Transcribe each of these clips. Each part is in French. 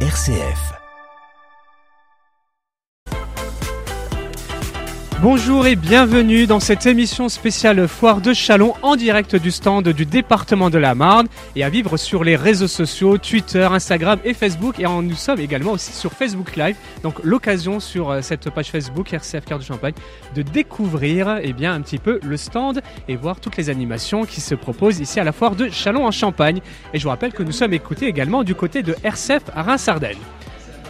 RCF. Bonjour et bienvenue dans cette émission spéciale Foire de Chalon en direct du stand du département de la Marne et à vivre sur les réseaux sociaux Twitter, Instagram et Facebook. Et nous sommes également aussi sur Facebook Live. Donc l'occasion sur euh, cette page Facebook RCF Cœur de Champagne de découvrir eh bien, un petit peu le stand et voir toutes les animations qui se proposent ici à la Foire de Chalon en Champagne. Et je vous rappelle que nous sommes écoutés également du côté de RCF à.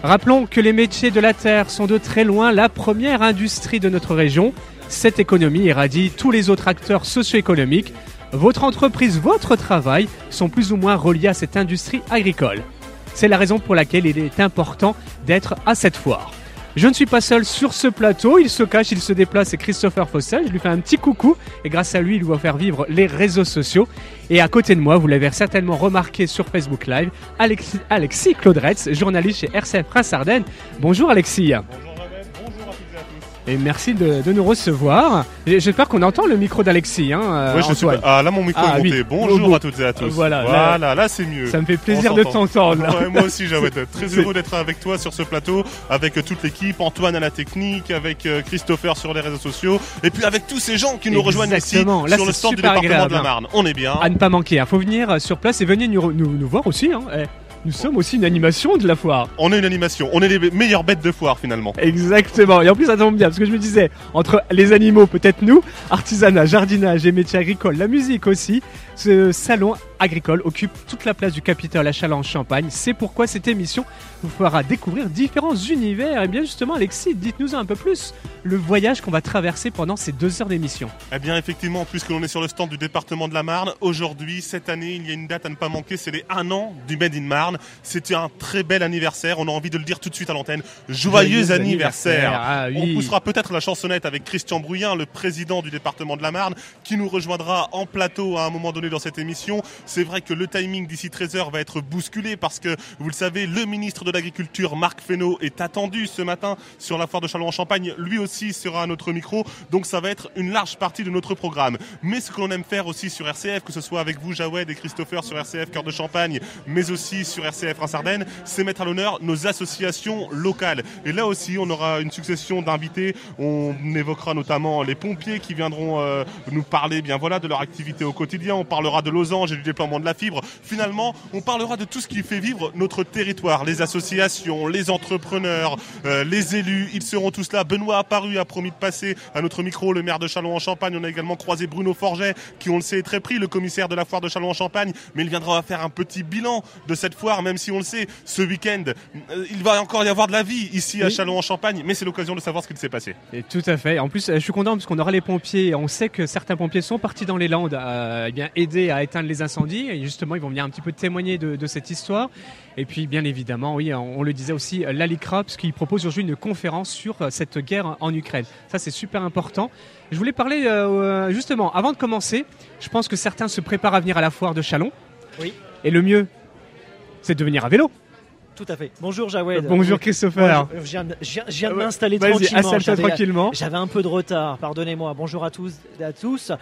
Rappelons que les métiers de la terre sont de très loin la première industrie de notre région. Cette économie irradie tous les autres acteurs socio-économiques. Votre entreprise, votre travail sont plus ou moins reliés à cette industrie agricole. C'est la raison pour laquelle il est important d'être à cette foire. Je ne suis pas seul sur ce plateau, il se cache, il se déplace, c'est Christopher Fossel, je lui fais un petit coucou et grâce à lui il va faire vivre les réseaux sociaux. Et à côté de moi, vous l'avez certainement remarqué sur Facebook Live, Alexis, Alexis Claudretz, journaliste chez RCF Prince Ardennes. Bonjour Alexis. Et merci de, de nous recevoir. J'espère qu'on entend le micro d'Alexis. Hein, euh, Oui, je suis Antoine. Ah, là, mon micro Ah, est monté. oui. Bonjour Bon, à toutes et à tous. voilà, Voilà, là- là, c'est mieux. Ça me fait plaisir de t'entendre. Ouais, moi aussi, j'avais très heureux d'être avec toi sur ce plateau, avec euh, toute l'équipe, Antoine à la technique, avec euh, Christopher sur les réseaux sociaux, et puis avec tous ces gens qui nous rejoignent ici. Là, sur le stand du département agréable, de la hein. Marne. On est bien. À ne pas manquer. Il faut venir euh, sur place et venir nous, nous, nous voir aussi. Hein. Eh, nous sommes aussi une animation de la foire. On est une animation. On est les meilleures bêtes de foire finalement. Exactement. Et en plus, ça tombe bien, parce que je me disais, entre les animaux, peut-être nous, artisanat, jardinage et métiers agricoles, la musique aussi, ce salon agricole occupe toute la place du Capitole à Châlons-en-Champagne. C'est pourquoi cette émission vous fera découvrir différents univers. Et bien justement, Alexis, dites-nous un peu plus le voyage qu'on va traverser pendant ces deux heures d'émission. Eh bien, effectivement, puisque l'on est sur le stand du département de la Marne, aujourd'hui, cette année, il y a une date à ne pas manquer, c'est les 1 an du Made in Marne. C'était un très bel anniversaire, on a envie de le dire tout de suite à l'antenne. Joyeux, Joyeux anniversaire, anniversaire. Ah oui. On poussera peut-être la chansonnette avec Christian Brouillin, le président du département de la Marne, qui nous rejoindra en plateau à un moment donné dans cette émission. C'est vrai que le timing d'ici 13h va être bousculé parce que, vous le savez, le ministre de l'Agriculture, Marc Fesneau, est attendu ce matin sur la foire de Châlons-en-Champagne. Lui aussi sera à notre micro, donc ça va être une large partie de notre programme. Mais ce que l'on aime faire aussi sur RCF, que ce soit avec vous, Jawed et Christopher sur RCF Cœur de Champagne, mais aussi sur RCF Reims-Ardennes, c'est mettre à l'honneur nos associations locales. Et là aussi, on aura une succession d'invités. On évoquera notamment les pompiers qui viendront euh, nous parler bien voilà de leur activité au quotidien. On parlera de losange et du déploiement de la fibre. Finalement, on parlera de tout ce qui fait vivre notre territoire, les associations, les entrepreneurs, euh, les élus. Ils seront tous là. Benoît Apparu a promis de passer à notre micro, le maire de Châlons-en-Champagne. On a également croisé Bruno Forget, qui on le sait est très pris, le commissaire de la foire de Châlons-en-Champagne. Mais il viendra faire un petit bilan de cette foire, même si on le sait, ce week-end, euh, il va encore y avoir de la vie ici à Oui. Châlons-en-Champagne. Mais c'est l'occasion de savoir ce qu'il s'est passé. Et tout à fait. En plus, euh, je suis content parce qu'on aura les pompiers. On sait que certains pompiers sont partis dans les Landes à eh bien, aider à éteindre les incendies. Et justement, ils vont venir un petit peu témoigner de, de cette histoire. Et puis, bien évidemment, oui, on, on le disait aussi, euh, l'ALICRA, parce qu'il propose aujourd'hui une conférence sur euh, cette guerre en Ukraine. Ça, c'est super important. Je voulais parler, euh, justement, avant de commencer, je pense que certains se préparent à venir à la foire de Chalon. Oui. Et le mieux, c'est de venir à vélo. Tout à fait. Bonjour Jawed. Bonjour Christopher. Je, viens, de- je viens- de Ouais, m'installer tranquillement. J'avais- tranquillement. J'avais un peu de retard, pardonnez-moi. Bonjour à tous à tous.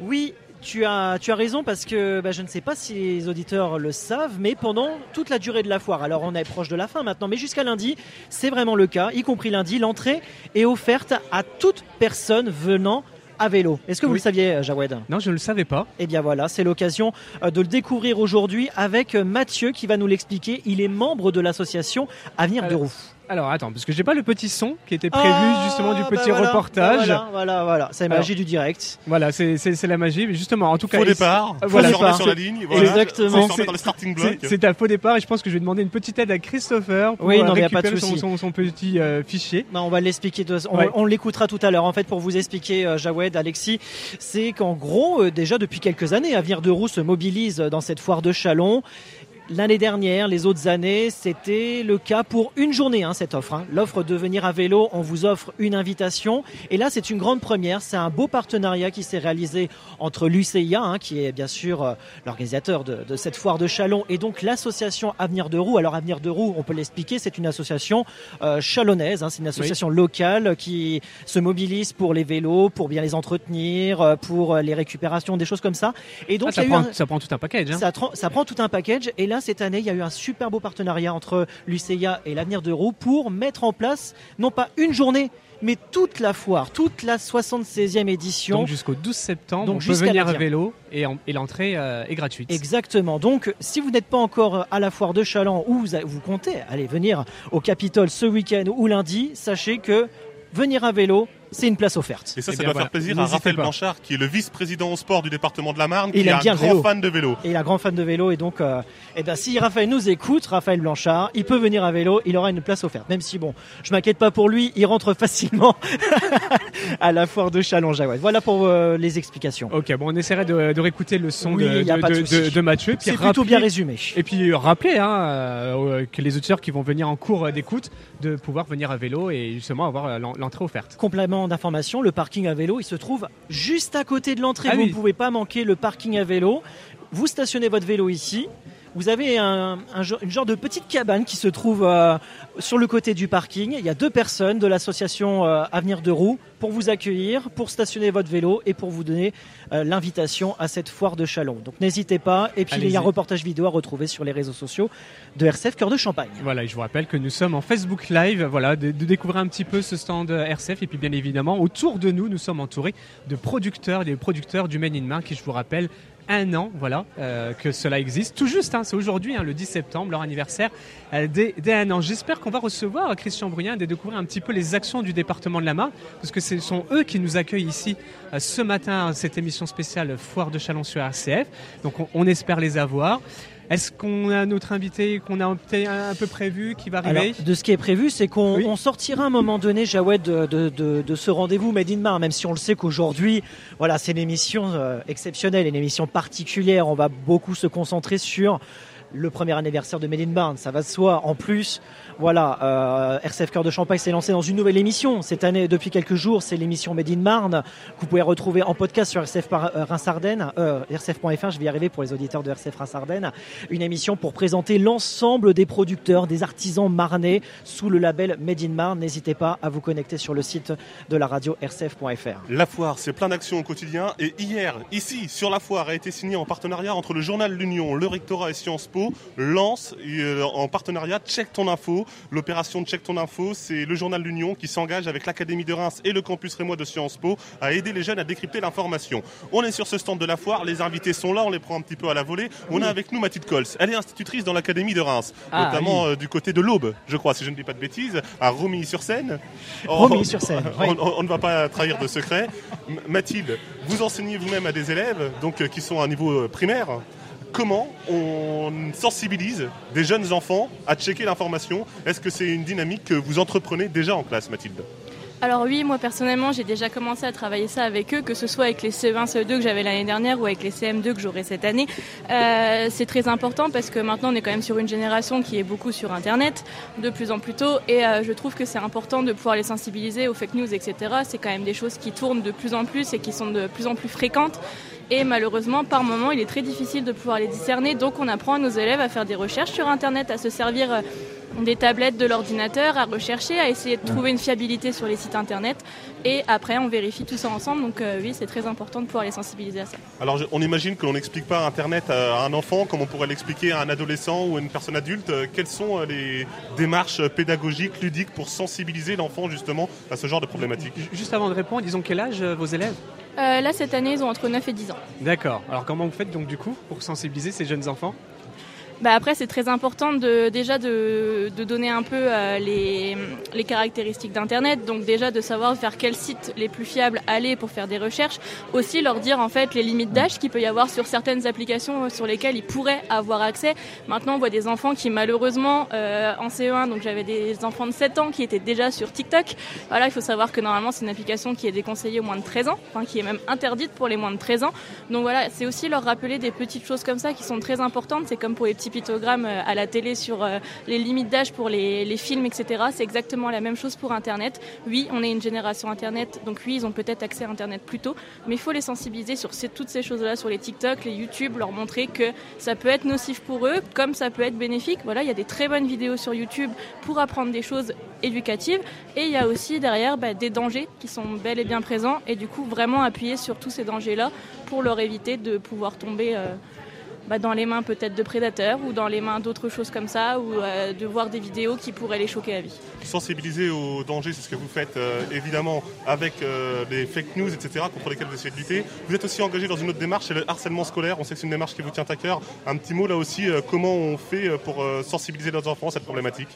Oui, tu as, tu as raison parce que bah, je ne sais pas si les auditeurs le savent, mais pendant toute la durée de la foire, alors on est proche de la fin maintenant, mais jusqu'à lundi, c'est vraiment le cas, y compris lundi, l'entrée est offerte à toute personne venant à vélo. Est-ce que vous Oui. le saviez, Jawed? Non, je ne le savais pas. Eh bien voilà, c'est l'occasion euh, de le découvrir aujourd'hui avec euh, Mathieu qui va nous l'expliquer. Il est membre de l'association Avenir de Roux. Alors attends, parce que j'ai pas le petit son qui était prévu Ah, justement du bah petit voilà, reportage. bah Voilà, voilà, voilà. c'est la Alors, magie du direct. Voilà, c'est c'est- c'est la magie. Mais justement, en tout cas, Faux départ, voilà, c'est- sur la ligne. Voilà. Exactement. Faut se remettre dans le starting block. c'est un faux départ et je pense que je vais demander une petite aide à Christopher pour Oui, euh, non, mais y a pas de récupérer son, son- son petit euh, fichier. Non, on va l'expliquer, de- on, Ouais. on l'écoutera tout à l'heure. En fait, pour vous expliquer, euh, Jawed, Alexis, c'est qu'en gros, euh, déjà depuis quelques années, Avenir de Roux se mobilise dans cette foire de Chalon. L'année dernière, les autres années, c'était le cas pour une journée, hein, cette offre. hein. L'offre de venir à vélo, on vous offre une invitation. Et là, c'est une grande première. C'est un beau partenariat qui s'est réalisé entre l'UCIA, hein, qui est bien sûr euh, l'organisateur de, de cette foire de Chalon, et donc l'association Avenir de Roux. Alors, Avenir de Roux, on peut l'expliquer, c'est une association euh, chalonnaise. hein. c'est une association locale qui se mobilise pour les vélos, pour bien les entretenir, euh, pour les récupérations, des choses comme ça. Et donc, Ah, ça, prend, un- ça prend tout un package. hein. ça, ça prend tout un package et là cette année, il y a eu un super beau partenariat entre l'UCIA et l'avenir de Roux pour mettre en place non pas une journée, mais toute la foire, toute la 76e édition. Donc jusqu'au 12 septembre, Donc on peut venir à vélo et, l'entrée euh, est gratuite. Exactement. Donc si vous n'êtes pas encore à la foire de Chaland ou vous, vous comptez aller venir au Capitole ce week-end ou lundi, sachez que venir à vélo, c'est une place offerte. Et ça, ça eh doit faire plaisir à Raphaël Blanchard, qui est le vice-président au sport du département de la Marne, qui est un grand fan de vélo. Et il est un grand fan de vélo, et donc, euh, eh ben, si Raphaël nous écoute, Raphaël Blanchard, il peut venir à vélo, il aura une place offerte. Même si, bon, je m'inquiète pas pour lui, il rentre facilement à la foire de chalon Voilà pour euh, les explications. Ok, bon, on essaierait de, de réécouter le son de, de, de, Mathieu. C'est plutôt bien résumé. Et puis rappeler hein, euh, que les auditeurs qui vont venir en cours d'écoute, de pouvoir venir à vélo et justement avoir l'entrée offerte. Complément d'information, le parking à vélo, il se trouve juste à côté de l'entrée. Ah vous ne pouvez pas manquer le parking à vélo. Vous stationnez votre vélo ici. Vous avez un, une genre de petite cabane qui se trouve euh, sur le côté du parking. Il y a deux personnes de l'association euh, Avenir de Roux pour vous accueillir, pour stationner votre vélo et pour vous donner euh, l'invitation à cette foire de Chalon. Donc n'hésitez pas. Et puis il y a un reportage vidéo à retrouver sur les réseaux sociaux de RCF Cœur de Champagne. Voilà, et je vous rappelle que nous sommes en Facebook Live, voilà, de, de, découvrir un petit peu ce stand RCF. Et puis bien évidemment, autour de nous, nous sommes entourés de producteurs, des producteurs du Main in Main qui, je vous rappelle, un an, voilà, euh, que cela existe. Tout juste, hein, c'est aujourd'hui, hein, le 10 septembre, leur anniversaire euh, dès, un an. J'espère qu'on va recevoir Christian Bruyant et découvrir un petit peu les actions du département de la Marne, parce que ce sont eux qui nous accueillent ici euh, ce matin, cette émission spéciale Foire de Chalon sur RCF. Donc on espère les avoir. Est-ce qu'on a notre invité qu'on a un peu prévu qui va arriver De ce qui est prévu, c'est qu'on sortira à un moment donné, Jawed, de, ce rendez-vous Made in Mar, même si on le sait qu'aujourd'hui, voilà, c'est une émission euh, exceptionnelle, une émission particulière. On va beaucoup se concentrer sur le premier anniversaire de Made in Barn, ça va de soi. En plus, voilà, euh, RCF Cœur de Champagne s'est lancé dans une nouvelle émission. Cette année, depuis quelques jours, c'est l'émission Made Marne que vous pouvez retrouver en podcast sur RCF euh, Reims-Ardennes, euh, RCF.fr, je vais y arriver pour les auditeurs de RCF. Une émission pour présenter l'ensemble des producteurs, des artisans marnais sous le label Made Marne. N'hésitez pas à vous connecter sur le site de la radio RCF.fr. La foire, c'est plein d'actions au quotidien. Et hier, ici, sur la foire, a été signé en partenariat entre le journal L'Union, le rectorat et Sciences Po, lance euh, en partenariat Check ton info L'opération Check ton info, c'est le journal L'Union qui s'engage avec l'Académie de Reims et le campus rémois de Sciences Po à aider les jeunes à décrypter l'information. On est sur ce stand de la foire, les invités sont là, on les prend un petit peu à la volée. On a avec nous Mathilde Cols. Elle est institutrice dans l'Académie de Reims, ah, notamment euh, du côté de l'Aube, je crois, si je ne dis pas de bêtises, à Romilly-sur-Seine. Romilly-sur-Seine. On, ne va pas trahir de secret. Mathilde, vous enseignez vous-même à des élèves donc, euh, qui sont à un niveau euh, primaire comment on sensibilise des jeunes enfants à checker l'information Est-ce que c'est une dynamique que vous entreprenez déjà en classe, Mathilde? Alors oui, moi personnellement, j'ai déjà commencé à travailler ça avec eux, que ce soit avec les CE1, CE2 que j'avais l'année dernière ou avec les CM2 que j'aurai cette année. Euh, c'est très important parce que maintenant on est quand même sur une génération qui est beaucoup sur Internet, de plus en plus tôt, et euh, je trouve que c'est important de pouvoir les sensibiliser aux fake news, etc. C'est quand même des choses qui tournent de plus en plus et qui sont de plus en plus fréquentes. Et malheureusement, par moment, il est très difficile de pouvoir les discerner. Donc on apprend à nos élèves à faire des recherches sur Internet, à se servir euh, des tablettes de l'ordinateur, à rechercher, à essayer de trouver une fiabilité sur les sites Internet. Et après, on vérifie tout ça ensemble. Donc euh, oui, c'est très important de pouvoir les sensibiliser à ça. Alors on imagine que l'on n'explique pas Internet à un enfant comme on pourrait l'expliquer à un adolescent ou à une personne adulte. Euh, quelles sont les démarches pédagogiques, ludiques pour sensibiliser l'enfant justement à ce genre de problématiques Juste avant de répondre, disons quel âge vos élèves? Euh, là, cette année, ils ont entre 9 et 10 ans. D'accord. Alors, comment vous faites donc du coup pour sensibiliser ces jeunes enfants? Bah après, c'est très important de, déjà de, de donner un peu euh, les, les, caractéristiques d'Internet. Donc déjà de savoir vers quels sites les plus fiables aller pour faire des recherches. Aussi leur dire en fait les limites d'âge qu'il peut y avoir sur certaines applications sur lesquelles ils pourraient avoir accès. Maintenant, on voit des enfants qui malheureusement euh, en CE1, donc j'avais des enfants de 7 ans qui étaient déjà sur TikTok. Voilà, il faut savoir que normalement c'est une application qui est déconseillée aux moins de 13 ans, enfin qui est même interdite pour les moins de 13 ans. Donc voilà, c'est aussi leur rappeler des petites choses comme ça qui sont très importantes. C'est comme pour les petits euh, à la télé sur euh, les limites d'âge pour les, films, etc. C'est exactement la même chose pour Internet. Oui, on est une génération Internet, donc oui, ils ont peut-être accès à Internet plus tôt, mais il faut les sensibiliser sur toutes ces choses-là, sur les TikTok, les YouTube, leur montrer que ça peut être nocif pour eux, comme ça peut être bénéfique. Voilà, il y a des très bonnes vidéos sur YouTube pour apprendre des choses éducatives, et il y a aussi derrière bah, des dangers qui sont bel et bien présents, et du coup vraiment appuyer sur tous ces dangers-là pour leur éviter de pouvoir tomber. Euh, bah, dans les mains peut-être de prédateurs ou dans les mains d'autres choses comme ça, ou de voir des vidéos qui pourraient les choquer à vie. Sensibiliser au danger, c'est ce que vous faites évidemment avec les fake news, etc., contre lesquels vous essayez de lutter. Vous êtes aussi engagé dans une autre démarche, c'est le harcèlement scolaire. On sait que c'est une démarche qui vous tient à cœur. Un petit mot là aussi, comment on fait pour sensibiliser nos enfants à cette problématique?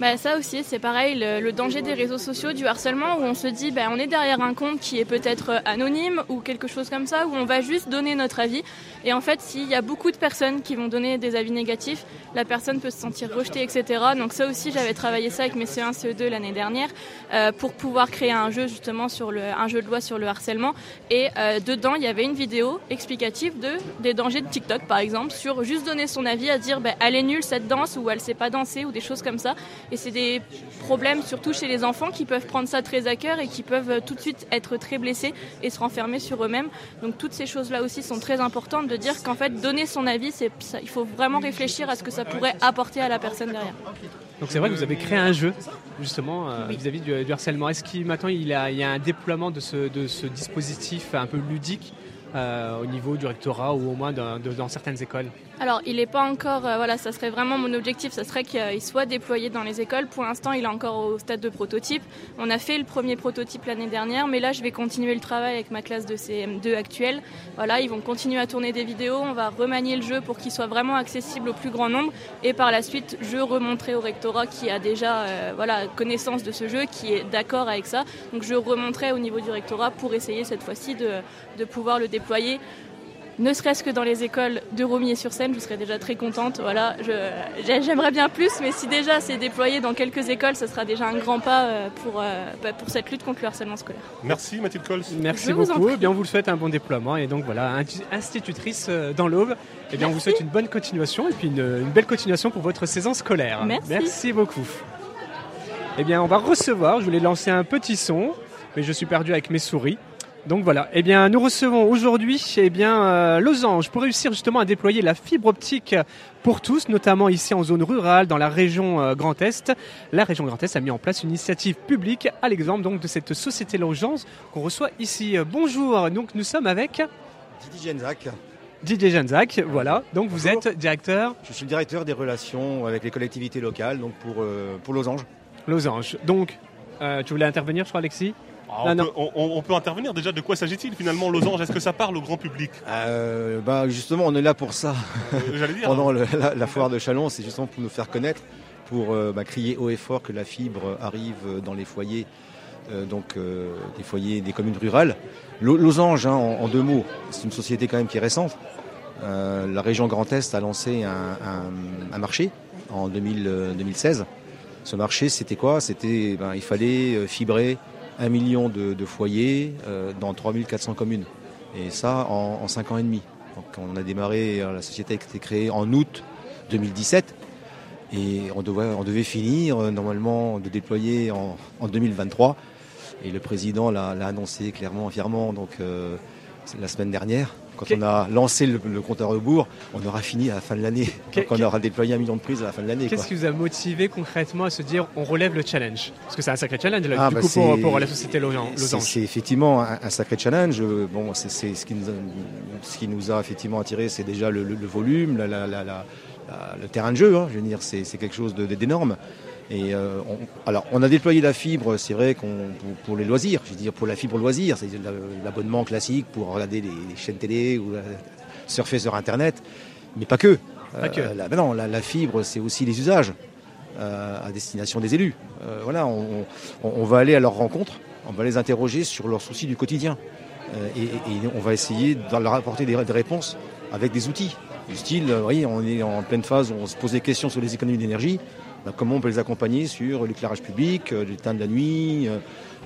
Bah, ça aussi, c'est pareil, le, danger des réseaux sociaux, du harcèlement, où on se dit, bah, on est derrière un compte qui est peut-être anonyme ou quelque chose comme ça, où on va juste donner notre avis. Et en fait, s'il y a beaucoup de personnes qui vont donner des avis négatifs, la personne peut se sentir rejetée, etc. Donc ça aussi, j'avais travaillé ça avec mes CE1, CE2 l'année dernière, euh, pour pouvoir créer un jeu justement sur le, un jeu de loi sur le harcèlement. Et euh, dedans, il y avait une vidéo explicative de des dangers de TikTok, par exemple, sur juste donner son avis à dire, bah, elle est nulle cette danse ou elle sait pas danser ou des choses comme ça. Et c'est des problèmes, surtout chez les enfants, qui peuvent prendre ça très à cœur et qui peuvent euh, tout de suite être très blessés et se renfermer sur eux-mêmes. Donc toutes ces choses-là aussi sont très importantes de dire qu'en fait, donner son avis, c'est, il faut vraiment réfléchir à ce que ça pourrait apporter à la personne derrière. Donc c'est vrai que vous avez créé un jeu justement euh, vis-à-vis du, harcèlement. Est-ce qu'il maintenant il, y a un déploiement de ce, de ce dispositif un peu ludique euh, au niveau du rectorat ou au moins dans certaines écoles alors, il n'est pas encore, euh, voilà, ça serait vraiment mon objectif, ça serait qu'il soit déployé dans les écoles. Pour l'instant, il est encore au stade de prototype. On a fait le premier prototype l'année dernière, mais là, je vais continuer le travail avec ma classe de CM2 actuelle. Voilà, ils vont continuer à tourner des vidéos, on va remanier le jeu pour qu'il soit vraiment accessible au plus grand nombre. Et par la suite, je remontrerai au rectorat qui a déjà, euh, voilà, connaissance de ce jeu, qui est d'accord avec ça. Donc, je remonterai au niveau du rectorat pour essayer cette fois-ci de, de pouvoir le déployer ne serait-ce que dans les écoles de Romier-sur-Seine, je serais déjà très contente. Voilà, j'aimerais bien plus, mais si déjà c'est déployé dans quelques écoles, ce sera déjà un grand pas euh, pour, euh, bah, pour cette lutte contre le harcèlement scolaire. Merci Mathilde Cols. Merci beaucoup. Eh bien, on vous le souhaite un bon déploiement. Et donc voilà, institutrice euh, dans l'Aube. Eh bien, on vous souhaite une bonne continuation et puis une, belle continuation pour votre saison scolaire. Merci. Merci beaucoup. Eh bien, on va recevoir, je voulais lancer un petit son, mais je suis perdu avec mes souris. Donc voilà, eh bien nous recevons aujourd'hui eh bien euh, Losange pour réussir justement à déployer la fibre optique pour tous, notamment ici en zone rurale dans la région euh, Grand Est. La région Grand Est a mis en place une initiative publique à l'exemple donc de cette société Losange qu'on reçoit ici. Bonjour, donc nous sommes avec Didier Genzak. Didier Genzak, voilà. Donc vous êtes directeur Je suis le directeur des relations avec les collectivités locales donc pour, euh, pour Losange. Losange. Donc, tu voulais intervenir, je crois, Alexis? Ah, on, peut, intervenir déjà. De quoi s'agit-il finalement, Losange? Est-ce que ça parle au grand public? Euh, bah, Justement, on est là pour ça. Euh, j'allais dire. Pendant la, foire de Chalon, c'est justement pour nous faire connaître, pour euh, bah, crier haut et fort que la fibre arrive dans les foyers, donc des foyers des communes rurales. Losange, hein, en, deux mots, c'est une société quand même qui est récente. la région Grand Est a lancé un, marché en 2016. Ce marché, c'était quoi? C'était, ben, il fallait fibrer un million de, foyers euh, dans 3400 communes. Et ça en, 5 ans et demi. Donc on a démarré, euh, la société a été créée en août 2017 et on devait, finir euh, normalement de déployer en, 2023. Et le président l'a annoncé clairement, fièrement, donc la semaine dernière. Quand on a lancé le, compte à rebours, on aura fini à la fin de l'année. Donc on aura déployé un million de prises à la fin de l'année. Qu'est-ce qui vous a motivé concrètement à se dire on relève le challenge? Parce que c'est un sacré challenge là, ah, du bah coup pour, la société Losange. C'est effectivement un, sacré challenge. Bon, c'est ce, qui nous a, ce qui nous a effectivement attiré, c'est déjà le, volume, le terrain de jeu. Hein. je veux dire, c'est quelque chose d'énorme. Et euh, on, alors, on a déployé la fibre, c'est vrai, qu'on, pour, les loisirs, je veux dire pour la fibre loisir, c'est l'abonnement classique pour regarder les, chaînes télé ou surfer sur Internet, mais pas que. Pas que. Euh, la, non, la, fibre, c'est aussi les usages euh, à destination des élus. voilà, on, va aller à leur rencontre, on va les interroger sur leurs soucis du quotidien. Et, on va essayer de leur apporter des, des réponses avec des outils. Du style, voyez, on est en pleine phase où on se pose des questions sur les économies d'énergie. Bah, comment on peut les accompagner sur l'éclairage public, euh, temps de la nuit, euh,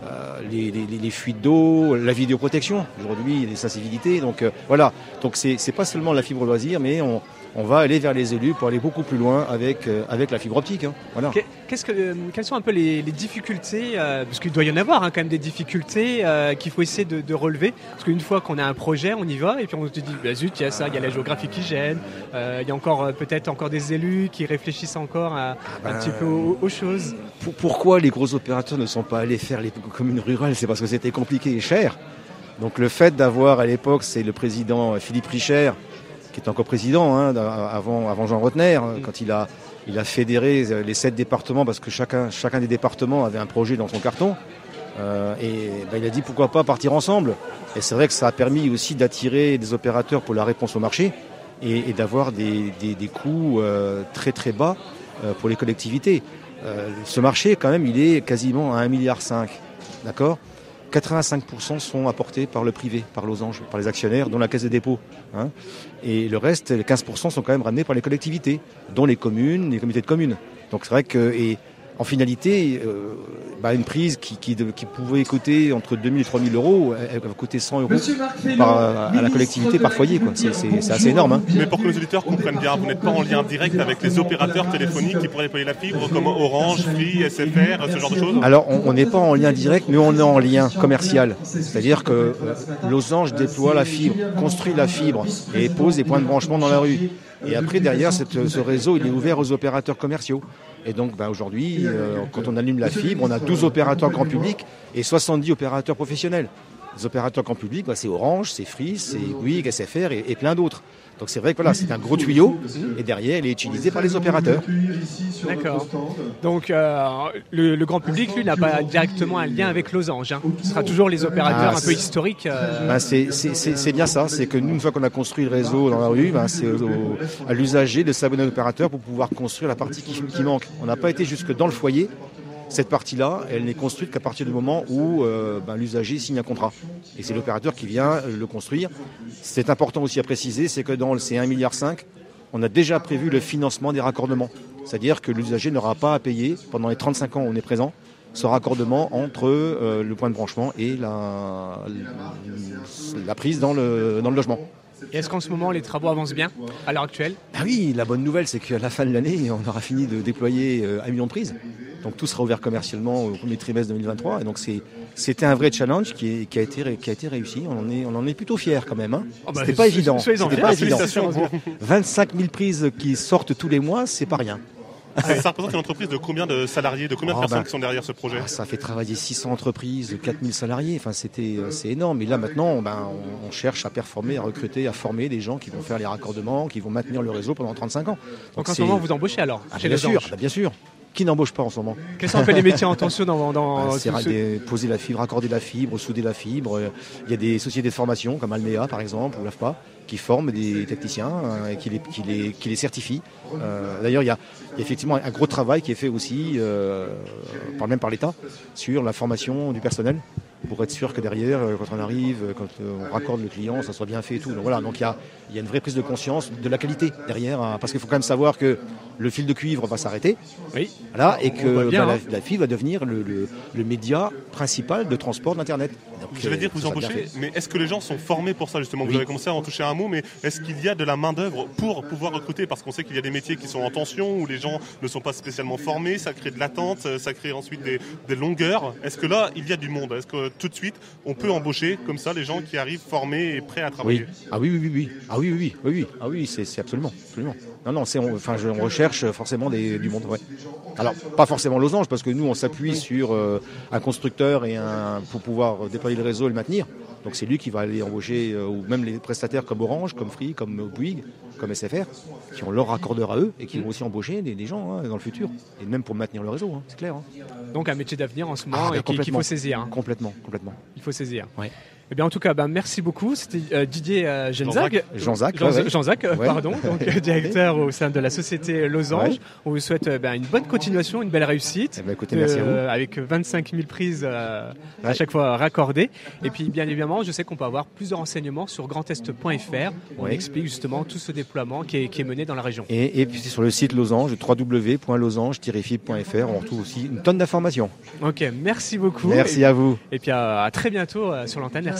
euh, les, fuites d'eau, la vidéoprotection. Aujourd'hui, les sensibilités. Donc voilà. Donc c'est pas seulement la fibre loisir, mais on, on va aller vers les élus pour aller beaucoup plus loin avec, euh, avec la fibre optique. Hein. Voilà. Qu'est-ce que, euh, quelles sont un peu les, difficultés, euh, parce qu'il doit y en avoir hein, quand même des difficultés qu'il faut essayer de, relever, parce qu'une fois qu'on a un projet, on y va, et puis on se dit, bah, zut, il y a ça, il y a la géographie qui gêne, il y a encore peut-être encore des élus qui réfléchissent encore à, ah un petit peu aux, aux choses. Pourquoi les gros opérateurs ne sont pas allés faire les communes rurales? C'est parce que c'était compliqué et cher. Donc le fait d'avoir à l'époque, c'est le président Philippe Richer qui est encore président hein, avant, avant Jean Rotner, hein, quand il a, il a fédéré les sept départements parce que chacun, chacun des départements avait un projet dans son carton. Euh, et ben, il a dit pourquoi pas partir ensemble. Et c'est vrai que ça a permis aussi d'attirer des opérateurs pour la réponse au marché et, d'avoir des, des, coûts euh, très très bas euh, pour les collectivités. ce marché, quand même, il est quasiment à 1,5 milliard. D'accord? 85% sont apportés par le privé, par Losange, par les actionnaires, dont la Caisse des dépôts. Hein. et le reste, les 15% sont quand même ramenés par les collectivités, dont les communes, les comités de communes. Donc c'est vrai que et en finalité, euh, bah, une prise qui, qui, qui, pouvait coûter entre 2000 et 3000 euros, elle, va coûter 100 euros par, à la collectivité par foyer. C'est assez énorme. Hein. Mais pour que nos auditeurs comprennent bien, vous n'êtes pas en lien direct avec les opérateurs téléphoniques qui pourraient déployer la fibre, comme Orange, Free, SFR, ce genre de choses Alors, on n'est pas en lien direct, mais on est en lien commercial. C'est-à-dire que euh, Losange déploie la fibre, construit la fibre et pose des points de branchement dans la rue. Et après, derrière, ce réseau, il est ouvert aux opérateurs commerciaux. Et donc bah, aujourd'hui, euh, quand on allume la fibre, on a 12 opérateurs grand public et 70 opérateurs professionnels. Les opérateurs grand public, bah, c'est Orange, c'est Free, c'est Bouygues, SFR et plein d'autres. Donc c'est vrai que voilà, c'est un gros tuyau et derrière, il est utilisé par les opérateurs. D'accord. Donc euh, le, grand public, lui, n'a pas directement un lien avec Losange. Hein. Ce sera toujours les opérateurs ah, un peu historiques. Euh. Ben, c'est bien ça. C'est que nous, une fois qu'on a construit le réseau dans la rue, ben, c'est à l'usager de s'abonner à l'opérateur pour pouvoir construire la partie qui, qui manque. On n'a pas été jusque dans le foyer cette partie-là, elle n'est construite qu'à partir du moment où euh, ben, l'usager signe un contrat. Et c'est l'opérateur qui vient le construire. C'est important aussi à préciser, c'est que dans le C1,5 milliard, on a déjà prévu le financement des raccordements. C'est-à-dire que l'usager n'aura pas à payer, pendant les 35 ans où on est présent, ce raccordement entre euh, le point de branchement et la, prise dans le logement. Est-ce qu'en ce moment les travaux avancent bien à l'heure actuelle? Ah Oui, la bonne nouvelle c'est qu'à la fin de l'année, on aura fini de déployer euh, un million de prises. Donc tout sera ouvert commercialement au premier trimestre 2023. Et donc c'était un vrai challenge qui, a été, qui a été réussi. On en est, on en est plutôt fiers quand même. Hein. Oh c'était pas évident. Pas évident. 25 000 prises qui sortent tous les mois, c'est pas rien. Ah, ça représente une entreprise de combien de salariés, de combien de ah, personnes ben, qui sont derrière ce projet ah, Ça fait travailler 600 entreprises, 4000 salariés. Enfin, c'était, euh, c'est énorme. Et là, maintenant, ben, on, cherche à performer, à recruter, à former des gens qui vont faire les raccordements, qui vont maintenir le réseau pendant 35 ans. Donc, en ce moment, vous embauchez alors chez bien, sûr, bien sûr qui n'embauche pas en ce moment. Quels sont les métiers en tension dans, dans C'est poser la fibre, accorder la fibre, souder la fibre. Il y a des sociétés de formation comme Almea par exemple ou l'AFPA qui forment des techniciens euh, et qui les, qui les, qui les certifient. Euh, d'ailleurs, il y, a, effectivement un gros travail qui est fait aussi, euh, par, même par l'État, sur la formation du personnel pour être sûr que derrière, quand on arrive, quand on raccorde le client, ça soit bien fait et tout. Donc voilà, donc il y a, y a, une vraie prise de conscience de la qualité derrière, hein, parce qu'il faut quand même savoir que le fil de cuivre va s'arrêter. Oui. Voilà, et que bah, hein. la, fibre va devenir le, le, média principal de transport d'Internet. Je vais dire que vous embauchez, mais est-ce que les gens sont formés pour ça justement? Vous avez commencé à en toucher un mot, mais est-ce qu'il y a de la main-d'œuvre pour pouvoir recruter? Parce qu'on sait qu'il y a des métiers qui sont en tension, où les gens ne sont pas spécialement formés, ça crée de l'attente, ça crée ensuite des, des longueurs. Est-ce que là, il y a du monde? Est-ce que tout de suite, on peut embaucher comme ça les gens qui arrivent formés et prêts à travailler? Ah oui, oui, oui, oui. Ah oui, oui, oui, oui. Ah oui, c'est absolument, absolument. Non, non, c'est, enfin, je, on recherche forcément des, du monde. Ouais. Alors, pas forcément losange, parce que nous, on s'appuie sur euh, un constructeur et un pour pouvoir déployer le réseau et le maintenir. Donc c'est lui qui va aller embaucher, euh, ou même les prestataires comme Orange, comme Free, comme Bouygues, comme SFR, qui ont leur raccordeur à eux et qui vont aussi embaucher des, gens hein, dans le futur. Et même pour maintenir le réseau, hein, c'est clair. Hein. Donc un métier d'avenir en ce moment ah, et qu'il faut saisir. Complètement, complètement. Il faut saisir. Ouais. Eh bien, en tout cas, ben, merci beaucoup. C'était euh, Didier euh, Jean-Jacques, Jean-Jacques, euh, pardon, donc, directeur au sein de la société Losange. On vous souhaite ben, une bonne continuation, une belle réussite. Eh ben, écoutez, merci à vous. Avec 25 000 prises à chaque fois raccordées. Et puis, bien évidemment, je sais qu'on peut avoir plusieurs renseignements sur grandest.fr. On explique justement tout ce déploiement qui est, qui est mené dans la région. Et, et puis, sur le site Losange, www.losange-fib.fr, on retrouve aussi une tonne d'informations. Ok, merci beaucoup. Merci à vous. Et puis, à, à très bientôt sur l'antenne. Merci,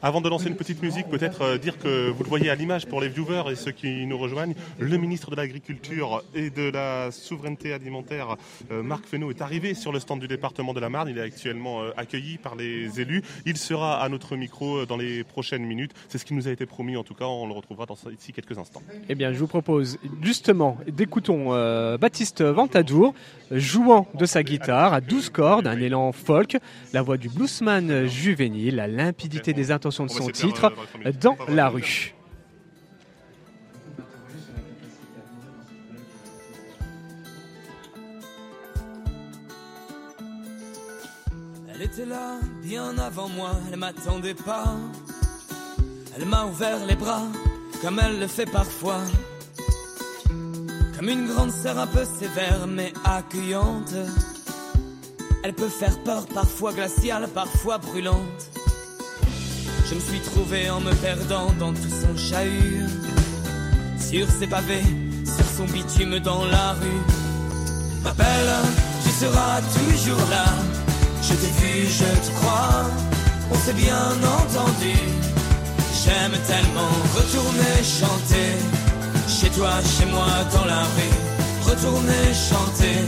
Avant de lancer une petite musique, peut-être euh, dire que vous le voyez à l'image pour les viewers et ceux qui nous rejoignent, le ministre de l'Agriculture et de la Souveraineté alimentaire, euh, Marc Fesneau, est arrivé sur le stand du département de la Marne. Il est actuellement euh, accueilli par les élus. Il sera à notre micro dans les prochaines minutes. C'est ce qui nous a été promis, en tout cas, on le retrouvera dans ici quelques instants. Eh bien, je vous propose justement d'écoutons Baptiste Ventadour jouant de sa guitare à 12 cordes, un élan folk, la voix du bluesman juvénile, la limpidité des intentions de son titre, Dans la rue. Elle était là, bien avant moi, elle m'attendait pas. Elle m'a ouvert les bras, comme elle le fait parfois. Comme une grande sœur un peu sévère, mais accueillante. Elle peut faire peur, parfois glaciale, parfois brûlante. Je me suis trouvé en me perdant dans tout son chahut. Sur ses pavés, sur son bitume dans la rue. M'appelle, tu seras toujours là. Je t'ai vu, je te crois, on s'est bien entendu. J'aime tellement retourner chanter, chez toi, chez moi, dans la rue. Retourner chanter,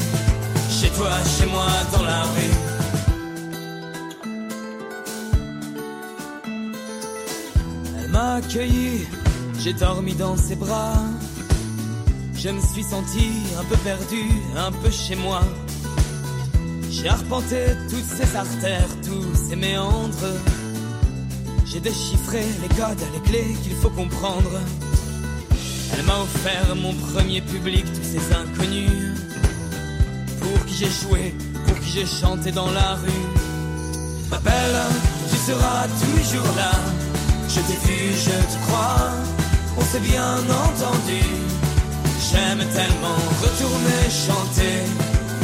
chez toi, chez moi, dans la rue. M'a accueilli, j'ai dormi dans ses bras. Je me suis senti un peu perdu, un peu chez moi. J'ai arpenté toutes ces artères, tous ces méandres. J'ai déchiffré les codes, les clés qu'il faut comprendre. Elle m'a offert mon premier public, tous ces inconnus. Pour qui j'ai joué, pour qui j'ai chanté dans la rue. M'appelle, tu seras toujours là. Je t'ai vu, je te crois. On s'est bien entendu. J'aime tellement retourner chanter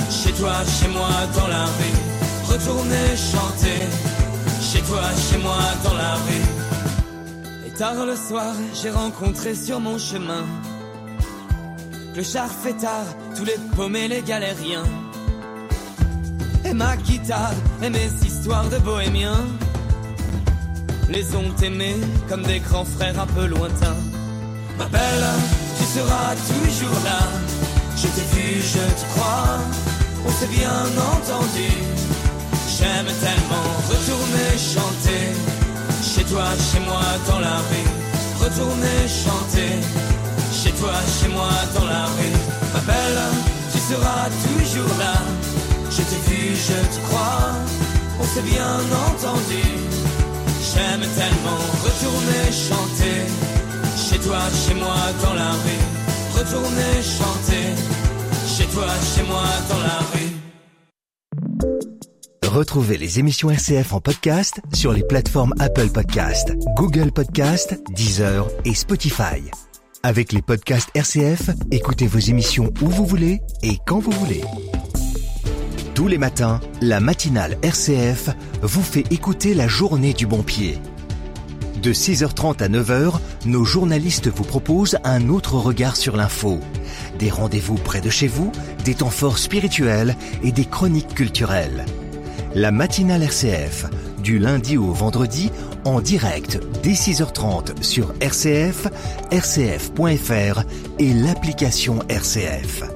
chez toi, chez moi, dans la rue. Retourner chanter. Chez toi, chez moi, dans la rue. Et tard le soir, j'ai rencontré sur mon chemin. Le char tard, tous les paumés, les galériens. Et ma guitare, et mes histoires de bohémiens. Les ont aimés comme des grands frères un peu lointains. Ma belle, tu seras toujours là. Je t'ai vu, je te crois on s'est bien entendu. J'aime tellement retourner chanter, chez toi, chez moi, dans la rue. Retourner chanter, chez toi, chez moi, dans la rue. Ma belle, tu seras toujours là. Je t'ai vu, je te crois, on s'est bien entendu. J'aime tellement retourner chanter, chez toi, chez moi, dans la rue. Retourner chanter chez toi, chez moi, dans la rue. Retrouvez les émissions RCF en podcast sur les plateformes Apple Podcast, Google Podcast, Deezer et Spotify. Avec les podcasts RCF, écoutez vos émissions où vous voulez et quand vous voulez. Tous les matins, la matinale RCF vous fait écouter la journée du bon pied. De 6h30 à 9h, nos journalistes vous proposent un autre regard sur l'info des rendez-vous près de chez vous, des temps forts spirituels et des chroniques culturelles. La matinale RCF, du lundi au vendredi, en direct dès 6h30 sur RCF, rcf.fr et l'application RCF.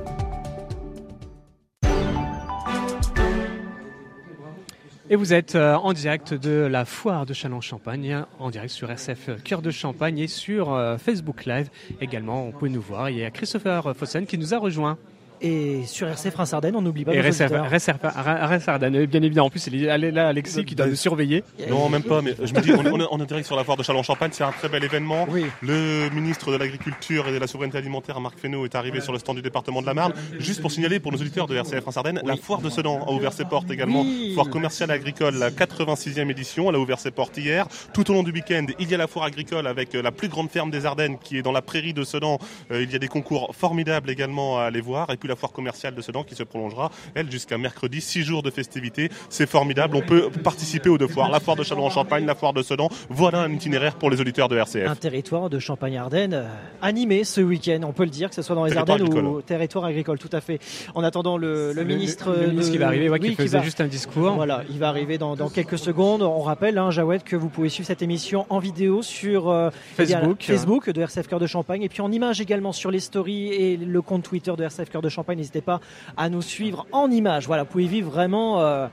Et vous êtes euh, en direct de la foire de Châlons-Champagne, en direct sur RCF Cœur de Champagne et sur euh, Facebook Live également. On peut nous voir. Il y a Christopher Fossen qui nous a rejoint. Et sur RCF France Ardennes, on n'oublie pas. Et RCF Ardennes, bien évidemment. En plus, il est là, Alexis, qui doit nous surveiller. Non, même pas, mais je me dis, on, est direct sur la foire de Châlons-Champagne, c'est un très bel événement. Le ministre de l'Agriculture et de la Souveraineté Alimentaire, Marc Fesneau, est arrivé sur le stand du département de la Marne. Juste pour signaler pour nos auditeurs de RCF France Ardennes, la foire de Sedan a ouvert ses portes également. Foire commerciale agricole, la 86e édition. Elle a ouvert ses portes hier. Tout au long du week-end, il y a la foire agricole avec euh, la plus grande ferme des Ardennes qui est dans la prairie de Sedan. Euh, il y a des concours formidables également à aller voir. Et puis la foire commerciale de Sedan qui se prolongera, elle, jusqu'à mercredi. Six jours de festivités, c'est formidable. On peut participer aux deux foires, la foire de Châlons-en-Champagne, la foire de Sedan. Voilà un itinéraire pour les auditeurs de RCF. Un territoire de Champagne-Ardenne euh, animé ce week-end, on peut le dire, que ce soit dans les Ardennes ou territoire agricole, tout à fait. En attendant le, ministre, le, ministre qui va arriver, qui, faisait juste un discours. Voilà, il va arriver dans, quelques secondes. On rappelle, hein, Jawed, que vous pouvez suivre cette émission en vidéo sur euh, Facebook, Facebook de RCF Cœur de Champagne et puis en image également sur les stories et le compte Twitter de RCF Cœur de Champagne. N'hésitez pas à nous suivre en image. Voilà, vous pouvez vivre vraiment euh,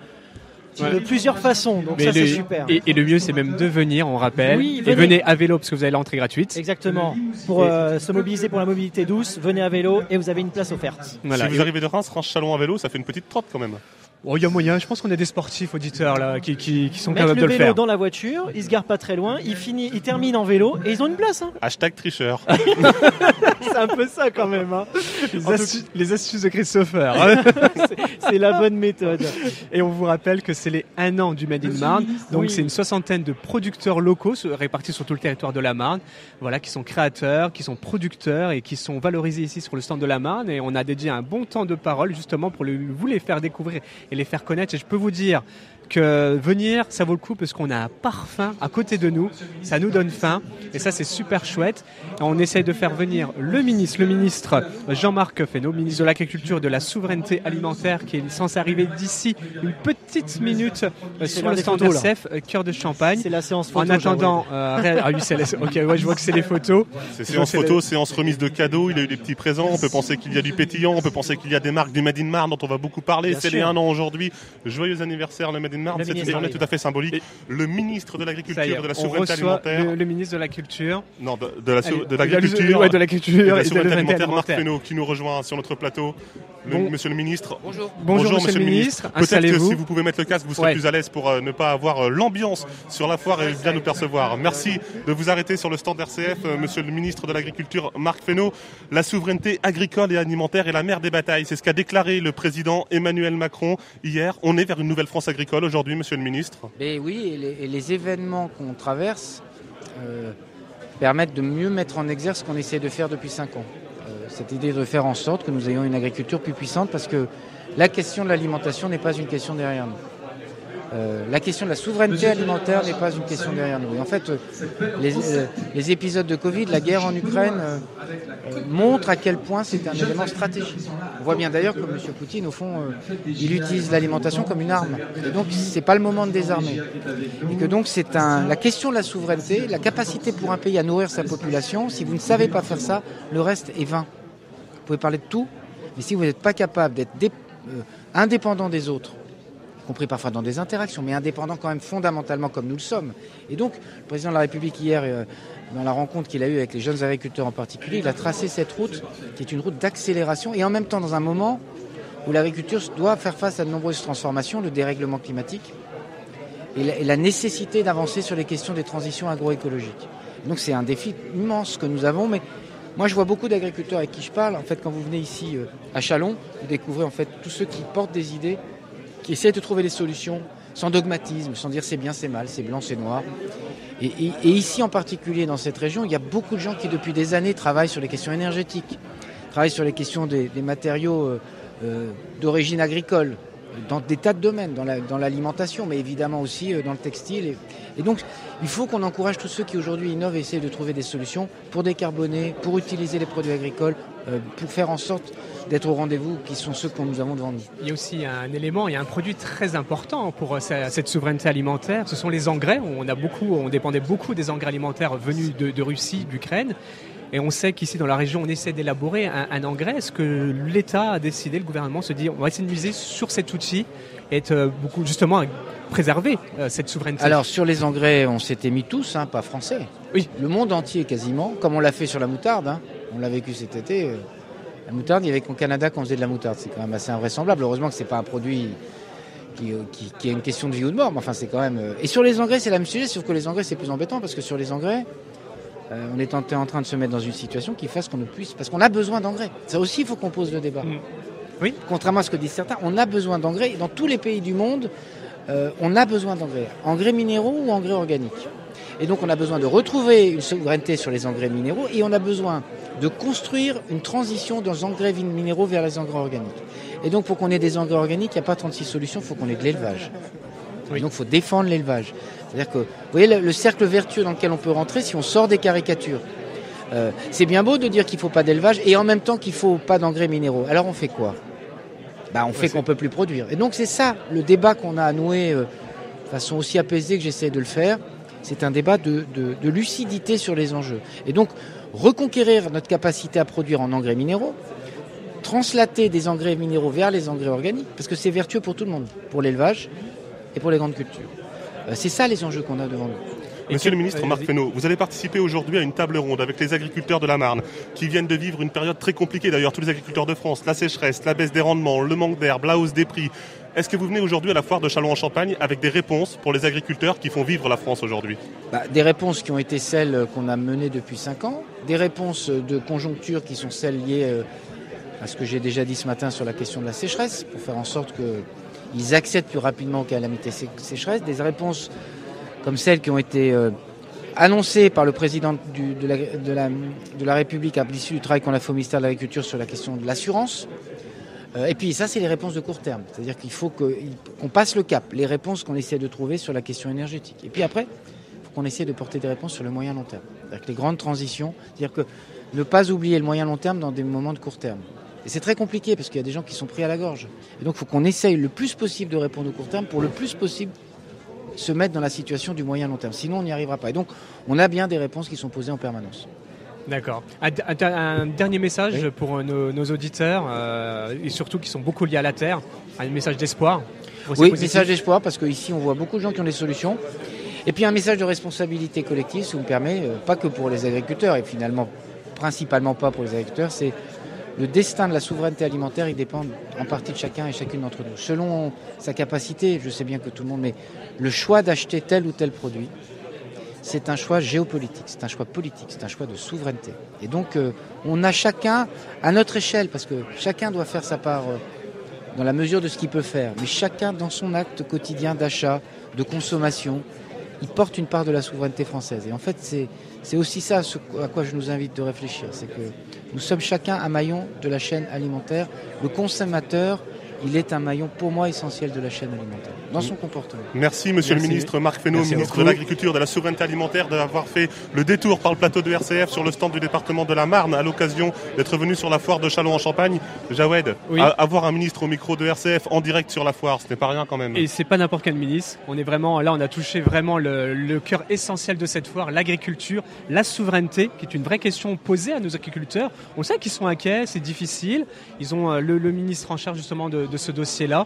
de plusieurs façons. Donc ça, c'est super. Et, le mieux, c'est même de venir, on rappelle. et venez à vélo parce que vous avez l'entrée gratuite. Exactement. Pour euh, se mobiliser pour la mobilité douce, venez à vélo et vous avez une place offerte. Si vous arrivez de Reims, Reims Chalon à vélo, ça fait une petite trotte quand même. Oh, il y a moyen, je pense qu'on a des sportifs auditeurs là qui, qui, qui sont Mettre capables le de le vélo faire. dans la voiture, ils se garent pas très loin, ils, finissent, ils terminent en vélo et ils ont une place. Hein. Hashtag tricheur. C'est un peu ça quand même. Hein. Les, tout- astuces de Christopher. C'est la bonne méthode. Et on vous rappelle que c'est les 1 an du Made in Marne. Donc Oui. c'est une soixantaine de producteurs locaux répartis sur tout le territoire de la Marne. Voilà, qui sont créateurs, qui sont producteurs et qui sont valorisés ici sur le stand de la Marne. Et on a dédié un bon temps de parole justement pour le- vous les faire découvrir et les faire connaître. Et je peux vous dire que venir, ça vaut le coup parce qu'on a un parfum à côté de nous. Ça nous donne faim. Et ça, c'est super chouette. Et on essaye de faire venir le ministre, le ministre Jean-Marc Fesneau, ministre de l'Agriculture et de la Souveraineté Alimentaire, qui est censé arriver d'ici une petite minute euh, sur le stand photos. RCF, euh, cœur de champagne. C'est la séance photo. En attendant, euh, ré- ah oui, c'est la- ok, ouais, je vois que c'est les photos. C'est séance photo, séance remise de cadeaux, il a eu des petits présents, on peut penser qu'il y a du pétillant, on peut penser qu'il y a des marques du Made in Marne dont on va beaucoup parler, c'est les sûr. 1 an aujourd'hui, joyeux anniversaire le Made in Marne, une journée tout à fait symbolique. Et- Le ministre de l'Agriculture de la Souveraineté Alimentaire, le, le ministre de la Culture. non, de, la, l'Agriculture ouais, de de et la de la Souveraineté Alimentaire, Marc. Fesneau, qui nous rejoint sur notre plateau. Le- Bon. Monsieur le ministre. Bonjour. Bonjour, monsieur le ministre, Peut-être que si vous pouvez mettre le casque, vous serez Ouais. plus à l'aise pour euh, ne pas avoir euh, l'ambiance sur la foire et bien nous percevoir. Merci de vous arrêter sur le stand RCF, euh, monsieur le ministre de l'Agriculture, Marc Fesneau. La souveraineté agricole et alimentaire est la mère des batailles. C'est ce qu'a déclaré le président Emmanuel Macron hier. On est vers une nouvelle France agricole aujourd'hui, monsieur le ministre. Mais oui, et les, et les événements qu'on traverse euh, permettent de mieux mettre en exergue ce qu'on essaie de faire depuis cinq ans. Euh, cette idée de faire en sorte que nous ayons une agriculture plus puissante parce que la question de l'alimentation n'est pas une question derrière nous. Euh, la question de la souveraineté alimentaire n'est pas une question derrière nous. Et en fait, euh, les, euh, les épisodes de Covid, la guerre en Ukraine, montrent à quel point c'est un élément stratégique. On voit bien d'ailleurs que M. Poutine, au fond, il utilise l'alimentation comme une arme. Et donc, c'est pas le moment de désarmer. Et que donc, c'est la question de la souveraineté, la capacité pour un pays à nourrir sa population. Si vous ne savez pas faire ça, le reste est vain. Vous pouvez parler de tout, mais si vous n'êtes pas capable d'être dé- indépendant des autres, compris parfois dans des interactions, mais indépendant quand même fondamentalement comme nous le sommes. Et donc, le président de la République hier, euh, dans la rencontre qu'il a eue avec les jeunes agriculteurs en particulier, il a tracé cette route qui est une route d'accélération et en même temps dans un moment où l'agriculture doit faire face à de nombreuses transformations, le dérèglement climatique et la, et la nécessité d'avancer sur les questions des transitions agroécologiques. Donc c'est un défi immense que nous avons, mais moi je vois beaucoup d'agriculteurs avec qui je parle. En fait, quand vous venez ici euh, à Chalon, vous découvrez en fait tous ceux qui portent des idées, qui essaient de trouver des solutions sans dogmatisme, sans dire c'est bien, c'est mal, c'est blanc, c'est noir. Et, ici en particulier dans cette région, il y a beaucoup de gens qui depuis des années travaillent sur les questions énergétiques, travaillent sur les questions des, matériaux euh, euh, d'origine agricole, dans des tas de domaines, dans la- dans l'alimentation, mais évidemment aussi euh, dans le textile. Et, donc, il faut qu'on encourage tous ceux qui aujourd'hui innovent et essayent de trouver des solutions pour décarboner, pour utiliser les produits agricoles, pour faire en sorte d'être au rendez-vous, qui sont ceux que nous avons devant nous. Il y a aussi un élément, il y a un produit très important pour euh, cette souveraineté alimentaire. Ce sont les engrais. On a beaucoup, on dépendait beaucoup des engrais alimentaires venus de, de Russie, d'Ukraine. Et on sait qu'ici dans la région, on essaie d'élaborer un, un engrais. Est-ce que l'État a décidé, le gouvernement se dit, on va essayer de miser sur cet outil et être euh, beaucoup justement préserver euh, cette souveraineté? Alors sur les engrais, on s'était mis tous, hein, pas français. Oui. Le monde entier quasiment, comme on l'a fait sur la moutarde. hein. On l'a vécu cet été. euh, La moutarde, il y avait qu'au Canada qu'on faisait de la moutarde. C'est quand même assez invraisemblable. Heureusement que c'est pas un produit qui, euh, qui, qui est une question de vie ou de mort. Mais enfin, c'est quand même. euh, Et sur les engrais, c'est la même sujet, sauf que les engrais, c'est plus embêtant parce que sur les engrais, euh, on est en, en train de se mettre dans une situation qui fasse qu'on ne puisse. Parce qu'on a besoin d'engrais. Ça aussi, il faut qu'on pose le débat. Mm. Oui. Contrairement à ce que disent certains, on a besoin d'engrais. Dans tous les pays du monde, euh, on a besoin d'engrais. Engrais minéraux ou engrais organiques. Et donc on a besoin de retrouver une souveraineté sur les engrais minéraux et on a besoin de construire une transition des engrais minéraux vers les engrais organiques. Et donc pour qu'on ait des engrais organiques, il n'y a pas 36 solutions, il faut qu'on ait de l'élevage. Et donc il faut défendre l'élevage. C'est-à-dire que, vous voyez, le, le cercle vertueux dans lequel on peut rentrer si on sort des caricatures. Euh, c'est bien beau de dire qu'il ne faut pas d'élevage et en même temps qu'il ne faut pas d'engrais minéraux. Alors on fait quoi? Bah, On fait qu'on ne peut plus produire. Et donc c'est ça le débat qu'on a à nouer euh, de façon aussi apaisée que j'essaie de le faire. C'est un débat de, de- de lucidité sur les enjeux. Et donc reconquérir notre capacité à produire en engrais minéraux, translater des engrais minéraux vers les engrais organiques, parce que c'est vertueux pour tout le monde, pour l'élevage et pour les grandes cultures. Euh, c'est ça les enjeux qu'on a devant nous. Monsieur le ministre Marc. Fesneau, vous allez participer aujourd'hui à une table ronde avec les agriculteurs de la Marne qui viennent de vivre une période très compliquée, d'ailleurs tous les agriculteurs de France, la sécheresse, la baisse des rendements, le manque d'herbe, la hausse des prix. Est-ce que vous venez aujourd'hui à la foire de Châlons-en-Champagne avec des réponses pour les agriculteurs qui font vivre la France aujourd'hui bah, Des réponses qui ont été celles qu'on a menées depuis 5 ans, des réponses de conjoncture qui sont celles liées euh, à ce que j'ai déjà dit ce matin sur la question de la sécheresse, pour faire en sorte qu'ils accèdent plus rapidement aux calamités sécheresse, des réponses comme celles qui ont été euh, annoncées par le président de, la, de, la, République à l'issue du travail qu'on a fait au ministère de l'Agriculture sur la question de l'assurance. Euh, et puis ça, c'est les réponses de court terme. C'est-à-dire qu'il faut qu'on passe le cap, les réponses qu'on essaie de trouver sur la question énergétique. Et puis après, il faut qu'on essaie de porter des réponses sur le moyen long terme. Avec les grandes transitions, c'est-à-dire que ne pas oublier le moyen long terme dans des moments de court terme. Et c'est très compliqué parce qu'il y a des gens qui sont pris à la gorge. Et donc il faut qu'on essaye le plus possible de répondre au court terme pour le plus possible se mettre dans la situation du moyen long terme. Sinon, on n'y arrivera pas. Et donc, on a bien des réponses qui sont posées en permanence. D'accord. Un, dernier message pour nos, auditeurs, euh, et surtout qui sont beaucoup liés à la terre, un message d'espoir. Oui, un message d'espoir, parce qu'ici on voit beaucoup de gens qui ont des solutions. Et puis un message de responsabilité collective, si vous me permettez, euh, pas que pour les agriculteurs, et finalement principalement pas pour les agriculteurs, c'est le destin de la souveraineté alimentaire, il dépend en partie de chacun et chacune d'entre nous. Selon sa capacité, je sais bien que tout le monde, mais le choix d'acheter tel ou tel produit, c'est un choix géopolitique, c'est un choix politique, c'est un choix de souveraineté. Et donc, euh, on a chacun à notre échelle, parce que chacun doit faire sa part euh, dans la mesure de ce qu'il peut faire, mais chacun dans son acte quotidien d'achat, de consommation, il porte une part de la souveraineté française. Et en fait, c'est aussi ça à quoi je nous invite de réfléchir, c'est que nous sommes chacun un maillon de la chaîne alimentaire. Le consommateur il est un maillon pour moi essentiel de la chaîne alimentaire, dans son comportement. Merci Monsieur le ministre Marc Fesneau, ministre de l'Agriculture, de la Souveraineté Alimentaire, d'avoir fait le détour par le plateau de RCF sur le stand du département de la Marne à l'occasion d'être venu sur la foire de Chalon en Champagne. Jawed, avoir un ministre au micro de RCF en direct sur la foire, ce n'est pas rien quand même. Et c'est pas n'importe quel ministre. On est vraiment là, on a touché vraiment le, cœur essentiel de cette foire, l'agriculture, la souveraineté, qui est une vraie question posée à nos agriculteurs. On sait qu'ils sont inquiets, c'est difficile. Ils ont euh, le, le ministre en charge justement de, de ce dossier-là.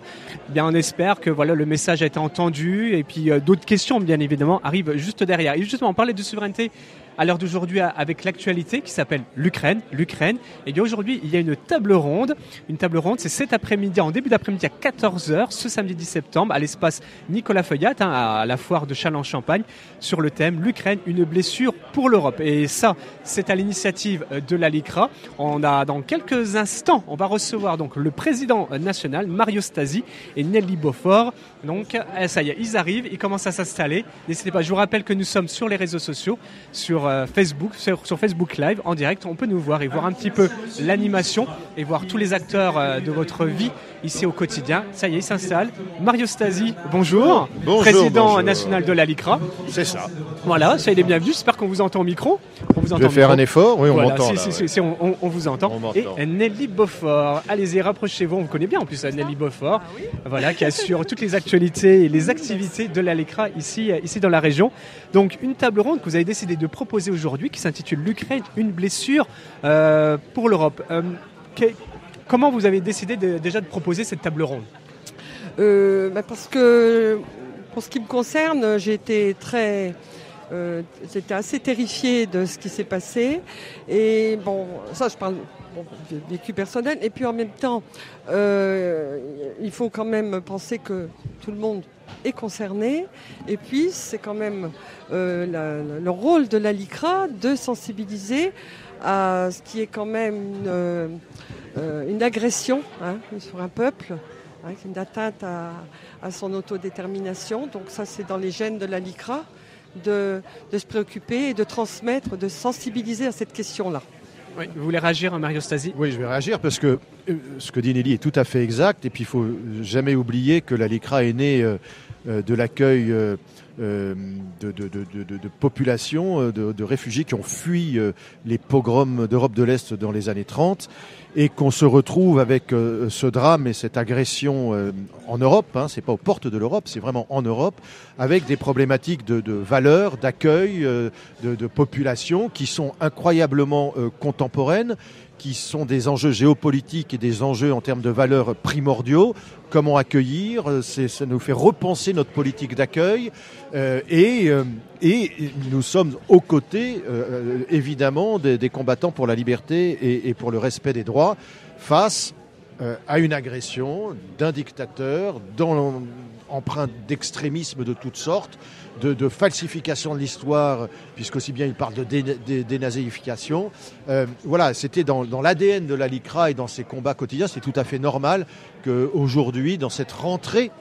Bien, on espère que voilà le message a été entendu et puis euh, d'autres questions, bien évidemment, arrivent juste derrière. Et justement, on parlait de souveraineté à l'heure d'aujourd'hui avec l'actualité qui s'appelle l'Ukraine. L'Ukraine. Et bien aujourd'hui, il y a une table ronde. Une table ronde, c'est cet après-midi, en début d'après-midi à 14h, ce samedi 10 septembre, à l'espace Nicolas Feuillat, hein, à la foire de Châlons-Champagne, sur le thème L'Ukraine, une blessure pour l'Europe. Et ça, c'est à l'initiative de la LICRA. On a dans quelques instants, on va recevoir donc le président national, Mario Stasi, et Nelly Beaufort. Donc, eh, ça y est, ils arrivent, ils commencent à s'installer. N'hésitez pas, je vous rappelle que nous sommes sur les réseaux sociaux, sur euh, Facebook, sur, Facebook Live en direct. On peut nous voir et voir un petit peu l'animation et voir tous les acteurs euh, de votre vie ici au quotidien. Ça y est, il s'installe. Mario Stasi, bonjour. Président national de la LICRA. C'est ça. Voilà, ça y est, bienvenue. J'espère qu'on vous entend au micro. On vous entend Je vais faire un effort. Oui, on m'entend. on, vous entend. et Nelly Beaufort. Allez-y, rapprochez-vous. On vous connaît bien en plus, Nelly Beaufort. Voilà, qui assure toutes les actualités et les activités de la LICRA ici, ici dans la région. Donc, une table ronde que vous avez décidé de proposer aujourd'hui qui s'intitule L'Ukraine, une blessure euh, pour l'Europe. Euh, Comment vous avez décidé déjà de proposer cette table ronde? Euh, bah, Parce que pour ce qui me concerne, j'ai été très... J'étais assez terrifiée de ce qui s'est passé. Et bon, ça, je parle vécu personnel. Et puis en même temps, euh, il faut quand même penser que tout le monde est concerné. Et puis, c'est quand même le rôle de la LICRA de sensibiliser à ce qui est quand même une euh, agression hein, sur un peuple, hein, une atteinte à, son autodétermination. Donc ça, c'est dans les gènes de la LICRA de, se préoccuper et de transmettre, de sensibiliser à cette question-là. Vous voulez réagir, Mario Stasi? Oui, je vais réagir parce que euh, ce que dit Nelly est tout à fait exact. Et puis, il faut jamais oublier que la LICRA est née euh, de l'accueil euh, de, populations, euh, de, réfugiés qui ont fui euh, les pogroms d'Europe de l'Est dans les années 30 et qu'on se retrouve avec ce drame et cette agression en Europe, hein, c'est pas aux portes de l'Europe, c'est vraiment en Europe, avec des problématiques de, valeurs, d'accueil, de, population qui sont incroyablement contemporaines, qui sont des enjeux géopolitiques et des enjeux en termes de valeurs primordiaux. Comment accueillir Ça nous fait repenser notre politique d'accueil. Euh, et, euh, et, nous sommes aux côtés, euh, évidemment, des, combattants pour la liberté et, et, pour le respect des droits face à une agression d'un dictateur dans empreinte d'extrémisme de toutes sortes, de, falsification de l'histoire, puisqu'aussi bien il parle de dénazification. Euh, voilà, c'était dans, l'ADN de la LICRA et dans ses combats quotidiens, c'est tout à fait normal qu'aujourd'hui, dans cette rentrée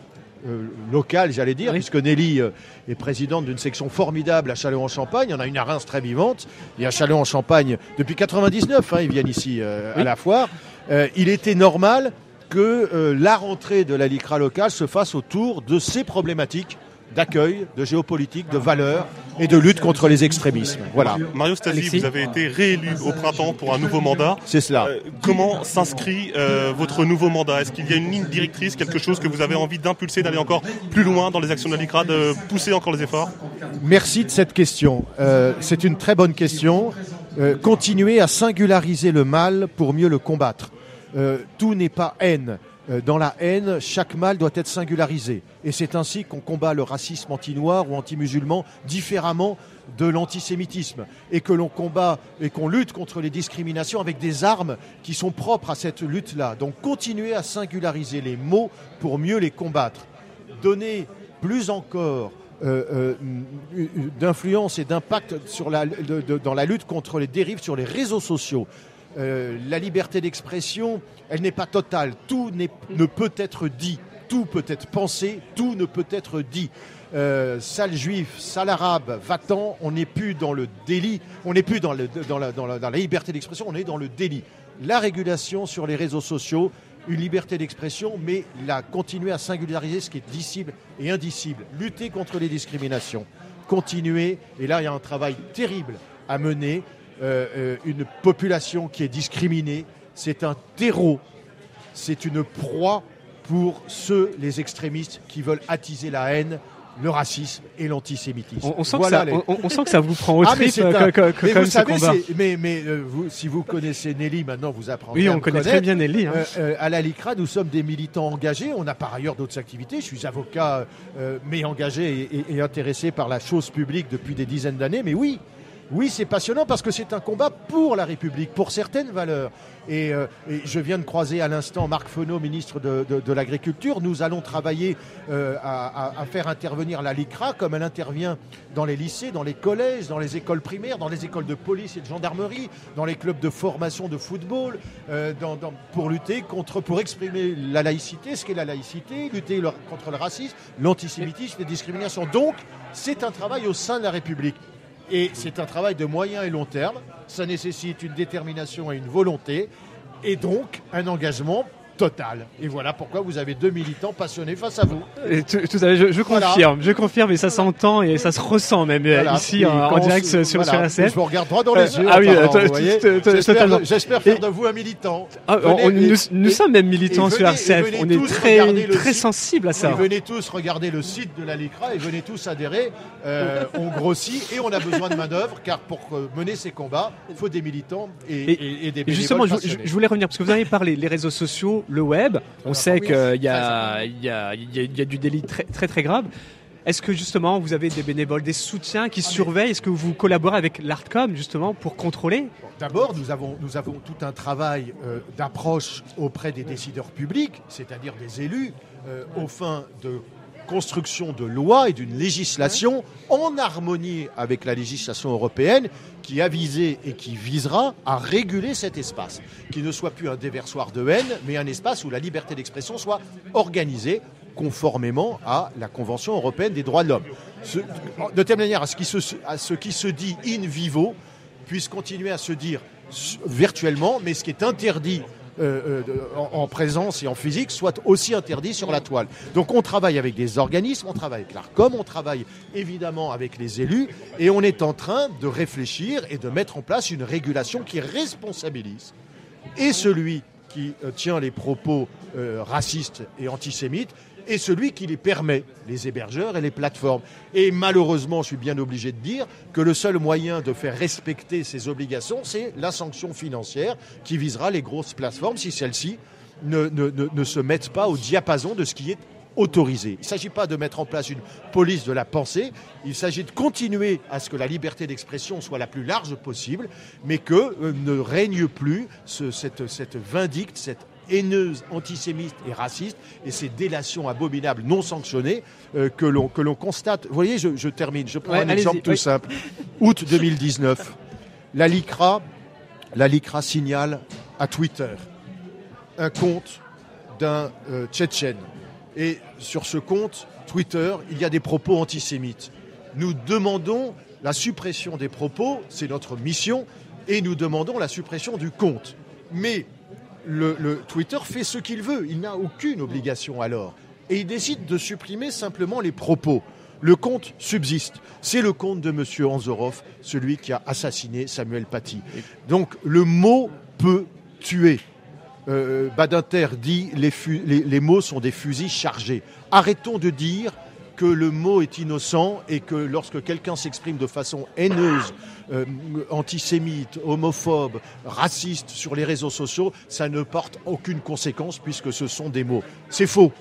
euh, locale, j'allais dire, puisque Nelly euh, est présidente d'une section formidable à Châlons-en-Champagne. Il y en a une à Reims très vivante. Et à Châlons-en-Champagne, depuis 99, hein, ils viennent ici à la foire. il était normal que la rentrée de la LICRA locale se fasse autour de ces problématiques d'accueil, de géopolitique, de valeurs et de lutte contre les extrémismes. Voilà. Mario Stasi, vous avez été réélu au printemps pour un nouveau mandat. C'est cela. Euh, comment s'inscrit euh, votre nouveau mandat? Est-ce qu'il y a une ligne directrice, quelque chose que vous avez envie d'impulser, d'aller encore plus loin dans les actions de la LICRA, de pousser encore les efforts? Merci de cette question. Euh, c'est une très bonne question. continuer à singulariser le mal pour mieux le combattre. Tout n'est pas haine. Euh, dans la haine, chaque mal doit être singularisé. Et c'est ainsi qu'on combat le racisme anti-noir ou anti-musulman différemment de l'antisémitisme. Et que l'on combat et qu'on lutte contre les discriminations avec des armes qui sont propres à cette lutte-là. Donc continuer à singulariser les mots pour mieux les combattre. Donner plus encore euh, euh, d'influence et d'impact dans la lutte contre les dérives sur les réseaux sociaux. Euh, la liberté d'expression, elle n'est pas totale. Tout ne peut être dit, tout peut être pensé, tout ne peut être dit. Euh, sale juif, sale arabe, va-t'en, on n'est plus dans le délit, on n'est plus dans, la, liberté d'expression, on est dans le délit. La régulation sur les réseaux sociaux, une liberté d'expression, mais la continuer à singulariser ce qui est dissible et indicible. Lutter contre les discriminations, continuer, et là il y a un travail terrible à mener, euh, euh, une population qui est discriminée, c'est un terreau, c'est une proie pour ceux, les extrémistes, qui veulent attiser la haine, le racisme et l'antisémitisme. On, sent que ça, on, sent que ça vous prend au ah, trip mais, vous savez, mais, mais euh, vous, si vous connaissez Nelly, maintenant vous apprenez. Oui, on connaît très bien Nelly. Hein. à la LICRA, nous sommes des militants engagés. On a par ailleurs d'autres activités. Je suis avocat, mais engagé et, et, intéressé par la chose publique depuis des dizaines d'années. Mais oui, oui, c'est passionnant parce que c'est un combat pour la République, pour certaines valeurs. Et, euh, je viens de croiser à l'instant Marc Fenot, ministre de, l'Agriculture. Nous allons travailler euh, à, faire intervenir la LICRA comme elle intervient dans les lycées, dans les collèges, dans les écoles primaires, dans les écoles de police et de gendarmerie, dans les clubs de formation de football, euh, pour lutter contre, pour exprimer la laïcité, ce qu'est la laïcité, lutter contre le racisme, l'antisémitisme, les discriminations. Donc, c'est un travail au sein de la République. Et c'est un travail de moyen et long terme. Ça nécessite une détermination et une volonté, et donc un engagement Et voilà pourquoi vous avez deux militants passionnés face à vous. tout, je, confirme, je confirme, et ça s'entend et ça se ressent même euh, ici en, direct sur, sur la scène. Je vous regarde droit dans les euh, yeux. ah oui, j'espère faire de vous un militant. Ah, nous, sommes même militants sur RCF. On est très, très sensibles à ça. venez tous regarder le site de la LICRA et venez tous adhérer. Euh, on grossit et on a besoin de main d'œuvre car pour mener ces combats, il faut des militants et, et des bénévoles. Justement, je voulais revenir parce que vous avez parlé les réseaux sociaux le web. On sait qu'il y, a, du délit très très, très grave. Est-ce que justement vous avez des bénévoles, des soutiens qui surveillent? Est-ce que vous collaborez avec l'Artcom justement pour contrôler? D'abord, nous avons, nous avons tout un travail euh, d'approche auprès des décideurs publics, c'est-à-dire des élus, euh, au fin de construction de lois et d'une législation en harmonie avec la législation européenne qui a visé et qui visera à réguler cet espace, qui ne soit plus un déversoir de haine, mais un espace où la liberté d'expression soit organisée conformément à la Convention européenne des droits de l'homme. De telle manière à ce, qui se, à ce qui se dit in vivo puisse continuer à se dire virtuellement, mais ce qui est interdit euh, euh, en, présence et en physique soit aussi interdit sur la toile. Donc on travaille avec des organismes, on travaille avec l'ARCOM, on travaille évidemment avec les élus et on est en train de réfléchir et de mettre en place une régulation qui responsabilise et celui qui euh, tient les propos racistes et antisémites et celui qui les permet, les hébergeurs et les plateformes. Et malheureusement, je suis bien obligé de dire que le seul moyen de faire respecter ces obligations, c'est la sanction financière qui visera les grosses plateformes si celles-ci ne, ne, se mettent pas au diapason de ce qui est autorisé. Il ne s'agit pas de mettre en place une police de la pensée, il s'agit de continuer à ce que la liberté d'expression soit la plus large possible, mais que euh, ne règne plus cette, cette vindicte, cette haineuses, antisémites et racistes, et ces délations abominables non sanctionnées euh, que l'on que l'on constate. Vous voyez, je, termine. Je prends un exemple tout simple. Août 2019, la LICRA, la LICRA signale à Twitter un compte d'un euh, Tchétchène. Et sur ce compte Twitter, il y a des propos antisémites. Nous demandons la suppression des propos, c'est notre mission, et nous demandons la suppression du compte. Mais le, Twitter fait ce qu'il veut, il n'a aucune obligation alors. Et il décide de supprimer simplement les propos. Le compte subsiste. C'est le compte de M. Anzorov, celui qui a assassiné Samuel Paty. Donc le mot peut tuer. Euh, Badinter dit les, les mots sont des fusils chargés. Arrêtons de dire que le mot est innocent et que lorsque quelqu'un s'exprime de façon haineuse, euh, antisémite, homophobe, raciste sur les réseaux sociaux, ça ne porte aucune conséquence puisque ce sont des mots. C'est faux.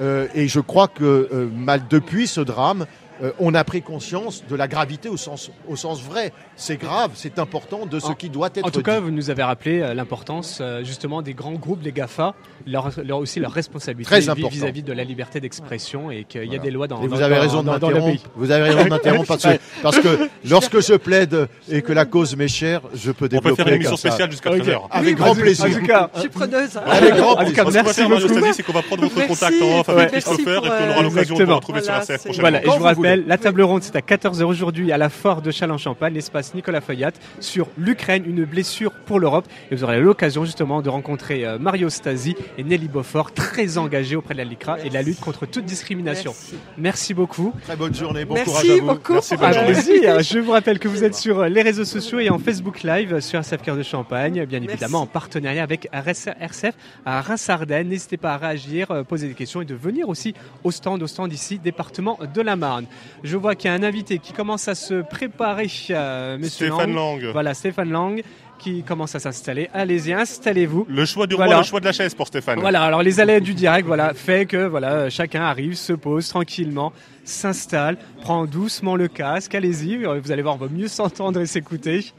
Euh, et je crois que euh, mal depuis ce drame, euh, on a pris conscience de la gravité au sens, au sens vrai. C'est grave, c'est important de ce qui doit être. En tout cas, vous nous avez rappelé euh, l'importance euh, justement des grands groupes, des GAFA, leur, aussi leur responsabilité vis-à-vis de la liberté d'expression et qu'il y a des lois dans, et vous avez raison dans, le pays. Vous avez raison d'interrompre parce que, parce que lorsque je plaide et que la cause m'est chère, je peux développer. On peut faire une émission spéciale jusqu'à 13h. Avec grand plaisir. En tout cas, je suis preneuse. Avec grand plaisir. Ce qu'on va faire, c'est qu'on va prendre votre contact en off avec Christopher et puis on aura l'occasion de vous retrouver sur la scène prochainement. Voilà, et je vous rappelle, la table ronde c'est à 14h aujourd'hui à la Foire de Châlons-Champagne, l'espace Nicolas Feuillat, sur l'Ukraine, une blessure pour l'Europe. Et vous aurez l'occasion justement de rencontrer euh, Mario Stasi et Nelly Beaufort, très engagés auprès de la LICRA et de la lutte contre toute discrimination. Merci, beaucoup. Très bonne journée, bon Merci courage à vous. Beaucoup. Merci beaucoup. Je vous rappelle que vous êtes sur les réseaux sociaux et en Facebook Live sur SF Cœur de Champagne, bien évidemment en partenariat avec RCF à Reims-Ardennes. N'hésitez pas à réagir, euh, poser des questions et de venir aussi au stand, au stand ici, département de la Marne. Je vois qu'il y a un invité qui commence à se préparer, euh, monsieur Stéphane Lang. Voilà, Stéphane Lang qui commence à s'installer. Allez-y, installez-vous. Le choix du roi, le choix de la chaise pour Stéphane. Voilà, alors les allées du direct, voilà, fait que voilà, chacun arrive, se pose tranquillement, s'installe, prend doucement le casque, allez-y, vous allez voir, on va mieux s'entendre et s'écouter.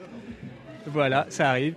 Voilà, ça arrive.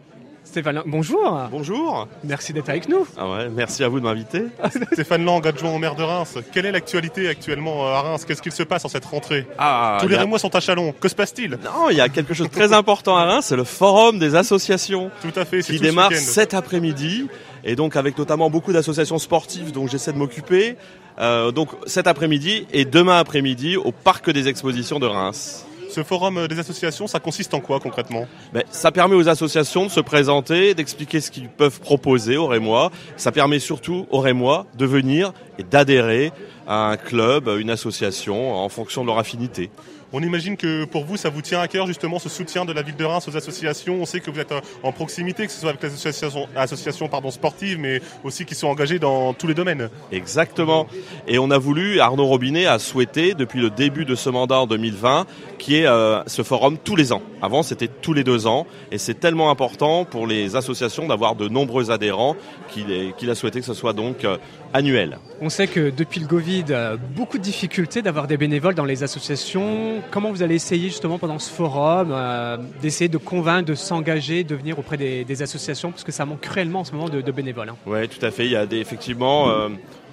Stéphane Lang, bonjour. Bonjour. Merci d'être avec nous. Ah ouais, merci à vous de m'inviter. Stéphane Lang, adjoint au maire de Reims. Quelle est l'actualité actuellement à Reims? Qu'est-ce qu'il se passe en cette rentrée? Ah, Tous les a... sont à Chalon. Que se passe-t-il? Non, il y a quelque chose de très important à Reims, c'est le forum des associations. Tout à fait, qui démarre cet après-midi. Et donc avec notamment beaucoup d'associations sportives dont j'essaie de m'occuper. Euh, donc cet après-midi et demain après-midi au parc des expositions de Reims. Ce forum des associations, ça consiste en quoi concrètement? Ben, Ça permet aux associations de se présenter, d'expliquer ce qu'ils peuvent proposer au Rémois. Ça permet surtout aux Rémois de venir et d'adhérer à un club, une association, en fonction de leur affinité. On imagine que pour vous, ça vous tient à cœur justement ce soutien de la ville de Reims aux associations. On sait que vous êtes en proximité, que ce soit avec les associations, sportives, mais aussi qui sont engagées dans tous les domaines. Exactement. Et on a voulu, Arnaud Robinet a souhaité, depuis le début de ce mandat en 2020, qu'il y ait euh, ce forum tous les ans. Avant, c'était tous les deux ans. Et c'est tellement important pour les associations d'avoir de nombreux adhérents qu'il a souhaité que ce soit donc euh, annuel. On sait que depuis le Covid, euh, beaucoup de difficultés d'avoir des bénévoles dans les associations. Comment vous allez essayer justement pendant ce forum euh, d'essayer de convaincre, de s'engager, de venir auprès des, associations? Parce que ça manque cruellement en ce moment de, bénévoles. Hein. Oui, tout à fait. Il y a des, effectivement, euh,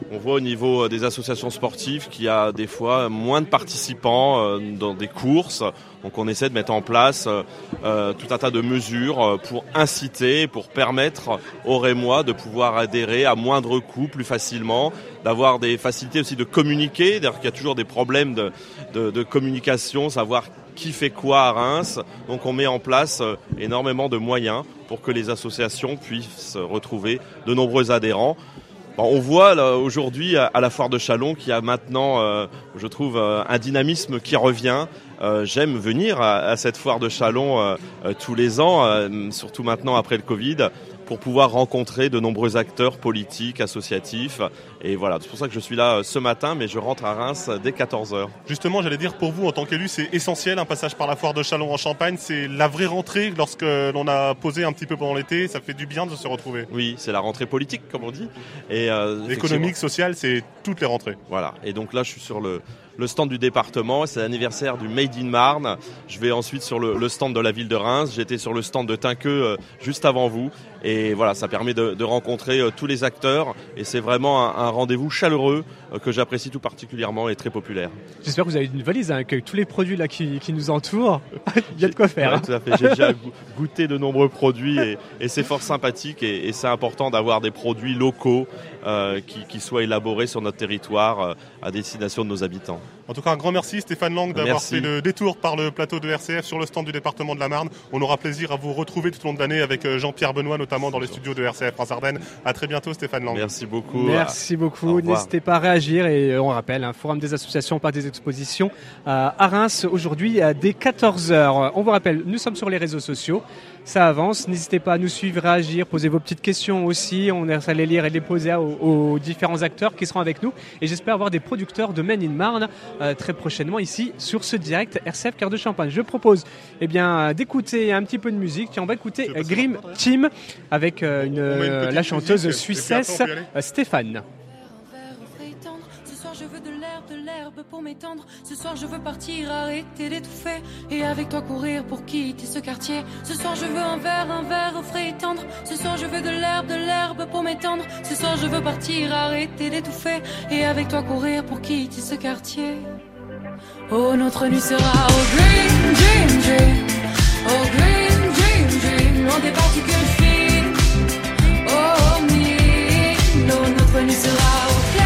on voit au niveau des associations sportives qu'il y a des fois moins de participants dans des courses. Donc on essaie de mettre en place tout un tas de mesures pour inciter, pour permettre aux Rémois de pouvoir adhérer à moindre coût, plus facilement, d'avoir des facilités aussi de communiquer. D'ailleurs, qu'il y a toujours des problèmes de, communication, savoir qui fait quoi à Reims. Donc, on met en place euh, énormément de moyens pour que les associations puissent retrouver de nombreux adhérents. On voit aujourd'hui à la foire de Chalon qu'il y a maintenant, euh, je trouve, euh, un dynamisme qui revient. J'aime venir à, à, cette foire de Chalon tous les ans, surtout maintenant après le Covid pour pouvoir rencontrer de nombreux acteurs politiques, associatifs. Et voilà, c'est pour ça que je suis là euh, ce matin, mais je rentre à Reims dès 14h. Justement, j'allais dire pour vous, en tant qu'élu, c'est essentiel un passage par la foire de Chalon en Champagne. C'est la vraie rentrée lorsque l'on a posé un petit peu pendant l'été. Ça fait du bien de se retrouver. Oui, c'est la rentrée politique, comme on dit. Et euh, économique, sociale, c'est toutes les rentrées. Voilà. Et donc là, je suis sur le le stand du département. C'est l'anniversaire du Made in Marne. Je vais ensuite sur le, stand de la ville de Reims. J'étais sur le stand de Tinqueux euh, juste avant vous. Et voilà, ça permet de, rencontrer euh, tous les acteurs. Et c'est vraiment un, rendez-vous chaleureux que j'apprécie tout particulièrement et très populaire. J'espère que vous avez une valise avec tous les produits là qui, nous entourent. Il y a de quoi faire. Hein. tout à fait. J'ai déjà goûté de nombreux produits et, c'est fort sympathique et, c'est important d'avoir des produits locaux euh, qui, soient élaborés sur notre territoire à destination de nos habitants. En tout cas, un grand merci Stéphane Lang d'avoir fait le détour par le plateau de RCF sur le stand du département de la Marne. On aura plaisir à vous retrouver tout au long de l'année avec Jean-Pierre Benoît, notamment dans les studios de RCF France Ardennes. À très bientôt, Stéphane Lang. Merci beaucoup. Merci beaucoup. N'hésitez pas à réagir et euh, on rappelle, un forum des associations, pas des expositions à Reims aujourd'hui dès 14h. On vous rappelle, nous sommes sur les réseaux sociaux ça avance. N'hésitez pas à nous suivre, réagir, poser vos petites questions aussi. On est à les lire et les poser aux, différents acteurs qui seront avec nous. Et j'espère avoir des producteurs de Men in Marne euh, très prochainement ici sur ce direct RCF Cœur de Champagne. Je propose eh bien, d'écouter un petit peu de musique. on va écouter Grim Team avec euh, une, la chanteuse suissesse Stéphane. Pour m'étendre. Ce soir je veux partir, arrêter d'étouffer. Et avec toi courir pour quitter ce quartier. Ce soir je veux un verre, un verre au frais et tendre. Ce soir je veux de l'herbe, de l'herbe pour m'étendre. Ce soir je veux partir, arrêter d'étouffer. Et avec toi courir pour quitter ce quartier. Oh notre nuit sera au green, dream, dream. Au green, dream, dream. Loin des particules fines. Oh, me. Oh, notre nuit sera au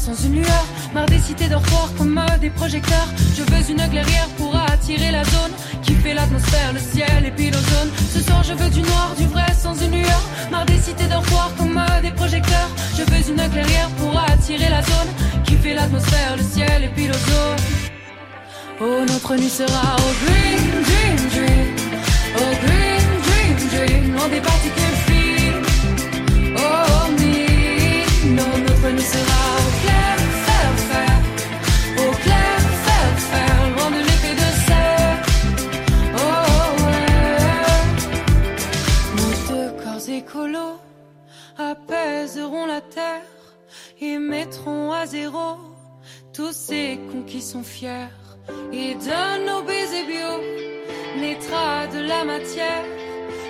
sans une lueur. Marre des cités dortoirs comme des projecteurs. Je veux une clairière pour attirer la zone qui fait l'atmosphère, le ciel et puis l'ozone. Ce soir je veux du noir, du vrai sans une lueur. Marre des cités dortoirs comme des projecteurs. Je veux une clairière pour attirer la zone qui fait l'atmosphère, le ciel et puis l'ozone. Oh notre nuit sera au green, dream, dream. Au green, dream, dream. Loin des particules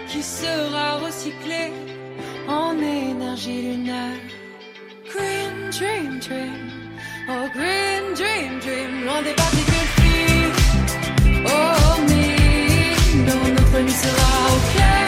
qui sera recyclée en énergie lunaire. Green dream dream, oh green dream dream, loin des particules fines. Oh mais, dans notre nuit sera au clair.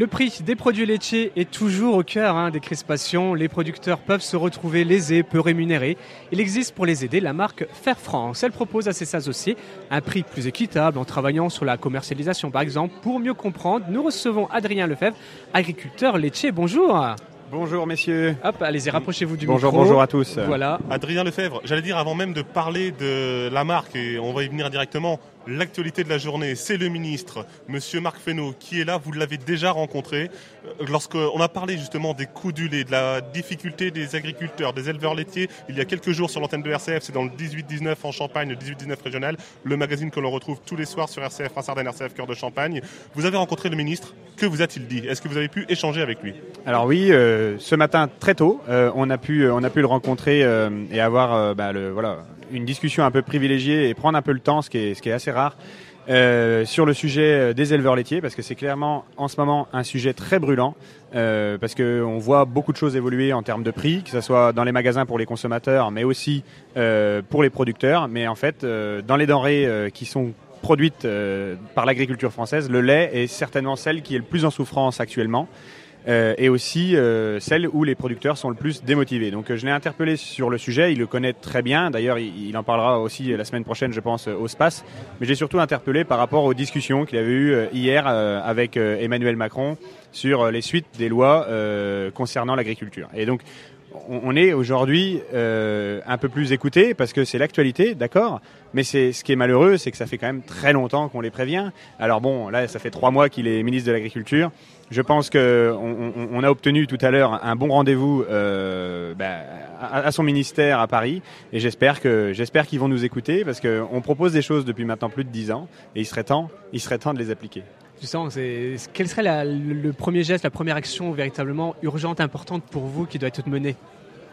Le prix des produits laitiers est toujours au cœur hein, des crispations. Les producteurs peuvent se retrouver lésés, peu rémunérés. Il existe pour les aider la marque Fair France. Elle propose à ses associés un prix plus équitable en travaillant sur la commercialisation par exemple. Pour mieux comprendre, nous recevons Adrien Lefebvre, agriculteur laitier. Bonjour. Bonjour messieurs. Hop, allez-y, rapprochez-vous du bonjour, micro. Bonjour à tous. Voilà. Adrien Lefebvre, j'allais dire avant même de parler de la marque, et on va y venir directement, L'actualité de la journée, c'est le ministre, Monsieur Marc Fesneau, qui est là. Vous l'avez déjà rencontré. Euh, lorsqu'on a parlé justement des coûts du lait, de la difficulté des agriculteurs, des éleveurs laitiers, il y a quelques jours sur l'antenne de RCF, c'est dans le 18-19 en Champagne, le 18-19 régional, le magazine que l'on retrouve tous les soirs sur RCF France Ardennes, RCF Cœur de Champagne. Vous avez rencontré le ministre. Que vous a-t-il dit? Est-ce que vous avez pu échanger avec lui? Alors oui, euh, ce matin très tôt, euh, on a pu on a pu le rencontrer et avoir bah, le voilà une discussion un peu privilégiée et prendre un peu le temps, ce qui est, assez rare, euh, sur le sujet euh, des éleveurs laitiers, parce que c'est clairement en ce moment un sujet très brûlant, euh, parce qu'on voit beaucoup de choses évoluer en termes de prix, que ce soit dans les magasins pour les consommateurs, mais aussi euh, pour les producteurs. Mais en fait, dans les denrées qui sont produites par l'agriculture française, le lait est certainement celle qui est le plus en souffrance actuellement. Euh, et aussi euh, celle où les producteurs sont le plus démotivés. Donc je l'ai interpellé sur le sujet, il le connaît très bien, d'ailleurs il, en parlera aussi la semaine prochaine je pense au SPACE, mais j'ai surtout interpellé par rapport aux discussions qu'il avait eues hier avec Emmanuel Macron sur les suites des lois concernant l'agriculture. Et donc on est aujourd'hui euh, un peu plus écouté parce que c'est l'actualité, d'accord? Mais c'est ce qui est malheureux, c'est que ça fait quand même très longtemps qu'on les prévient. Alors bon, là, ça fait trois mois qu'il est ministre de l'Agriculture. Je pense que on, a obtenu tout à l'heure un bon rendez-vous euh, bah, à, son ministère à Paris, et j'espère que j'espère qu'ils vont nous écouter parce qu'on propose des choses depuis maintenant plus de dix ans, et il serait temps, il serait temps de les appliquer. c'est quel serait le premier geste, la première action véritablement urgente, importante pour vous qui doit être menée?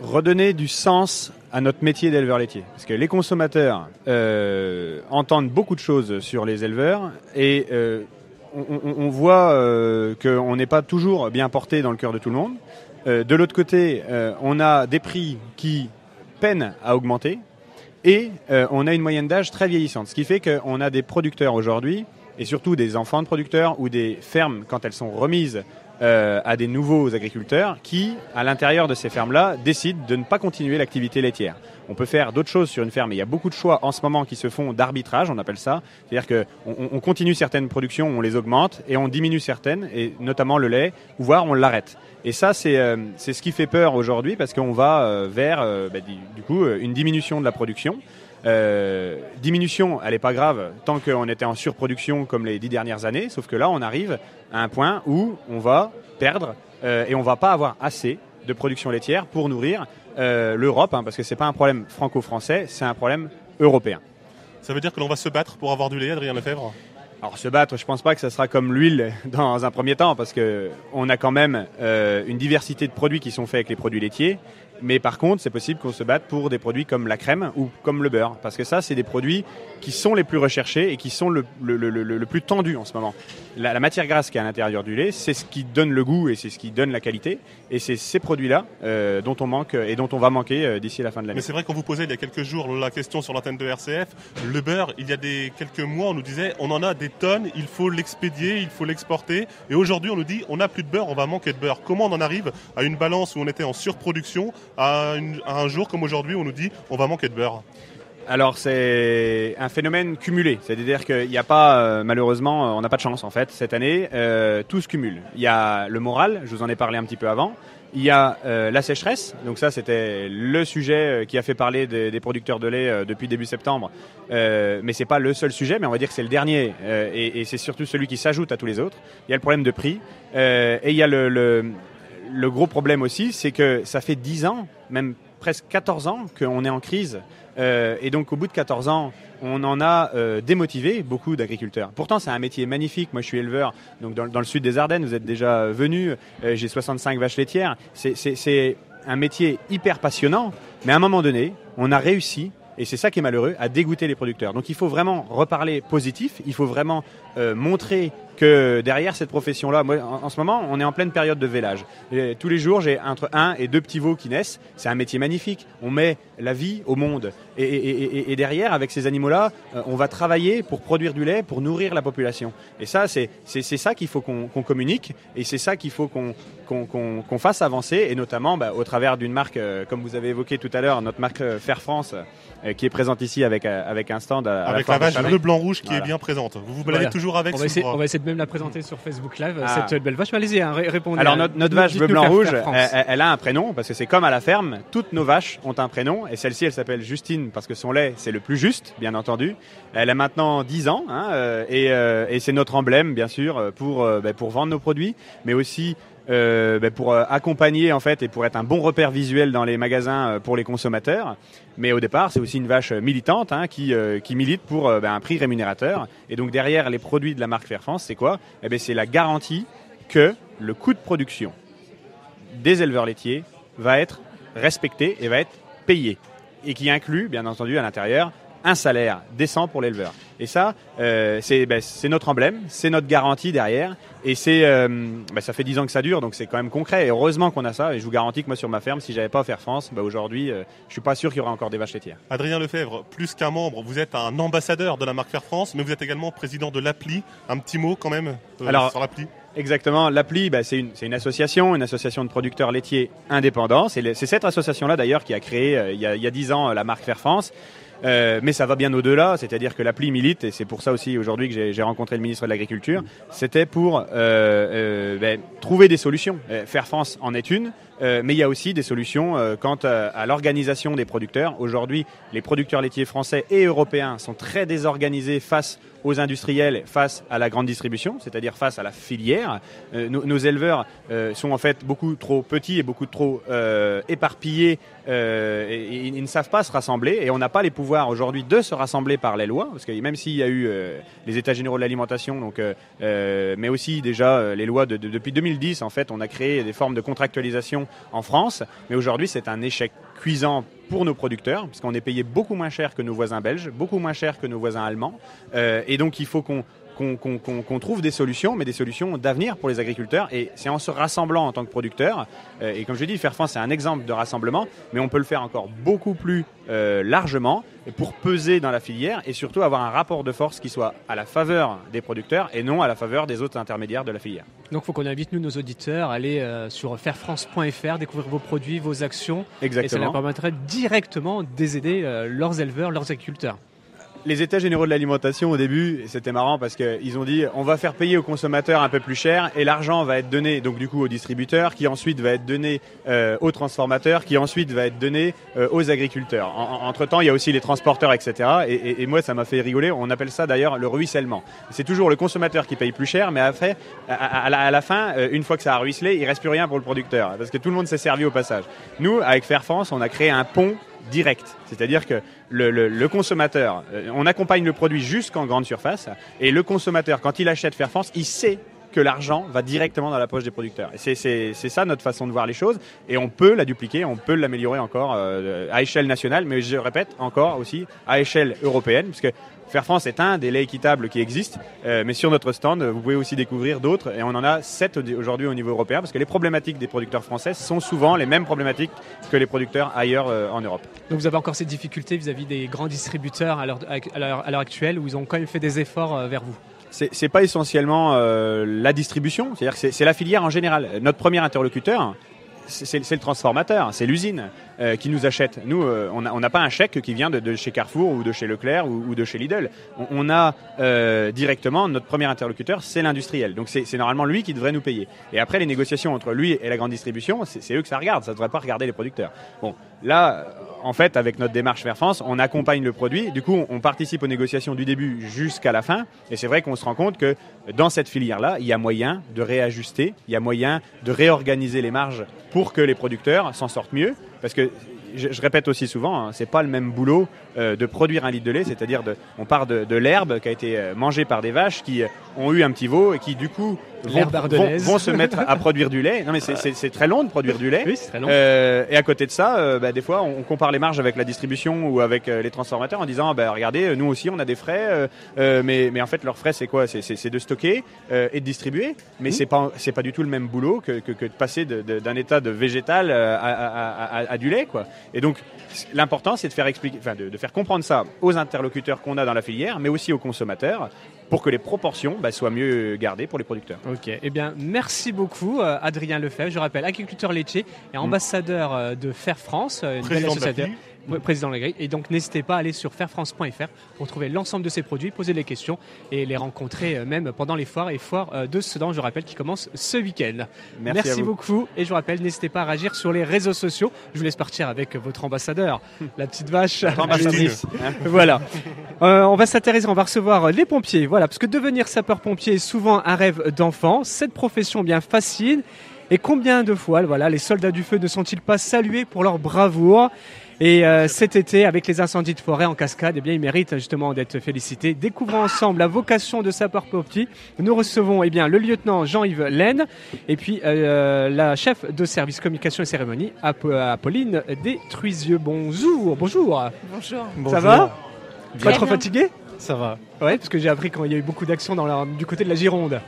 Redonner du sens à notre métier d'éleveur laitier. Parce que les consommateurs euh, entendent beaucoup de choses sur les éleveurs et euh, on, voit euh, qu'on n'est pas toujours bien porté dans le cœur de tout le monde. de l'autre côté, on a des prix qui peinent à augmenter et on a une moyenne d'âge très vieillissante. Ce qui fait qu'on a des producteurs aujourd'hui et surtout des enfants de producteurs ou des fermes, quand elles sont remises euh, à des nouveaux agriculteurs qui, à l'intérieur de ces fermes-là, décident de ne pas continuer l'activité laitière. On peut faire d'autres choses sur une ferme. il y a beaucoup de choix en ce moment qui se font d'arbitrage, on appelle ça. C'est-à-dire qu'on on continue certaines productions, on les augmente, et on diminue certaines, et notamment le lait, ou voire on l'arrête. Et ça, c'est euh, ce qui fait peur aujourd'hui, parce qu'on va euh, vers, euh, bah, du coup, une diminution de la production. Diminution, elle n'est pas grave tant qu'on était en surproduction comme les dix dernières années, sauf que là, on arrive à un point où on va perdre et on va pas avoir assez de production laitière pour nourrir euh, l'Europe, hein, parce que c'est pas un problème franco-français, c'est un problème européen. Ça veut dire que l'on va se battre pour avoir du lait, Adrien Lefebvre? Alors se battre, je pense pas que ça sera comme l'huile dans un premier temps, parce que on a quand même une diversité de produits qui sont faits avec les produits laitiers. Mais par contre, c'est possible qu'on se batte pour des produits comme la crème ou comme le beurre, parce que ça, c'est des produits qui sont les plus recherchés et qui sont le, le, le, le plus tendus en ce moment. La, matière grasse qui est à l'intérieur du lait, c'est ce qui donne le goût et c'est ce qui donne la qualité. Et c'est ces produits-là euh, dont on manque et dont on va manquer euh, d'ici la fin de l'année. Mais c'est vrai qu'on vous posait il y a quelques jours la question sur l'antenne de RCF. Le beurre, il y a des quelques mois, on nous disait on en a des tonnes, il faut l'expédier, il faut l'exporter. Et aujourd'hui, on nous dit on n'a plus de beurre, on va manquer de beurre. Comment on en arrive à une balance où on était en surproduction à, un jour comme aujourd'hui on nous dit on va manquer de beurre? Alors c'est un phénomène cumulé, c'est-à-dire qu'il n'y a pas, euh, malheureusement, on n'a pas de chance en fait cette année, euh, tout se cumule. Il y a le moral, je vous en ai parlé un petit peu avant, il y a euh, la sécheresse, donc ça c'était le sujet qui a fait parler des, producteurs de lait depuis début septembre, mais c'est pas le seul sujet, mais on va dire que c'est le dernier. Et, c'est surtout celui qui s'ajoute à tous les autres. Il y a le problème de prix. Et il y a le, le gros problème aussi, c'est que ça fait 10 ans, même presque 14 ans qu'on est en crise. Euh, et donc au bout de 14 ans, on en a euh, démotivé beaucoup d'agriculteurs. Pourtant, c'est un métier magnifique. Moi, je suis éleveur, donc dans, le sud des Ardennes, vous êtes déjà venu. Euh, j'ai 65 vaches laitières. C'est un métier hyper passionnant, mais à un moment donné, on a réussi et c'est ça qui est malheureux, à dégoûter les producteurs. Donc il faut vraiment reparler positif, il faut vraiment montrer que derrière cette profession-là, moi, en, ce moment, on est en pleine période de vélage. tous les jours, j'ai entre un et deux petits veaux qui naissent. C'est un métier magnifique. On met la vie au monde. Et, derrière, avec ces animaux-là, euh, on va travailler pour produire du lait, pour nourrir la population. Et ça, c'est ça qu'il faut qu'on communique. Et c'est ça qu'il faut qu'on fasse avancer. Et notamment bah, au travers d'une marque, euh, comme vous avez évoqué tout à l'heure, notre marque euh, Fair France, qui est présente ici avec, avec un stand. À, avec la, vache bleu, blanc, rouge qui est bien présente. Vous vous baladez toujours avec on va, essayer, on va essayer de même la présenter sur Facebook Live, ah. cette belle vache. Allez-y, hein, répondez. Alors notre, vache bleu, blanc, rouge, elle, a un prénom, parce que c'est comme à la ferme, toutes nos vaches ont un prénom. Et celle-ci, elle s'appelle Justine, parce que son lait, c'est le plus juste, bien entendu. Elle a maintenant 10 ans, hein, euh, et, euh, et c'est notre emblème, bien sûr, pour, euh, ben, pour vendre nos produits, mais aussi euh, ben pour accompagner en fait et pour être un bon repère visuel dans les magasins pour les consommateurs. Mais au départ, c'est aussi une vache militante hein, qui, qui milite pour ben, un prix rémunérateur. Et donc derrière les produits de la marque Fair France, c'est quoi? Eh ben, C'est la garantie que le coût de production des éleveurs laitiers va être respecté et va être payé et qui inclut, bien entendu, à l'intérieur, un salaire décent pour l'éleveur. Et ça, euh, ben, c'est notre emblème, c'est notre garantie derrière. Et c'est, euh, ben, ça fait dix ans que ça dure, donc c'est quand même concret. Et heureusement qu'on a ça. Et je vous garantis que moi, sur ma ferme, si j'avais pas offert France, ben, aujourd'hui, euh, je suis pas sûr qu'il y aura encore des vaches laitières. Adrien Lefebvre, plus qu'un membre, vous êtes un ambassadeur de la marque Fair France, mais vous êtes également président de l'appli. Un petit mot quand même sur l'appli Exactement. L'appli, bah, c'est une, une, association, une association de producteurs laitiers indépendants. C'est cette association-là d'ailleurs qui a créé euh, il, y a, il y a 10 ans la marque Fair France. Euh, mais ça va bien au-delà, c'est-à-dire que l'appli milite, et c'est pour ça aussi aujourd'hui que j'ai rencontré le ministre de l'Agriculture, c'était pour euh, euh, ben, trouver des solutions. Faire France en est une, mais il y a aussi des solutions quant à l'organisation des producteurs. Aujourd'hui, les producteurs laitiers français et européens sont très désorganisés face aux industriels face à la grande distribution, c'est-à-dire face à la filière. Euh, nos, éleveurs euh, sont en fait beaucoup trop petits et beaucoup trop euh, éparpillés et, ils ne savent pas se rassembler et on n'a pas les pouvoirs aujourd'hui de se rassembler par les lois, parce que même s'il y a eu les états généraux de l'alimentation, donc, mais aussi déjà les lois de, depuis 2010, en fait, on a créé des formes de contractualisation en France, mais aujourd'hui c'est un échec cuisant pour nos producteurs, puisqu'on est payé beaucoup moins cher que nos voisins belges, beaucoup moins cher que nos voisins allemands. Euh, et donc il faut qu'on qu'on qu qu trouve des solutions, mais des solutions d'avenir pour les agriculteurs. Et c'est en se rassemblant en tant que producteur. Euh, et comme je dis, Faire France, c'est un exemple de rassemblement, mais on peut le faire encore beaucoup plus euh, largement pour peser dans la filière et surtout avoir un rapport de force qui soit à la faveur des producteurs et non à la faveur des autres intermédiaires de la filière. Donc il faut qu'on invite nous, nos auditeurs, à aller euh, sur fairfrance.fr, découvrir vos produits, vos actions. Exactement. Et ça leur permettrait directement d'aider leurs éleveurs, leurs agriculteurs les États généraux de l'alimentation au début, c'était marrant parce qu'ils ont dit on va faire payer aux consommateurs un peu plus cher et l'argent va être donné donc du coup aux distributeurs, qui ensuite va être donné euh, aux transformateurs, qui ensuite va être donné euh, aux agriculteurs. En, entre temps, il y a aussi les transporteurs, etc. Et, moi, ça m'a fait rigoler. On appelle ça d'ailleurs le ruissellement. C'est toujours le consommateur qui paye plus cher, mais après, à, à, la, à la, fin, euh, une fois que ça a ruisselé, il reste plus rien pour le producteur parce que tout le monde s'est servi au passage. Nous, avec Fair France, on a créé un pont direct. C'est-à-dire que le, le, consommateur, on accompagne le produit jusqu'en grande surface, et le consommateur, quand il achète Fair France, il sait que l'argent va directement dans la poche des producteurs. C'est ça notre façon de voir les choses, et on peut la dupliquer, on peut l'améliorer encore euh, à échelle nationale, mais je répète encore aussi à échelle européenne, puisque Fair France est un des laits équitables qui existent, euh, mais sur notre stand, vous pouvez aussi découvrir d'autres, et on en a sept aujourd'hui au niveau européen, parce que les problématiques des producteurs français sont souvent les mêmes problématiques que les producteurs ailleurs euh, en Europe. Donc vous avez encore ces difficultés vis-à-vis -vis des grands distributeurs à l'heure actuelle, où ils ont quand même fait des efforts euh, vers vous? C'est pas essentiellement la distribution, c'est-à-dire que c'est la filière en général. Notre premier interlocuteur, c'est le transformateur, c'est l'usine euh, qui nous achète. Nous, euh, on n'a pas un chèque qui vient de, chez Carrefour ou de chez Leclerc ou, de chez Lidl. On, a euh, directement notre premier interlocuteur, c'est l'industriel. Donc c'est normalement lui qui devrait nous payer. Et après les négociations entre lui et la grande distribution, c'est eux que ça regarde. Ça ne devrait pas regarder les producteurs. Bon, là, en fait, avec notre démarche Vers France, on accompagne le produit. Du coup, on participe aux négociations du début jusqu'à la fin. Et c'est vrai qu'on se rend compte que dans cette filière-là, il y a moyen de réajuster, il y a moyen de réorganiser les marges pour que les producteurs s'en sortent mieux. Parce que je, répète aussi souvent, hein, c'est pas le même boulot euh, de produire un litre de lait, c'est-à-dire on part de, de l'herbe qui a été mangée par des vaches qui ont eu un petit veau et qui du coup vont, vont, vont, se mettre à produire du lait. Non mais c'est très long de produire du lait. Oui, très long. Euh, et à côté de ça, euh, bah, des fois on compare les marges avec la distribution ou avec euh, les transformateurs en disant, bah, regardez, nous aussi on a des frais, mais, mais en fait leurs frais c'est quoi? C'est de stocker et de distribuer, mais mmh. c'est pas c'est pas du tout le même boulot que, que, que de passer d'un état de végétal à, à, à, à, du lait quoi. Et donc l'important c'est de faire expliquer, enfin de, de faire comprendre ça aux interlocuteurs qu'on a dans la filière, mais aussi aux consommateurs pour que les proportions bah, soient mieux gardées pour les producteurs. Ok, eh bien merci beaucoup euh, Adrien Lefebvre, je rappelle agriculteur laitier et ambassadeur euh, de Fair France, une belle association président de la grille. Et donc n'hésitez pas à aller sur fairfrance.fr pour trouver l'ensemble de ces produits, poser des questions et les rencontrer même pendant les foires et foires de Sedan, je rappelle, qui commence ce week-end. Merci, Merci beaucoup et je vous rappelle, n'hésitez pas à réagir sur les réseaux sociaux. Je vous laisse partir avec votre ambassadeur, la petite vache. Ambassadrice. voilà. Euh, on va s'intéresser, on va recevoir les pompiers. Voilà, parce que devenir sapeur-pompier est souvent un rêve d'enfant. Cette profession bien fascine. Et combien de fois, voilà, les soldats du feu ne sont-ils pas salués pour leur bravoure? Et euh, cet été, avec les incendies de forêt en cascade, eh bien, ils méritent justement d'être félicités. Découvrons ensemble la vocation de sapeur-pompier. Nous recevons eh bien, le lieutenant Jean-Yves Laine et puis euh, la chef de service communication et cérémonie, Apolline Détruisieux. Bonjour, bonjour. Bonjour. Ça bonjour. va Pas trop fatigué? Ça va. Ouais, parce que j'ai appris quand il y a eu beaucoup d'actions du côté de la Gironde.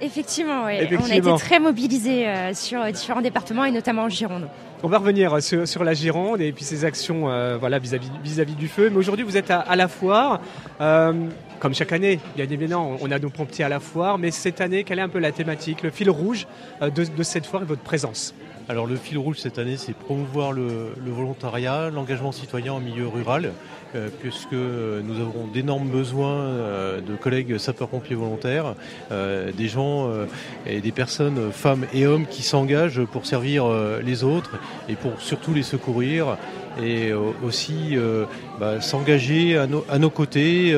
Effectivement, oui. Effectivement. On a été très mobilisés euh, sur différents départements et notamment en Gironde. On va revenir sur, la Gironde et puis ses actions voilà, vis-à-vis, du feu. Mais aujourd'hui, vous êtes à, la foire. comme chaque année, bien évidemment, on a nos pompiers à la foire. Mais cette année, quelle est un peu la thématique, le fil rouge de cette foire et votre présence? Alors le fil rouge cette année, c'est promouvoir le, volontariat, l'engagement citoyen en milieu rural, euh, puisque nous avons d'énormes besoins euh, de collègues sapeurs-pompiers volontaires, euh, des gens et des personnes, femmes et hommes, qui s'engagent pour servir les autres et pour surtout les secourir et aussi bah, s'engager à, à, nos côtés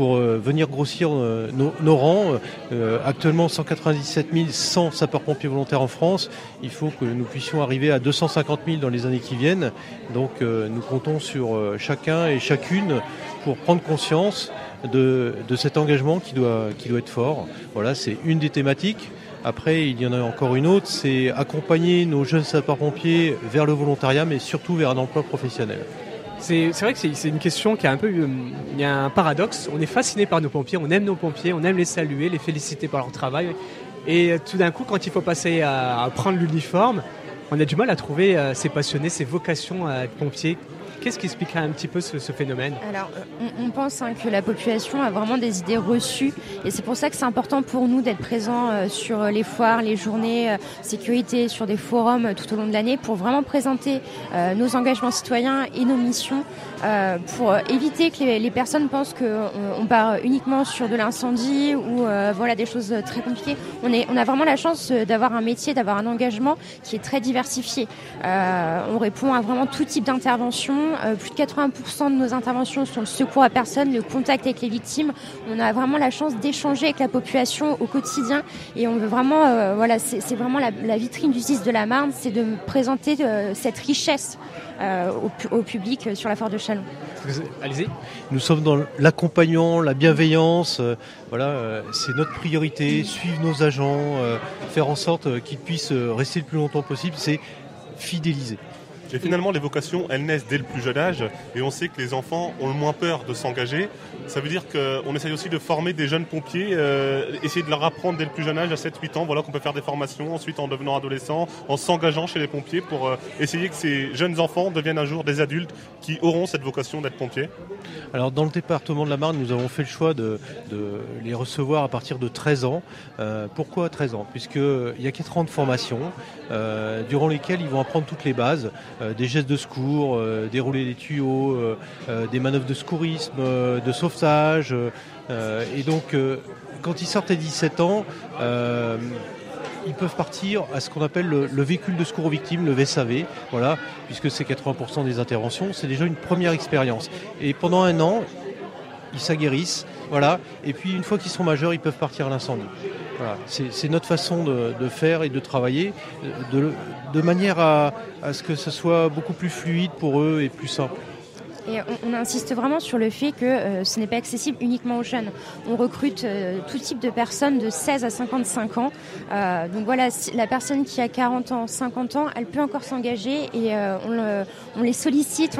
pour euh, venir grossir euh, nos, rangs. Euh, actuellement 197 100 sapeurs-pompiers volontaires en France. Il faut que nous puissions arriver à 250 000 dans les années qui viennent. Donc nous comptons sur chacun et chacune pour prendre conscience de, cet engagement qui doit, qui doit être fort. Voilà, c'est une des thématiques. Après, il y en a encore une autre, c'est accompagner nos jeunes sapeurs-pompiers vers le volontariat, mais surtout vers un emploi professionnel. C'est vrai que c'est une question qui a un peu. Euh, il y a un paradoxe. On est fasciné par nos pompiers, on aime nos pompiers, on aime les saluer, les féliciter par leur travail. Et euh, tout d'un coup, quand il faut passer à, prendre l'uniforme, on a du mal à trouver euh, ces passionnés, ces vocations à être pompiers Qu'est-ce qui expliquerait un petit peu ce, phénomène Alors, on, pense hein, que la population a vraiment des idées reçues et c'est pour ça que c'est important pour nous d'être présents euh, sur les foires, les journées euh, sécurité, sur des forums euh, tout au long de l'année pour vraiment présenter nos engagements citoyens et nos missions pour éviter que les, personnes pensent qu'on on part uniquement sur de l'incendie ou voilà des choses très compliquées. On, est, on a vraiment la chance d'avoir un métier, d'avoir un engagement qui est très diversifié. on répond à vraiment tout type d'intervention euh, plus de 80% de nos interventions sont le secours à personne, le contact avec les victimes. On a vraiment la chance d'échanger avec la population au quotidien et on veut vraiment, euh, voilà, c'est vraiment la, vitrine du 6 de la Marne, c'est de présenter euh, cette richesse au, public sur la Force de Chalon. Allez-y. Nous sommes dans l'accompagnement, la bienveillance. voilà, c'est notre priorité. Suivre nos agents, faire en sorte qu'ils puissent rester le plus longtemps possible. C'est fidéliser. Et finalement, les vocations, elles naissent dès le plus jeune âge. Et on sait que les enfants ont le moins peur de s'engager. Ça veut dire qu'on essaye aussi de former des jeunes pompiers, euh, essayer de leur apprendre dès le plus jeune âge, à 7-8 ans, voilà qu'on peut faire des formations, ensuite en devenant adolescent, en s'engageant chez les pompiers pour euh, essayer que ces jeunes enfants deviennent un jour des adultes qui auront cette vocation d'être pompiers. Alors dans le département de la Marne, nous avons fait le choix de, les recevoir à partir de 13 ans. Euh, pourquoi 13 ans? Puisqu'il y a 4 ans de formation, durant lesquels ils vont apprendre toutes les bases. Euh, des gestes de secours, euh, dérouler des tuyaux, euh, des manœuvres de secourisme, de sauvetage. et donc, quand ils sortent à 17 ans, ils peuvent partir à ce qu'on appelle le, véhicule de secours aux victimes, le VSAV, voilà, puisque c'est 80% des interventions, c'est déjà une première expérience. Et pendant un an, ils s'aguerrissent, voilà, et puis une fois qu'ils sont majeurs, ils peuvent partir à l'incendie. C'est notre façon de, faire et de travailler de, manière à, ce que ce soit beaucoup plus fluide pour eux et plus simple. Et on, insiste vraiment sur le fait que euh, ce n'est pas accessible uniquement aux jeunes. On recrute euh, tout type de personnes de 16 à 55 ans. Euh, donc voilà, la personne qui a 40 ans, 50 ans, elle peut encore s'engager et on, les sollicite.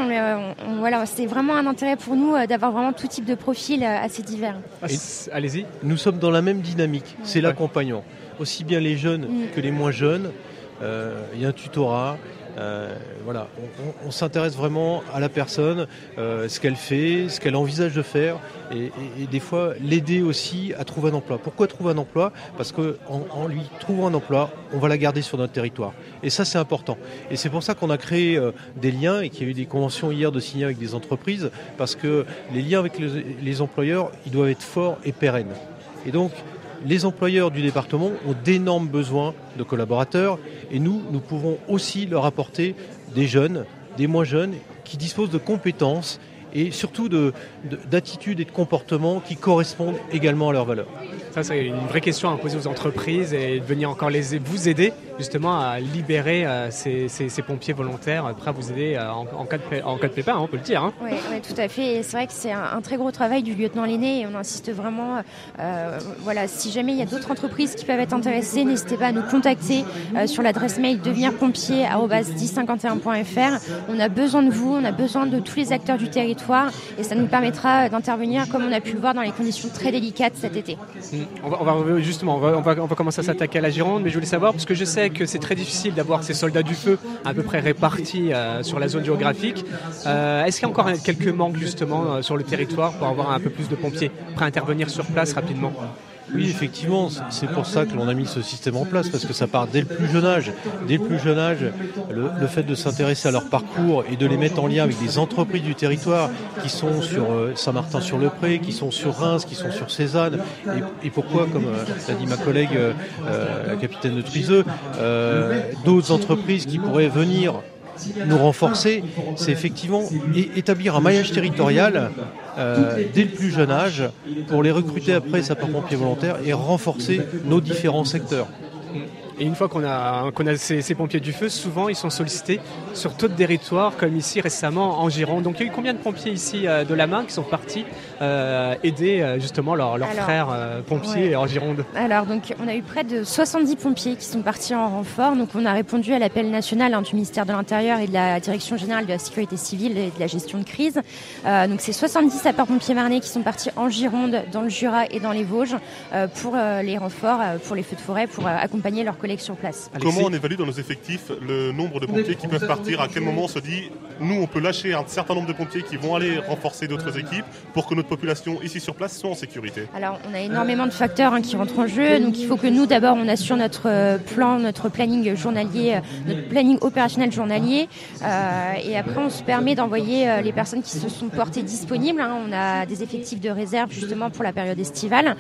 voilà, c'est vraiment un intérêt pour nous d'avoir vraiment tout type de profil assez divers. Allez-y. Nous sommes dans la même dynamique. C'est l'accompagnement. Aussi bien les jeunes mm. que les moins jeunes. Il y a un tutorat. Euh, voilà, on, s'intéresse vraiment à la personne, euh, ce qu'elle fait, ce qu'elle envisage de faire, et, des fois l'aider aussi à trouver un emploi. Pourquoi trouver un emploi? Parce qu'en en, lui trouvant un emploi, on va la garder sur notre territoire. Et ça, c'est important. Et c'est pour ça qu'on a créé euh, des liens et qu'il y a eu des conventions hier de signer avec des entreprises, parce que les liens avec les, les employeurs, ils doivent être forts et pérennes. Et donc, les employeurs du département ont d'énormes besoins de collaborateurs et nous, nous pouvons aussi leur apporter des jeunes, des moins jeunes, qui disposent de compétences et surtout d'attitudes et de comportements qui correspondent également à leurs valeurs. Ça, c'est une vraie question à poser aux entreprises et de venir encore les, vous aider justement à libérer euh, ces, pompiers volontaires prêts à vous aider euh, en, cas, de, en cas de pépin, hein, on peut le dire. Hein. Oui, tout à fait. Et c'est vrai que c'est un, très gros travail du lieutenant Lenné et on insiste vraiment. Euh, voilà, si jamais il y a d'autres entreprises qui peuvent être intéressées, n'hésitez pas à nous contacter sur l'adresse mail devenirpompier.1051.fr. On a besoin de vous, on a besoin de tous les acteurs du territoire et ça nous permettra d'intervenir comme on a pu le voir dans les conditions très délicates cet été. On va, justement, on va, commencer à s'attaquer à la Gironde, mais je voulais savoir, parce que je sais que c'est très difficile d'avoir ces soldats du feu à peu près répartis euh, sur la zone géographique. Euh, est-ce qu'il y a encore quelques manques justement euh, sur le territoire pour avoir un peu plus de pompiers prêts à intervenir sur place rapidement? Oui, effectivement, c'est pour ça que l'on a mis ce système en place, parce que ça part dès le plus jeune âge. Dès le plus jeune âge, le, fait de s'intéresser à leur parcours et de les mettre en lien avec des entreprises du territoire qui sont sur euh, Saint-Martin-sur-le-Pré, qui sont sur Reims, qui sont sur Cézanne, et, pourquoi, comme euh, l'a dit ma collègue, euh, la capitaine de Triseux, d'autres entreprises qui pourraient venir nous renforcer, c'est effectivement établir un maillage territorial euh, dès le plus jeune âge pour les recruter après sapeurs-pompiers volontaires et renforcer nos différents secteurs. Et une fois qu'on a, ces, pompiers du feu, souvent ils sont sollicités sur d'autres territoires, comme ici récemment en Gironde. Donc il y a eu combien de pompiers ici euh, de la main qui sont partis euh, aider euh, justement leurs frères pompiers en Gironde Alors donc on a eu près de 70 pompiers qui sont partis en renfort. Donc on a répondu à l'appel national hein, du ministère de l'Intérieur et de la Direction générale de la sécurité civile et de la gestion de crise. donc c'est 70 sapeurs-pompiers marnais qui sont partis en Gironde, dans le Jura et dans les Vosges pour les renforts, pour les feux de forêt, pour accompagner leurs collègues sur place. Comment on évalue dans nos effectifs le nombre de pompiers qui peuvent partir? À quel moment on se dit, nous, on peut lâcher un certain nombre de pompiers qui vont aller renforcer d'autres équipes pour que notre population ici sur place soit en sécurité Alors, on a énormément de facteurs hein, qui rentrent en jeu. Donc, il faut que nous, d'abord, on assure notre euh, plan, notre planning journalier, euh, notre planning opérationnel journalier. Euh, et après, on se permet d'envoyer les personnes qui se sont portées disponibles. Hein. On a des effectifs de réserve justement pour la période estivale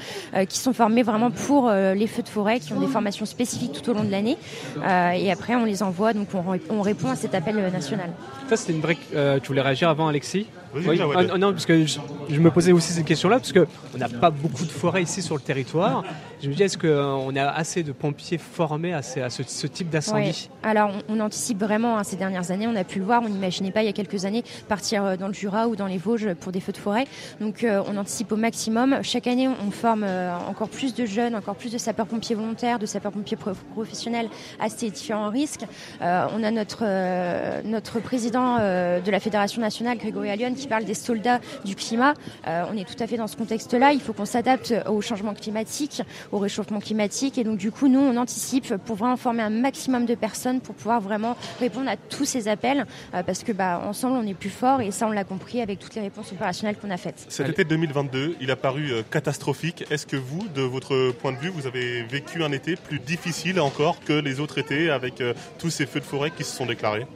qui sont formés vraiment pour les feux de forêt, qui ont des formations spécifiques tout au long de l'année. Euh, et après, on les envoie, donc on, répond à cet appel national. Ça, c'était une vraie. Euh, tu voulais réagir avant, Alexis? Oui, ah, non, parce que je, me posais aussi cette question-là, parce qu'on n'a pas beaucoup de forêts ici sur le territoire. Je me dis, est-ce qu'on a assez de pompiers formés à, ce, type d'incendie? Alors, on, anticipe vraiment hein, ces dernières années, on a pu le voir, on n'imaginait pas il y a quelques années partir euh, dans le Jura ou dans les Vosges pour des feux de forêt. Donc, euh, on anticipe au maximum. Chaque année, on forme euh, encore plus de jeunes, encore plus de sapeurs-pompiers volontaires, de sapeurs-pompiers professionnels à ces différents risques. on a notre, notre président de la Fédération nationale, Grégory Allion, qui parle des soldats du climat. On est tout à fait dans ce contexte-là. Il faut qu'on s'adapte au changement climatique, au réchauffement climatique. Et donc, du coup, nous, on anticipe pour vraiment former un maximum de personnes pour pouvoir vraiment répondre à tous ces appels. Euh, parce que, bah, ensemble, on est plus fort. Et ça, on l'a compris avec toutes les réponses opérationnelles qu'on a faites. Cet été 2022, il a paru euh, catastrophique. Est-ce que vous, de votre point de vue, vous avez vécu un été plus difficile encore que les autres étés avec tous ces feux de forêt qui se sont déclarés?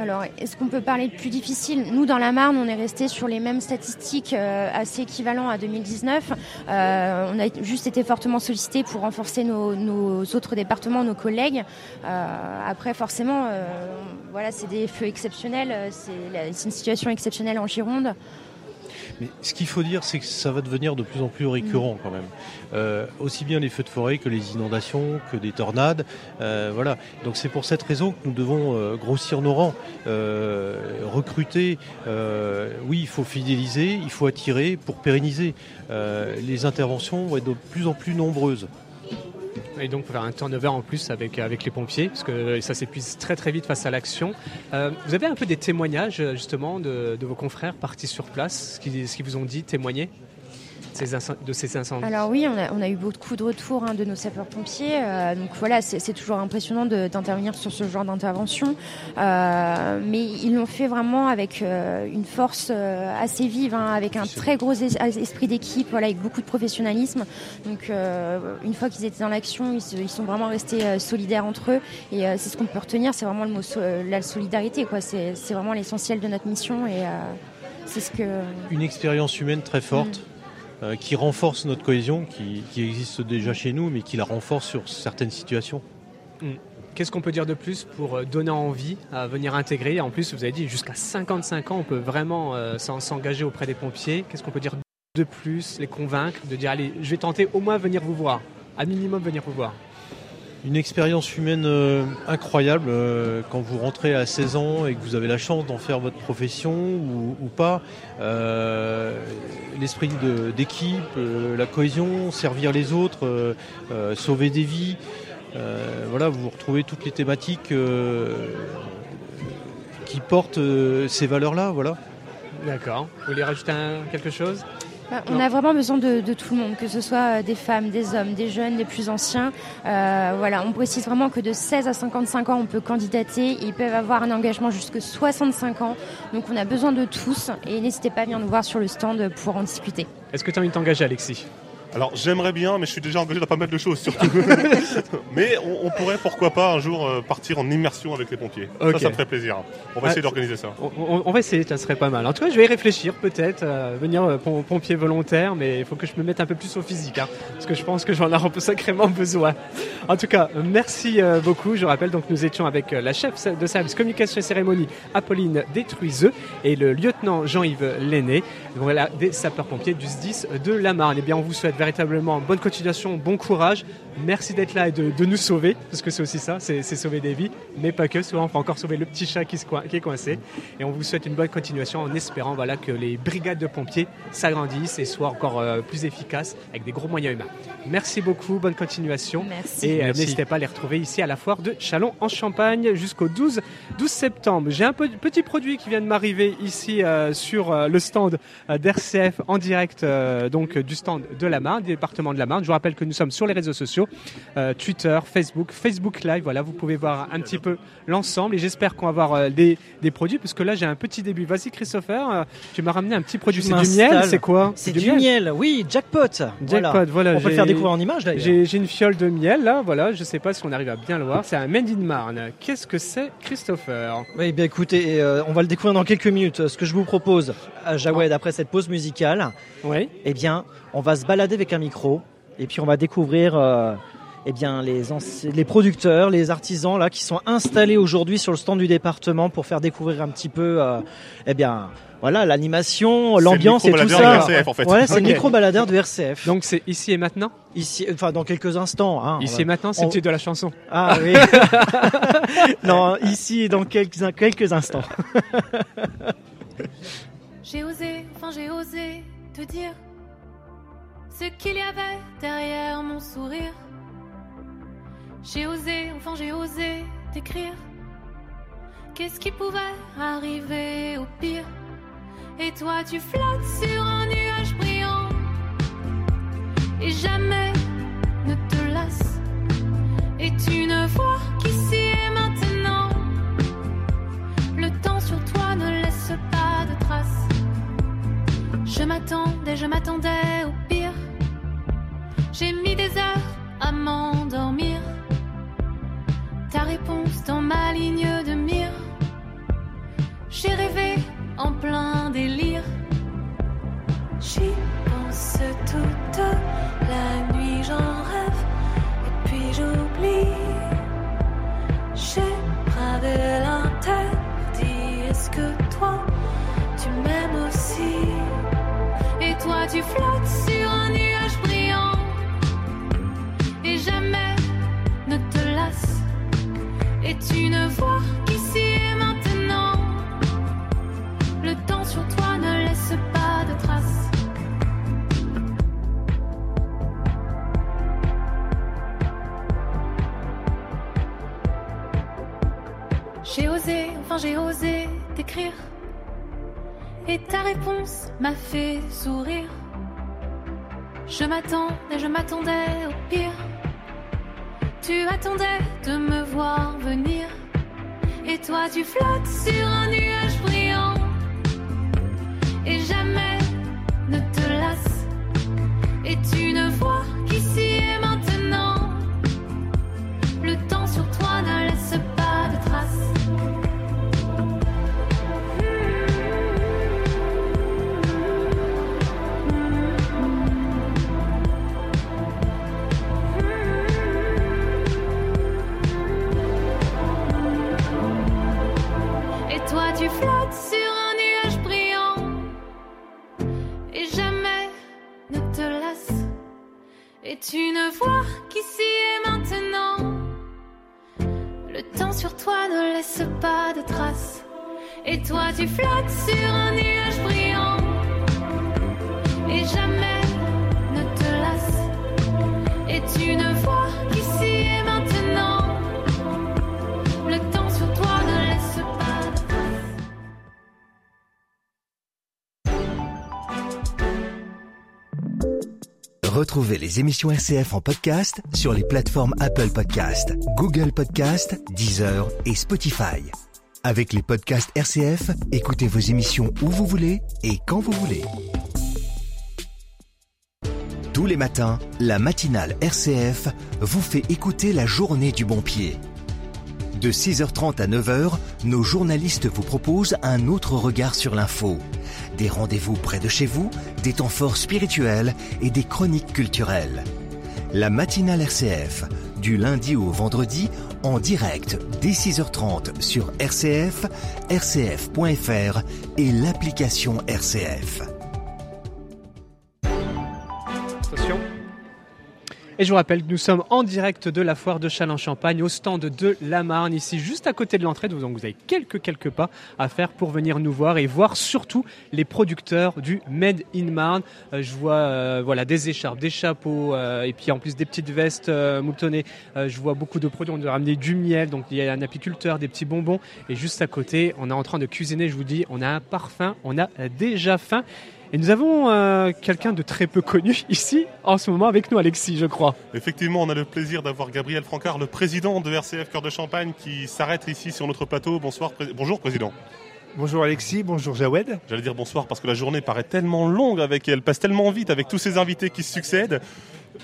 Alors, est-ce qu'on peut parler de plus difficile? Nous, dans la Marne, on est resté sur les mêmes statistiques euh, assez équivalents à 2019. Euh, on a juste été fortement sollicité pour renforcer nos, autres départements, nos collègues. Euh, après, forcément, voilà, c'est des feux exceptionnels. C'est une situation exceptionnelle en Gironde. Mais ce qu'il faut dire, c'est que ça va devenir de plus en plus récurrent quand même. Euh, aussi bien les feux de forêt que les inondations, que des tornades. Euh, voilà. Donc c'est pour cette raison que nous devons euh, grossir nos rangs, recruter. oui, il faut fidéliser, il faut attirer pour pérenniser. les interventions vont être de plus en plus nombreuses et donc faire un turnover en plus avec, les pompiers, parce que ça s'épuise très très vite face à l'action. Euh, vous avez un peu des témoignages justement de, vos confrères partis sur place, ce qu'ils vous ont dit, témoigner? De ces incendies Alors oui, on a, eu beaucoup de retours hein, de nos sapeurs-pompiers. Euh, donc voilà, c'est toujours impressionnant d'intervenir sur ce genre d'intervention. Euh, mais ils l'ont fait vraiment avec euh, une force assez vive, hein, avec un très gros esprit d'équipe, voilà, avec beaucoup de professionnalisme. Donc une fois qu'ils étaient dans l'action, ils, sont vraiment restés solidaires entre eux. Et c'est ce qu'on peut retenir, c'est vraiment le mot la solidarité. C'est vraiment l'essentiel de notre mission. Et c'est ce que... Une expérience humaine très forte. Mm. Euh, qui renforce notre cohésion, qui, existe déjà chez nous, mais qui la renforce sur certaines situations. Hmm. Qu'est-ce qu'on peut dire de plus pour euh, donner envie à venir intégrer? En plus, vous avez dit jusqu'à 55 ans, on peut vraiment euh, s'engager auprès des pompiers. Qu'est-ce qu'on peut dire de plus, les convaincre, de dire allez, je vais tenter au moins venir vous voir, à minimum venir vous voir une expérience humaine euh, incroyable euh, quand vous rentrez à 16 ans et que vous avez la chance d'en faire votre profession ou, pas. Euh, l'esprit d'équipe, la cohésion, servir les autres, sauver des vies. voilà, vous retrouvez toutes les thématiques qui portent ces valeurs-là. Voilà. D'accord. Vous voulez rajouter quelque chose? Bah, on a vraiment besoin de, tout le monde, que ce soit euh, des femmes, des hommes, des jeunes, des plus anciens. Euh, voilà, on précise vraiment que de 16 à 55 ans, on peut candidater. Ils peuvent avoir un engagement jusque 65 ans. Donc on a besoin de tous et n'hésitez pas à venir nous voir sur le stand pour en discuter. Est-ce que tu as envie de t'engager, Alexis? Alors j'aimerais bien, mais je suis déjà engagé dans pas mal de choses surtout. mais on, pourrait pourquoi pas un jour euh, partir en immersion avec les pompiers. Ça, ça me ferait plaisir. On va essayer d'organiser ça. On, va essayer, ça serait pas mal. En tout cas, je vais y réfléchir peut-être, euh, venir euh, pompier volontaire, mais il faut que je me mette un peu plus au physique, hein, parce que je pense que j'en ai sacrément besoin. En tout cas, merci beaucoup. Je rappelle donc nous étions avec la chef de service communication et cérémonie, Apolline Détruiseux, et le lieutenant Jean-Yves Lenné, voilà, des sapeurs-pompiers du SDIS de la Marne. Eh bien, on vous souhaite véritablement bonne continuation, bon courage. Merci d'être là et de, nous sauver, parce que c'est aussi ça, c'est sauver des vies, mais pas que. Souvent, on peut encore sauver le petit chat qui, se, qui est coincé. Et on vous souhaite une bonne continuation en espérant voilà, que les brigades de pompiers s'agrandissent et soient encore euh, plus efficaces avec des gros moyens humains. Merci beaucoup, bonne continuation. Merci. Et euh, n'hésitez pas à les retrouver ici à la foire de Chalon en Champagne jusqu'au 12, 12 septembre. J'ai un petit produit qui vient de m'arriver ici euh, sur le stand d'RCF en direct donc du stand de la Marne, département de la Marne. Je vous rappelle que nous sommes sur les réseaux sociaux, euh, Twitter, Facebook, Facebook Live. Voilà, vous pouvez voir un petit peu l'ensemble et j'espère qu'on va avoir euh, des, des, produits parce que là j'ai un petit début. Vas-y Christopher, euh, tu m'as ramené un petit produit. C'est du miel, c'est quoi? C'est du, miel? oui, jackpot. Jackpot, voilà. On peut le faire découvrir en image d'ailleurs. J'ai une fiole de miel là, voilà. Je sais pas si on arrive à bien le voir. C'est un Made in Marne. Qu'est-ce que c'est, Christopher? Oui, bien écoutez, on va le découvrir dans quelques minutes. Ce que je vous propose, Jawed, après cette pause musicale, oui. eh bien, on va se balader avec un micro et puis on va découvrir euh, eh bien, les, les producteurs, les artisans là qui sont installés aujourd'hui sur le stand du département pour faire découvrir un petit peu euh, eh bien, voilà l'animation, l'ambiance et tout ça. RCF, en fait. Voilà, c'est le micro baladeur de RCF. Donc c'est ici et maintenant? Ici, enfin dans quelques instants. Hein, ici et maintenant, c'est on... de la chanson. Ah oui. non, ici et dans quelques quelques instants. j'ai osé, enfin j'ai osé te dire ce qu'il y avait derrière mon sourire. J'ai osé, enfin j'ai osé t'écrire. Qu'est-ce qui pouvait arriver au pire? Et toi tu flottes sur un nuage brillant et jamais ne te lasses. Et tu ne vois qu'ici et maintenant, le temps sur toi ne laisse pas de traces. Je m'attendais, je m'attendais au pire. J'ai mis des heures à m'endormir. Ta réponse dans ma ligne de mire. J'ai rêvé en plein délire. J'y pense toute la nuit, j'en rêve. Et puis j'oublie. J'ai bravé l'interdit. Est-ce que toi, tu m'aimes aussi? Et toi, tu flottes sur un nuage Et tu ne vois qu'ici et maintenant, le temps sur toi ne laisse pas de traces. J'ai osé, enfin j'ai osé t'écrire. Et ta réponse m'a fait sourire. Je m'attendais, je m'attendais au pire. Tu attendais de me voir venir. Et toi, tu flottes sur un nuage brillant. Et jamais ne te lasse. Et tu ne vois qu'ici et maintenant, le temps sur tu ne vois qu'ici et maintenant, le temps sur toi ne laisse pas de traces. Et toi tu flottes sur un nuage brillant. Et jamais ne te lasse. Et tu ne vois Retrouvez les émissions RCF en podcast sur les plateformes Apple Podcast, Google Podcast, Deezer et Spotify. Avec les podcasts RCF, écoutez vos émissions où vous voulez et quand vous voulez. Tous les matins, la matinale RCF vous fait écouter la journée du bon pied. De 6h30 à 9h, nos journalistes vous proposent un autre regard sur l'info. Des rendez-vous près de chez vous, des temps forts spirituels et des chroniques culturelles. La matinale RCF, du lundi au vendredi, en direct dès 6h30 sur RCF, rcf.fr et l'application RCF. Et je vous rappelle que nous sommes en direct de la foire de Châlons-Champagne au stand de la Marne, ici juste à côté de l'entrée. Donc vous avez quelques, quelques pas à faire pour venir nous voir et voir surtout les producteurs du Made in Marne. Euh, je vois euh, voilà, des écharpes, des chapeaux euh, et puis en plus des petites vestes moutonnées. je vois beaucoup de produits. On a ramené du miel, donc il y a un apiculteur, des petits bonbons. Et juste à côté, on est en train de cuisiner. Je vous dis, on a un parfum, on a déjà faim. Et nous avons euh, quelqu'un de très peu connu ici en ce moment avec nous, Alexis, je crois. Effectivement, on a le plaisir d'avoir Gabriel Francard, le président de RCF Cœur de Champagne, qui s'arrête ici sur notre plateau. Bonsoir, bonjour président. Bonjour Alexis, bonjour Jawed. J'allais dire bonsoir parce que la journée paraît tellement longue avec elle, passe tellement vite avec tous ces invités qui se succèdent.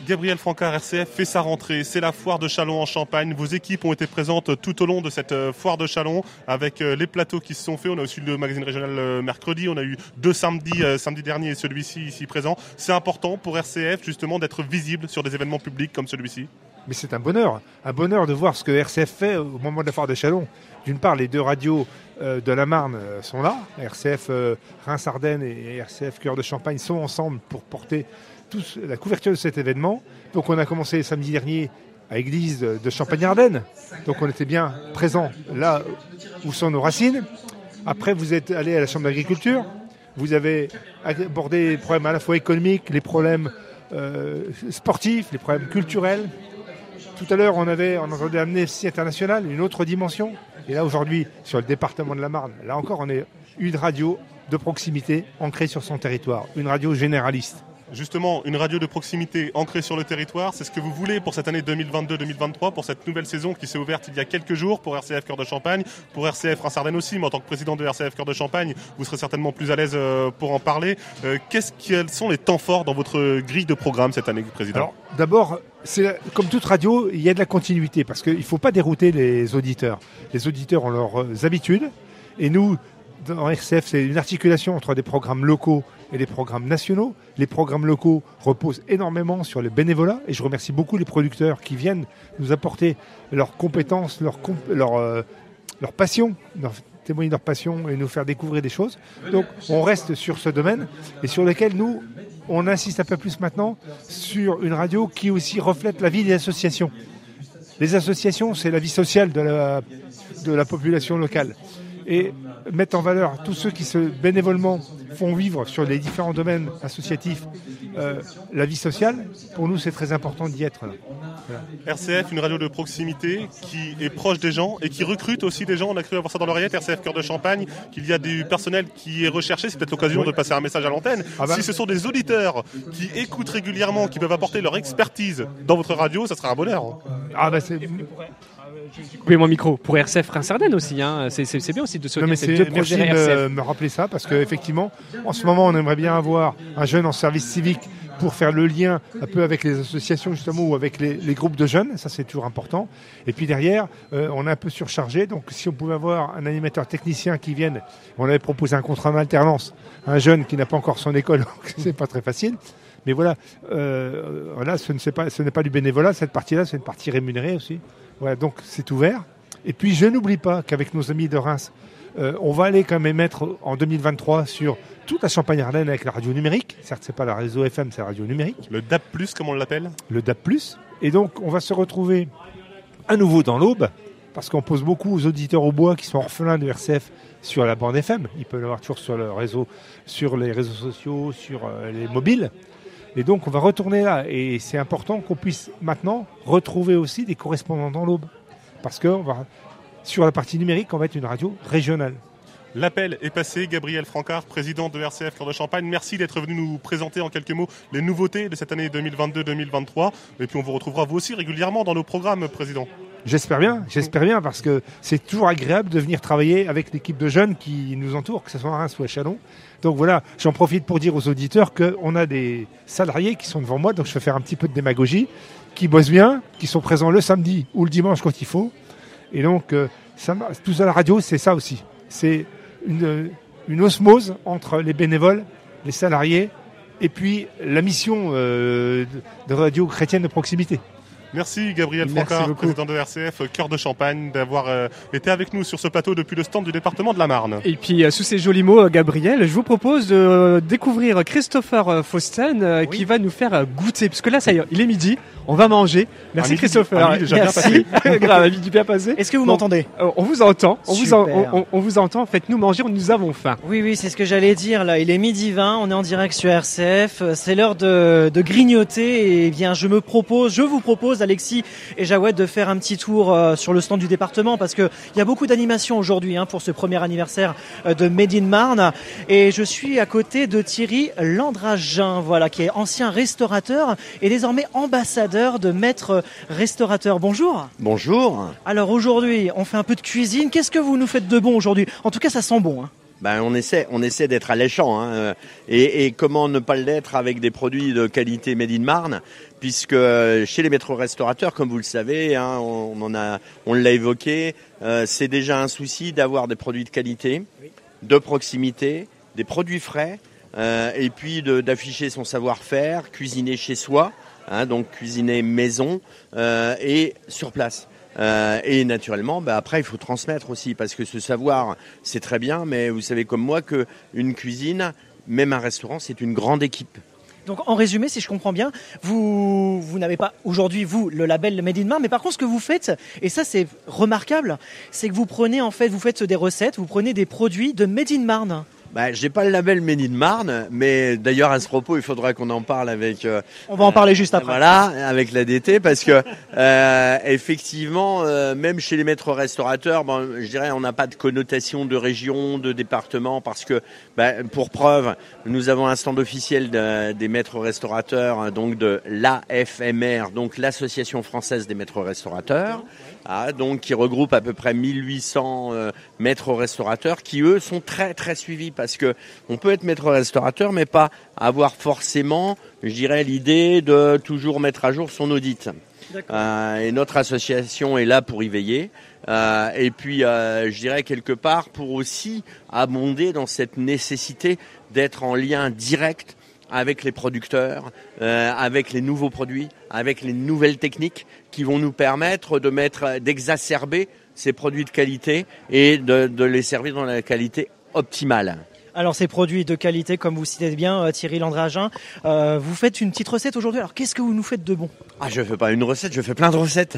Gabriel Francard, RCF, fait sa rentrée. C'est la foire de Chalon en Champagne. Vos équipes ont été présentes tout au long de cette euh, foire de Chalon avec euh, les plateaux qui se sont faits. On a aussi le magazine régional euh, mercredi. On a eu deux samedis, samedi dernier et celui-ci ici présent. C'est important pour RCF justement d'être visible sur des événements publics comme celui-ci. Mais c'est un bonheur, un bonheur de voir ce que RCF fait au moment de la foire de Chalon. D'une part, les deux radios de la Marne sont là. RCF Reims-Ardennes et RCF Cœur de Champagne sont ensemble pour porter la couverture de cet événement. Donc on a commencé samedi dernier à l'église de Champagne-Ardenne. Donc on était bien présent là où sont nos racines. Après, vous êtes allé à la Chambre d'agriculture. Vous avez abordé les problèmes à la fois économiques, les problèmes euh, sportifs, les problèmes culturels. Tout à l'heure, on avait on entendait Amnesty International, une autre dimension. Et là, aujourd'hui, sur le département de la Marne, là encore, on est une radio de proximité ancrée sur son territoire, une radio généraliste justement une radio de proximité ancrée sur le territoire. C'est ce que vous voulez pour cette année 2022-2023, pour cette nouvelle saison qui s'est ouverte il y a quelques jours pour RCF Cœur de Champagne, pour RCF Reims-Ardennes aussi, mais en tant que président de RCF Cœur de Champagne, vous serez certainement plus à l'aise euh, pour en parler. Euh, quels sont les temps forts dans votre grille de programme cette année, Président d'abord, comme toute radio, il y a de la continuité parce qu'il ne faut pas dérouter les auditeurs. Les auditeurs ont leurs euh, habitudes et nous, dans RCF, c'est une articulation entre des programmes locaux et les programmes nationaux. Les programmes locaux reposent énormément sur le bénévolat et je remercie beaucoup les producteurs qui viennent nous apporter leurs compétences, leur, leur, euh, leur passion, témoigner leur passion et nous faire découvrir des choses. Donc on reste sur ce domaine et sur lequel nous, on insiste un peu plus maintenant sur une radio qui aussi reflète la vie des associations. Les associations, c'est la vie sociale de la, de la population locale et mettre en valeur tous ceux qui se bénévolement font vivre sur les différents domaines associatifs euh, la vie sociale, pour nous c'est très important d'y être. RCF, une radio de proximité qui est proche des gens et qui recrute aussi des gens. On a cru avoir ça dans l'oreillette, RCF Cœur de Champagne, qu'il y a du personnel qui est recherché. C'est peut-être l'occasion de passer un message à l'antenne. Ah bah. Si ce sont des auditeurs qui écoutent régulièrement, qui peuvent apporter leur expertise dans votre radio, ça sera un bonheur. Ah bah c'est j'ai coupé mon micro. Pour RCF Reims Ardennes aussi, hein. c'est bien aussi de soutenir ces deux projets de me rappeler ça, parce qu'effectivement, en ce moment, on aimerait bien avoir un jeune en service civique pour faire le lien un peu avec les associations justement ou avec les, groupes de jeunes, ça c'est toujours important. Et puis derrière, euh, on est un peu surchargé, donc si on pouvait avoir un animateur technicien qui vienne, on avait proposé un contrat en alternance, un jeune qui n'a pas encore son école, c'est pas très facile. Mais voilà, euh, voilà ce n'est pas, ce pas du bénévolat, cette partie-là, c'est une partie rémunérée aussi. Voilà, donc c'est ouvert. Et puis je n'oublie pas qu'avec nos amis de Reims, euh, on va aller quand même mettre en 2023 sur toute la Champagne-Ardenne avec la radio numérique. Certes, c'est pas la réseau FM, c'est la radio numérique. Le DAP+, comme on l'appelle Le DAP+. Et donc, on va se retrouver à nouveau dans l'aube, parce qu'on pose beaucoup aux auditeurs au bois qui sont orphelins de RCF sur la bande FM. Ils peuvent l'avoir toujours sur le réseau, sur les réseaux sociaux, sur euh, les mobiles. Et donc, on va retourner là. Et c'est important qu'on puisse maintenant retrouver aussi des correspondants dans l'Aube. Parce que sur la partie numérique, on va être une radio régionale. L'appel est passé. Gabriel Francard, président de RCF Cœur de Champagne, merci d'être venu nous présenter en quelques mots les nouveautés de cette année 2022-2023. Et puis on vous retrouvera vous aussi régulièrement dans nos programmes, président. J'espère bien, j'espère bien, parce que c'est toujours agréable de venir travailler avec l'équipe de jeunes qui nous entourent, que ce soit à Reims ou à Chalon. Donc voilà, j'en profite pour dire aux auditeurs qu'on a des salariés qui sont devant moi, donc je vais faire un petit peu de démagogie, qui bossent bien, qui sont présents le samedi ou le dimanche quand il faut. Et donc, euh, ça, tout à la radio, c'est ça aussi. C'est une, une, osmose entre les bénévoles, les salariés, et puis la mission euh, de radio chrétienne de proximité. Merci Gabriel Francard, président de RCF Cœur de Champagne, d'avoir euh, été avec nous sur ce plateau depuis le stand du département de la Marne. Et puis, euh, sous ces jolis mots, euh, Gabriel, je vous propose de découvrir Christopher Fausten qui va nous faire goûter. Parce que là, ça y est, il est midi, on va manger. Merci Christopher. déjà Merci. bien Grave, midi bien passé. Est-ce que vous m'entendez On vous entend. On vous, on, vous entend. Faites-nous manger, nous avons faim. Oui, oui, c'est ce que j'allais dire. Là, il est midi 20, on est en direct sur RCF. C'est l'heure de, de grignoter. Et bien, je me propose, je vous propose, Alexis et Jawed de faire un petit tour euh, sur le stand du département parce qu'il y a beaucoup d'animations aujourd'hui hein, pour ce premier anniversaire euh, de Made in Marne. Et je suis à côté de Thierry Landragin, voilà, qui est ancien restaurateur et désormais ambassadeur de Maître Restaurateur. Bonjour. Bonjour. Alors aujourd'hui, on fait un peu de cuisine. Qu'est-ce que vous nous faites de bon aujourd'hui? En tout cas, ça sent bon. Hein. Ben, on essaie, on essaie d'être alléchant. Hein. Et, et, comment ne pas l'être avec des produits de qualité Made in Marne? Puisque chez les métros restaurateurs, comme vous le savez, hein, on, on, a, on l'a évoqué, euh, c'est déjà un souci d'avoir des produits de qualité, de proximité, des produits frais, euh, et puis d'afficher son savoir-faire, cuisiner chez soi, hein, donc cuisiner maison euh, et sur place. Euh, et naturellement, bah après, il faut transmettre aussi, parce que ce savoir, c'est très bien, mais vous savez comme moi que une cuisine, même un restaurant, c'est une grande équipe. Donc en résumé, si je comprends bien, vous, vous n'avez pas aujourd'hui, vous, le label Made in Marne, mais par contre ce que vous faites, et ça c'est remarquable, c'est que vous prenez en fait, vous faites des recettes, vous prenez des produits de Made in Marne. Bah, j'ai pas le label Made in Marne, mais d'ailleurs à ce propos, il faudra qu'on en parle avec. Euh, on va en parler juste après. Voilà, avec la DT, parce que euh, effectivement, euh, même chez les maîtres restaurateurs, bon, je dirais, on n'a pas de connotation de région, de département, parce que, bah, pour preuve, nous avons un stand officiel des maîtres restaurateurs, hein, donc de l'AFMR, donc l'Association française des maîtres restaurateurs. Ah, donc qui regroupe à peu près 1800 euh, maîtres restaurateurs qui eux sont très très suivis parce que on peut être maître restaurateur mais pas avoir forcément, je dirais, l'idée de toujours mettre à jour son audit. Euh, et notre association est là pour y veiller. Euh, et puis, euh, je dirais quelque part pour aussi abonder dans cette nécessité d'être en lien direct avec les producteurs, euh, avec les nouveaux produits, avec les nouvelles techniques qui vont nous permettre de mettre, d'exacerber ces produits de qualité et de les servir dans la qualité optimale. Alors ces produits de qualité, comme vous citez bien euh, Thierry Landragin, euh, vous faites une petite recette aujourd'hui. Alors qu'est-ce que vous nous faites de bon? Ah, je fais pas une recette, je fais plein de recettes.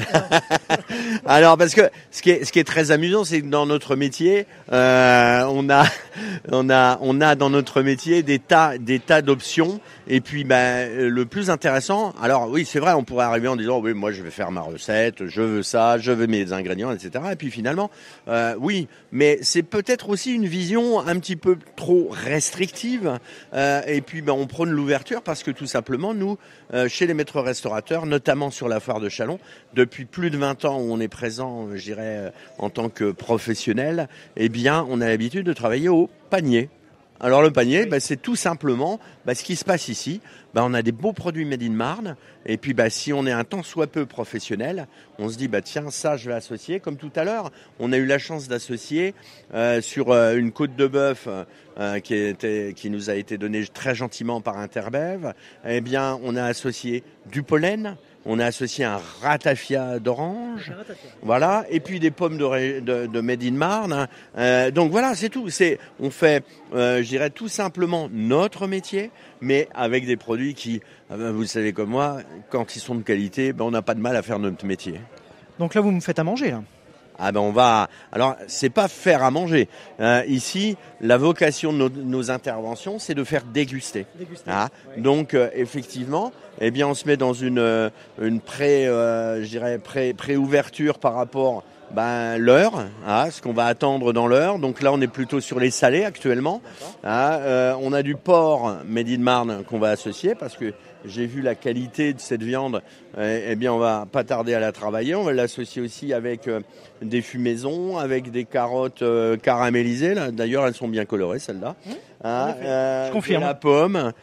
Alors parce que ce qui est, très amusant, c'est que dans notre métier, euh, on a, on a, on a dans notre métier des tas, des tas d'options. Et puis, ben, le plus intéressant, alors oui, c'est vrai, on pourrait arriver en disant, oui, moi, je vais faire ma recette, je veux ça, je veux mes ingrédients, etc. Et puis finalement, oui, mais c'est peut-être aussi une vision un petit peu trop restrictive. Euh, et puis, ben, on prône l'ouverture parce que tout simplement, nous, euh, chez les maîtres restaurateurs, notamment sur la foire de Chalon, depuis plus de 20 ans où on est présent, je dirais, en tant que professionnel, eh bien, on a l'habitude de travailler au panier. Alors le panier, bah, c'est tout simplement bah, ce qui se passe ici. Bah, on a des beaux produits made in Marne. Et puis si on est un tant soit peu professionnel, on se dit tiens ça je vais associer. Comme tout à l'heure, on a eu la chance d'associer euh, sur euh, une côte de bœuf euh, qui, qui nous a été donnée très gentiment par Interbev. Eh bien on a associé du pollen, on a associé un ratafia d'orange, voilà, et puis des pommes de, de, de Made in Marne. Euh, donc voilà, c'est tout. C'est, on fait, euh, je dirais tout simplement notre métier, mais avec des produits qui, ah ben, vous le savez comme moi, quand ils sont de qualité, ben, on n'a pas de mal à faire notre métier. Donc là, vous me faites à manger là. Ah ben on va. Alors c'est pas faire à manger. Euh, ici, la vocation de nos, nos interventions, c'est de faire déguster. déguster ah, Donc euh, effectivement, eh bien on se met dans une euh, une pré, euh, je dirais pré ouverture par rapport ben, l'heure, hein, ce qu'on va attendre dans l'heure. Donc là, on est plutôt sur les salés actuellement. Hein. Euh, on a du porc Made in Marne qu'on va associer parce que j'ai vu la qualité de cette viande. Eh, eh bien, on va pas tarder à la travailler. On va l'associer aussi avec euh, des fumaisons, avec des carottes euh, caramélisées. D'ailleurs, elles sont bien colorées, celles-là. Mmh. Hein, Je confirme. La pomme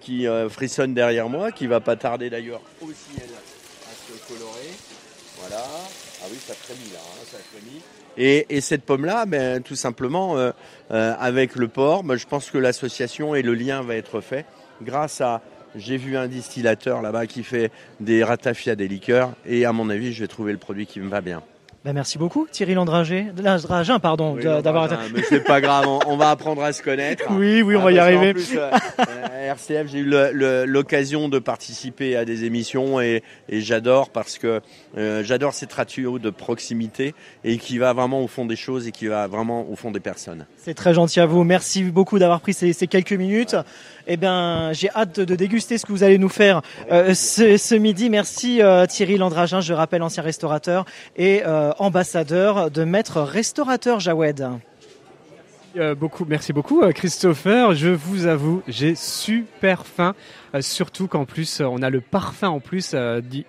qui frissonne derrière moi, qui va pas tarder d'ailleurs aussi elle, à se colorer. Voilà. Ah oui, ça frémit là, hein, ça frémit. Et, et cette pomme-là, ben, tout simplement, euh, euh, avec le porc, ben, je pense que l'association et le lien va être fait grâce à. J'ai vu un distillateur là-bas qui fait des ratafias, des liqueurs, et à mon avis, je vais trouver le produit qui me va bien. Ben merci beaucoup Thierry Landragin, pardon, d'avoir. Mais c'est pas grave, on, va apprendre à se connaître. Oui, oui, on ah, va y arriver. Euh, euh, RCF, j'ai eu l'occasion de participer à des émissions et, j'adore parce que euh, j'adore cette ratio de proximité et qui va vraiment au fond des choses et qui va vraiment au fond des personnes. C'est très gentil à vous. Merci beaucoup d'avoir pris ces, quelques minutes. Eh bien, j'ai hâte de, déguster ce que vous allez nous faire ce, midi. Merci Thierry Landragin, je rappelle ancien restaurateur et ambassadeur de Maître Restaurateur Jawed. Euh, beaucoup, merci beaucoup euh, Christopher. Je vous avoue, j'ai super faim. Euh, surtout qu'en plus, on a le parfum en plus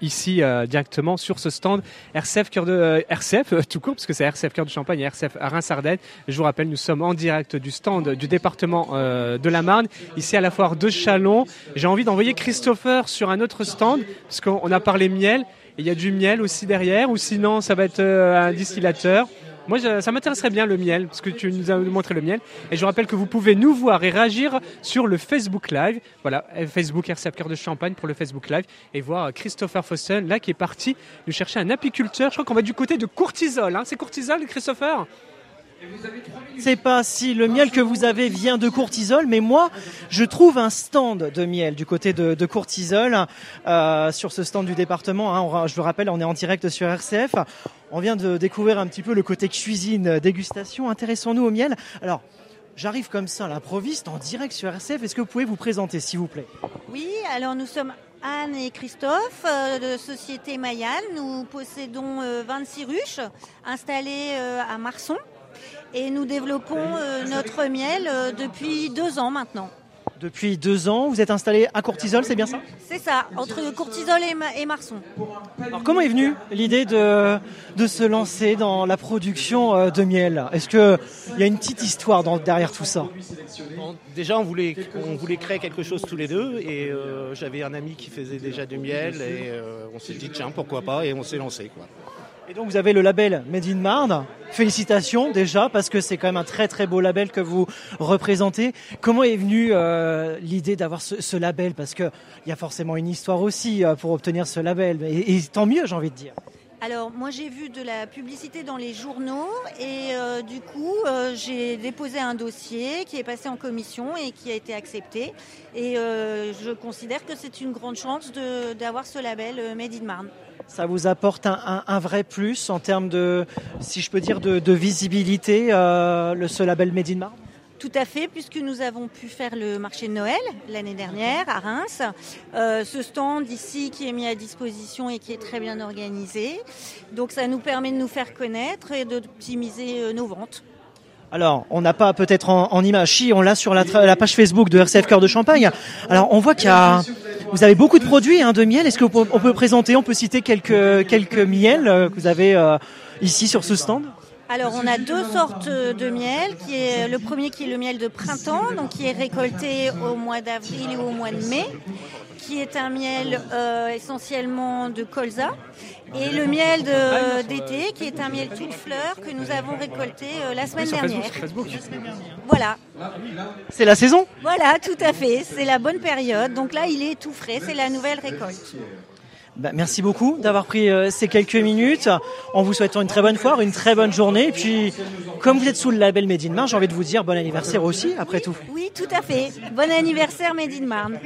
ici directement sur ce stand RCF cœur de RCF tout court parce que c'est RCF cœur de Champagne et RCF Reims-Ardenne. Je vous rappelle, nous sommes en direct du stand du département de la Marne ici à la foire de Chalon. J'ai envie d'envoyer Christopher sur un autre stand parce qu'on a parlé miel il y a du miel aussi derrière, ou sinon ça va être un distillateur. Moi, ça m'intéresserait bien le miel, parce que tu nous as montré le miel. Et je rappelle que vous pouvez nous voir et réagir sur le Facebook Live. Voilà, Facebook RCF Cœur de Champagne pour le Facebook Live. Et voir Christopher Fossen, là, qui est parti nous chercher un apiculteur. Je crois qu'on va du côté de Courtisol. Hein. C'est Courtisol, Christopher? Sais pas si le miel que vous avez vient de Courtisol, mais moi, je trouve un stand de miel du côté de, de Courtisol, euh, sur ce stand du département. Hein. je vous rappelle, on est en direct sur RCF. On vient de découvrir un petit peu le côté cuisine, dégustation. Intéressons-nous au miel. Alors, J'arrive comme ça à l'improviste en direct sur RCF. Est-ce que vous pouvez vous présenter, s'il vous plaît? Oui, alors nous sommes Anne et Christophe euh, de Société Mayal. Nous possédons 26 euh, ruches installées à Marson et nous développons euh, notre miel euh, depuis deux ans maintenant. Depuis deux ans, vous êtes installé à Courtisol, c'est bien ça? C'est ça, entre Courtisol et, Marson. Alors comment est venue l'idée de, de se lancer dans la production euh, de miel? Est-ce qu'il y a une petite histoire derrière tout ça? Déjà, on voulait, on voulait créer quelque chose tous les deux et j'avais un ami qui faisait déjà du miel et on s'est dit tiens, pourquoi pas et on s'est lancé. Quoi. Donc vous avez le label Made in Marne. Félicitations déjà parce que c'est quand même un très très beau label que vous représentez. Comment est venue euh, l'idée d'avoir ce, label? Parce qu'il y a forcément une histoire aussi euh, pour obtenir ce label. Et, tant mieux j'ai envie de dire. Alors moi j'ai vu de la publicité dans les journaux et euh, du coup j'ai déposé un dossier qui est passé en commission et qui a été accepté et je considère que c'est une grande chance d'avoir ce label Made in Marne ça vous apporte un, vrai plus en termes de, si je peux dire, de, visibilité, euh, le, ce label Made in Marne? Tout à fait, puisque nous avons pu faire le marché de Noël l'année dernière à Reims. Euh, ce stand ici qui est mis à disposition et qui est très bien organisé. Donc ça nous permet de nous faire connaître et d'optimiser euh, nos ventes. Alors, on n'a pas peut-être en, image, si on l'a sur la, page Facebook de RCF Cœur de Champagne. Alors, on voit qu'il y a, vous avez beaucoup de produits hein, de miel. Est-ce qu'on peut, on peut présenter, on peut citer quelques quelques miels euh, que vous avez euh, ici sur ce stand? Alors on a deux sortes de miel, qui est le premier qui est le miel de printemps, donc qui est récolté au mois d'avril et au mois de mai, qui est un miel euh, essentiellement de colza, et le miel d'été, qui est un miel toute fleur que nous avons récolté euh, la semaine dernière. Voilà. C'est la saison? Voilà, tout à fait. C'est la bonne période. Donc là, il est tout frais. C'est la nouvelle récolte. Bah, merci beaucoup d'avoir pris euh, ces quelques minutes. En vous souhaitant une très bonne foire, une très bonne journée. Et puis, comme vous êtes sous le label Made in Marne, j'ai envie de vous dire bon anniversaire aussi, après tout. Oui, tout à fait. Bon anniversaire Made in Marne.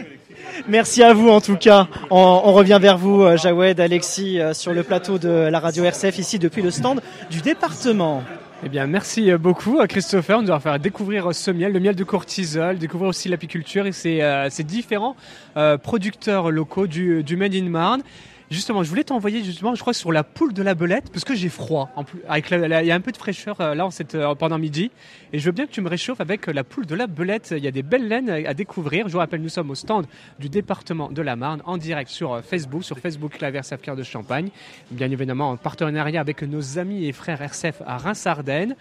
Merci à vous en tout cas. On, revient vers vous, euh, Jawed, Alexis, euh, sur le plateau de la radio RCF, ici depuis le stand du département. Eh bien, merci euh, beaucoup à Christopher de nous avoir fait découvrir ce miel, le miel de cortisol, découvrir aussi l'apiculture et ses, différents producteurs locaux du, du Made in Marne. Justement, je voulais t'envoyer justement, je crois, sur la poule de la belette, parce que j'ai froid. En plus, avec il y a un peu de fraîcheur euh, là en cette, euh, pendant midi, et je veux bien que tu me réchauffes avec euh, la poule de la belette. Il y a des belles laines à découvrir. Je vous rappelle, nous sommes au stand du département de la Marne, en direct sur Facebook, sur Facebook La Cœur de Champagne, bien évidemment en partenariat avec nos amis et frères RCF à Reims-Ardennes.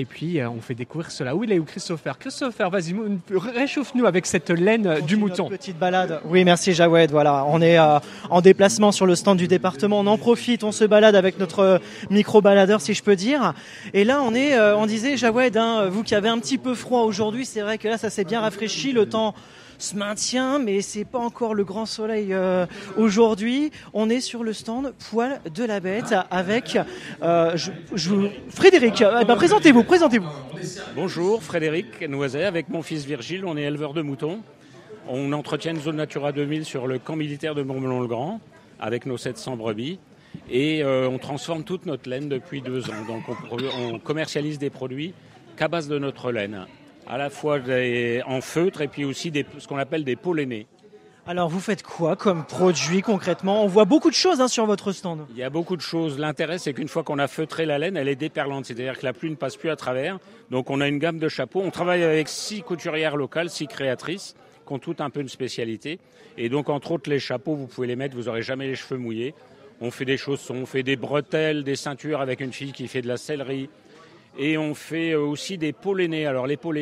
Et puis, on fait découvrir cela. Où il est où Christopher Christopher, vas-y, réchauffe-nous avec cette laine du mouton. Petite balade. Oui, merci Jawed. Voilà, on est en déplacement sur le stand du département. On en profite, on se balade avec notre micro-baladeur, si je peux dire. Et là, on est, euh, on disait, Jawed, hein, vous qui avez un petit peu froid aujourd'hui, c'est vrai que là, ça s'est bien rafraîchi. Le temps se maintient, mais c'est pas encore le grand soleil euh, aujourd'hui. On est sur le stand Poil de la Bête avec euh, Frédéric. Eh ben, présentez-vous, présentez-vous. Bonjour, Frédéric Noiset avec mon fils Virgile. On est éleveur de moutons. On entretient une zone Natura 2000 sur le camp militaire de Montmelon-le-Grand avec nos 700 brebis. Et euh, on transforme toute notre laine depuis deux ans. Donc on, commercialise des produits qu'à base de notre laine. À la fois en feutre et puis aussi des, ce qu'on appelle des pollenés. Alors vous faites quoi comme produit concrètement? On voit beaucoup de choses hein, sur votre stand. Il y a beaucoup de choses. L'intérêt c'est qu'une fois qu'on a feutré la laine, elle est déperlante, c'est-à-dire que la pluie ne passe plus à travers. Donc on a une gamme de chapeaux. On travaille avec six couturières locales, six créatrices qui ont toutes un peu une spécialité. Et donc, entre autres, les chapeaux, vous pouvez les mettre, vous n'aurez jamais les cheveux mouillés. On fait des chaussons, on fait des bretelles, des ceintures avec une fille qui fait de la sellerie. Et on fait aussi des peaux Alors, les peaux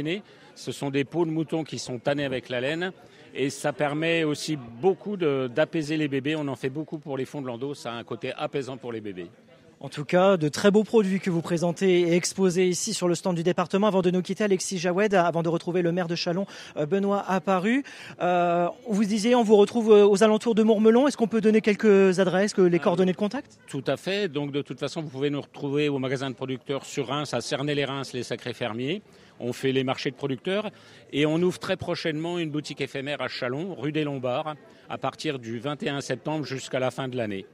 ce sont des peaux de mouton qui sont tannées avec la laine. Et ça permet aussi beaucoup d'apaiser les bébés. On en fait beaucoup pour les fonds de landau. Ça a un côté apaisant pour les bébés. En tout cas, de très beaux produits que vous présentez et exposez ici sur le stand du département. Avant de nous quitter, Alexis Jawed, avant de retrouver le maire de Chalon, euh, Benoît Apparu. Euh, vous disiez, on vous retrouve euh, aux alentours de Mourmelon. Est-ce qu'on peut donner quelques adresses, les coordonnées de contact? Tout à fait. Donc, de toute façon, vous pouvez nous retrouver au magasin de producteurs sur Reims, à Cernay-les-Reims, les Sacrés Fermiers. On fait les marchés de producteurs et on ouvre très prochainement une boutique éphémère à Chalon, rue des Lombards, à partir du 21 septembre jusqu'à la fin de l'année.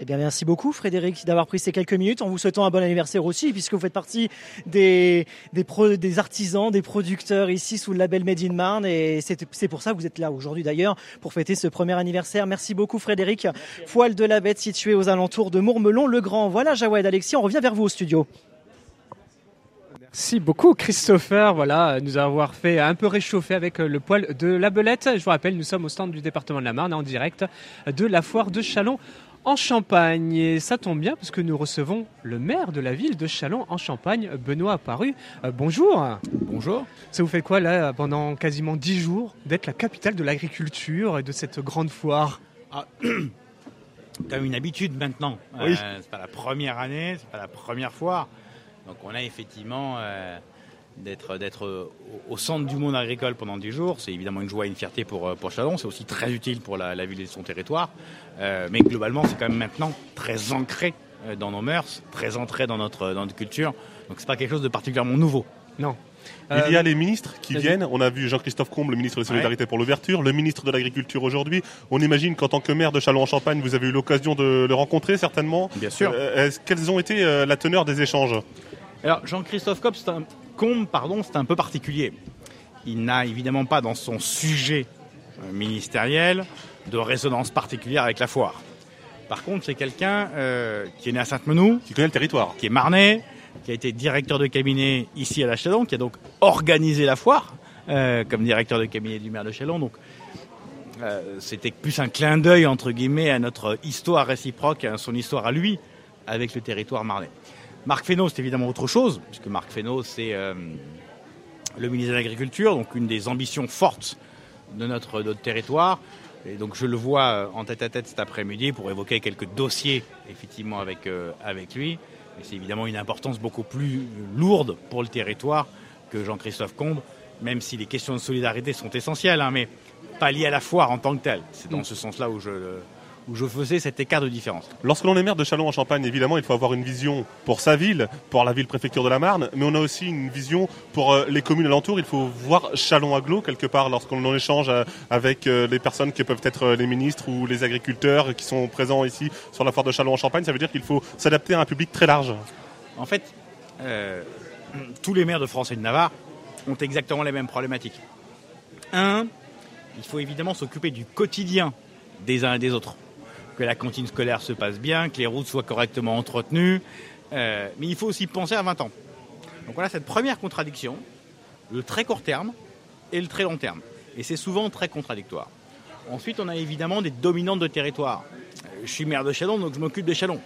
Eh bien, merci beaucoup, Frédéric, d'avoir pris ces quelques minutes. En vous souhaitant un bon anniversaire aussi, puisque vous faites partie des, des, des artisans, des producteurs ici sous le label Made in Marne. Et c'est pour ça que vous êtes là aujourd'hui d'ailleurs, pour fêter ce premier anniversaire. Merci beaucoup, Frédéric. Foile de la Bête située aux alentours de Mourmelon-le-Grand. Voilà, Jawed Alexis, on revient vers vous au studio. Merci beaucoup Christopher, voilà, nous avoir fait un peu réchauffer avec le poil de la belette. Je vous rappelle, nous sommes au stand du département de la Marne en direct de la foire de Chalon en Champagne. Et ça tombe bien parce que nous recevons le maire de la ville de Chalon en Champagne, Benoît Apparu. Euh, bonjour. Bonjour. Ça vous fait quoi là pendant quasiment dix jours d'être la capitale de l'agriculture et de cette grande foire? Ah, Comme une habitude maintenant. Oui. Euh, c'est pas la première année, c'est pas la première foire. Donc on a effectivement euh, d'être d'être au centre du monde agricole pendant 10 jours. C'est évidemment une joie et une fierté pour, pour Chalon. C'est aussi très utile pour la, ville et son territoire. Euh, mais globalement, c'est quand même maintenant très ancré euh, dans nos mœurs, très ancré dans notre, dans notre culture. Donc c'est pas quelque chose de particulièrement nouveau. Non. Il y a les ministres qui viennent. On a vu Jean-Christophe Combe, le ministre de la Solidarité pour l'ouverture, le ministre de l'Agriculture aujourd'hui. On imagine qu'en tant que maire de Châlons-en-Champagne, vous avez eu l'occasion de le rencontrer certainement. Bien sûr. quelles ont été la teneur des échanges? Alors Jean-Christophe Combe, c'est un Combe, pardon, c'est un peu particulier. Il n'a évidemment pas dans son sujet euh, ministériel de résonance particulière avec la foire. Par contre, c'est quelqu'un euh, qui est né à Sainte-Menou, qui connaît le territoire, qui est marnais, qui a été directeur de cabinet ici à la Chalon, qui a donc organisé la foire euh, comme directeur de cabinet du maire de Chalon. Donc, c'était plus un clin d'œil entre guillemets à notre histoire réciproque, à son histoire à lui avec le territoire marnais. Marc Fesneau, c'est évidemment autre chose, puisque Marc Fesneau, c'est euh, le ministre de l'Agriculture, donc une des ambitions fortes de notre, territoire. Et donc je le vois euh, en tête à tête cet après-midi pour évoquer quelques dossiers effectivement avec, euh, avec lui. Mais c'est évidemment une importance beaucoup plus lourde pour le territoire que Jean-Christophe Combe, même si les questions de solidarité sont essentielles, hein, mais pas liées à la foire en tant que telle. C'est dans ce sens-là où je, où je faisais cet écart de différence. Lorsque l'on est maire de Chalon en Champagne, évidemment, il faut avoir une vision pour sa ville, pour la ville-préfecture de la Marne, mais on a aussi une vision pour euh, les communes alentours. Il faut voir Chalon aglo quelque part lorsqu'on en échange euh, avec euh, les personnes qui peuvent être les ministres ou les agriculteurs qui sont présents ici sur la foire de Chalon en Champagne. Ça veut dire qu'il faut s'adapter à un public très large. En fait, tous les maires de France et de Navarre ont exactement les mêmes problématiques. Un, il faut évidemment s'occuper du quotidien des uns et des autres que la cantine scolaire se passe bien, que les routes soient correctement entretenues. mais il faut aussi penser à 20 ans. Donc voilà cette première contradiction, le très court terme et le très long terme. Et c'est souvent très contradictoire. Ensuite, on a évidemment des dominantes de territoire. Je suis maire de Chalon, donc je m'occupe de Chalon.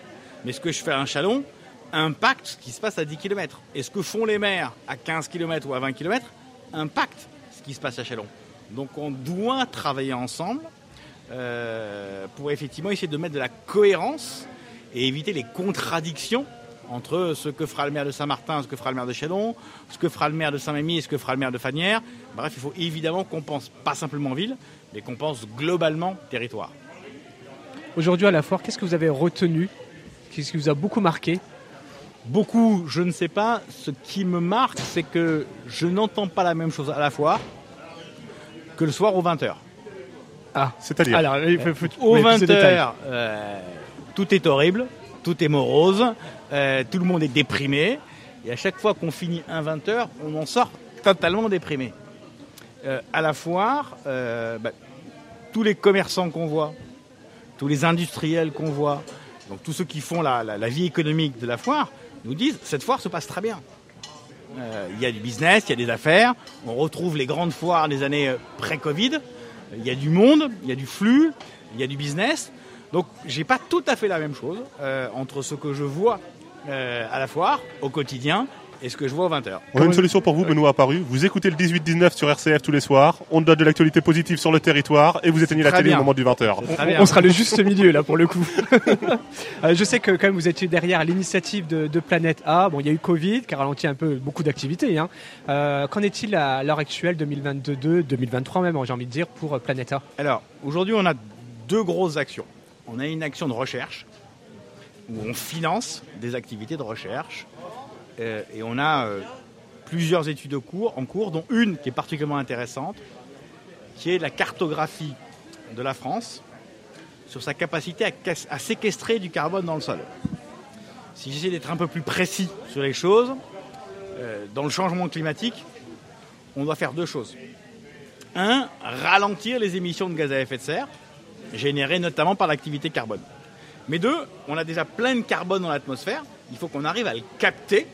Mais ce que je fais à un Chalon impacte ce qui se passe à 10 km. Et ce que font les maires à 15 km ou à 20 km impacte ce qui se passe à Chalon. Donc on doit travailler ensemble euh, pour effectivement essayer de mettre de la cohérence et éviter les contradictions entre ce que fera le maire de Saint-Martin, ce que fera le maire de Chalon, ce que fera le maire de Saint-Mémy et ce que fera le maire de Fanière. Bref, il faut évidemment qu'on pense pas simplement ville, mais qu'on pense globalement territoire. Aujourd'hui à la foire, qu'est-ce que vous avez retenu? Qu'est-ce qui vous a beaucoup marqué? Beaucoup, je ne sais pas. Ce qui me marque, c'est que je n'entends pas la même chose à la foire que le soir aux 20h. Ah, c'est-à-dire Alors, aux 20h, euh, tout est horrible, tout est morose, euh, tout le monde est déprimé. Et à chaque fois qu'on finit un 20h, on en sort totalement déprimé. Euh, à la foire, bah, tous les commerçants qu'on voit, tous les industriels qu'on voit, donc tous ceux qui font la, vie économique de la foire, nous disent cette foire se passe très bien. Il y a du business, il y a des affaires, on retrouve les grandes foires des années pré-Covid, il y a du monde, il y a du flux, il y a du business. Donc j'ai pas tout à fait la même chose euh, entre ce que je vois à la foire au quotidien et ce que je vois aux 20h. On a une solution pour vous, Benoît Apparu. Vous écoutez le 18-19 sur RCF tous les soirs, on donne de l'actualité positive sur le territoire et vous éteignez la télé au moment du 20h. On, sera le juste milieu là pour le coup. Euh, je sais que quand même vous étiez derrière l'initiative de, Planète A. Bon, il y a eu Covid qui a ralenti un peu beaucoup d'activités. Hein. Euh, qu'en est-il à l'heure actuelle, 2022, 2023 même, j'ai envie de dire, pour Planète A? Alors, aujourd'hui, on a deux grosses actions. On a une action de recherche où on finance des activités de recherche euh, et on a euh, plusieurs études en cours, dont une qui est particulièrement intéressante, qui est la cartographie de la France sur sa capacité à, séquestrer du carbone dans le sol. Si j'essaie d'être un peu plus précis sur les choses, euh, dans le changement climatique, on doit faire deux choses. Un, ralentir les émissions de gaz à effet de serre, générées notamment par l'activité carbone. Mais deux, on a déjà plein de carbone dans l'atmosphère, il faut qu'on arrive à le capter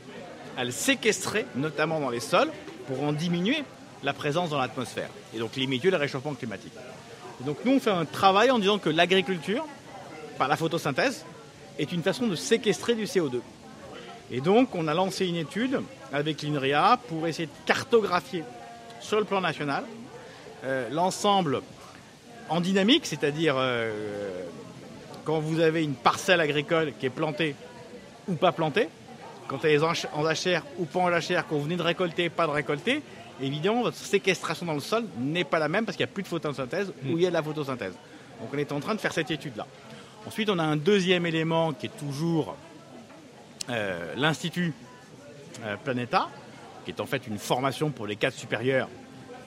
à le séquestrer, notamment dans les sols, pour en diminuer la présence dans l'atmosphère et donc limiter le réchauffement climatique. donc nous, on fait un travail en disant que l'agriculture, par la photosynthèse, est une façon de séquestrer du CO2. Et donc, on a lancé une étude avec l'INRIA pour essayer de cartographier sur le plan national euh, l'ensemble en dynamique, c'est-à-dire euh, quand vous avez une parcelle agricole qui est plantée ou pas plantée, quand elle est en jachère ou pas en jachère, vous venez de récolter, pas de récolter, évidemment, votre séquestration dans le sol n'est pas la même parce qu'il n'y a plus de photosynthèse ou il y a de la photosynthèse. Donc on est en train de faire cette étude-là. Ensuite, on a un deuxième élément qui est toujours euh, l'Institut euh, Planeta, qui est en fait une formation pour les cadres supérieurs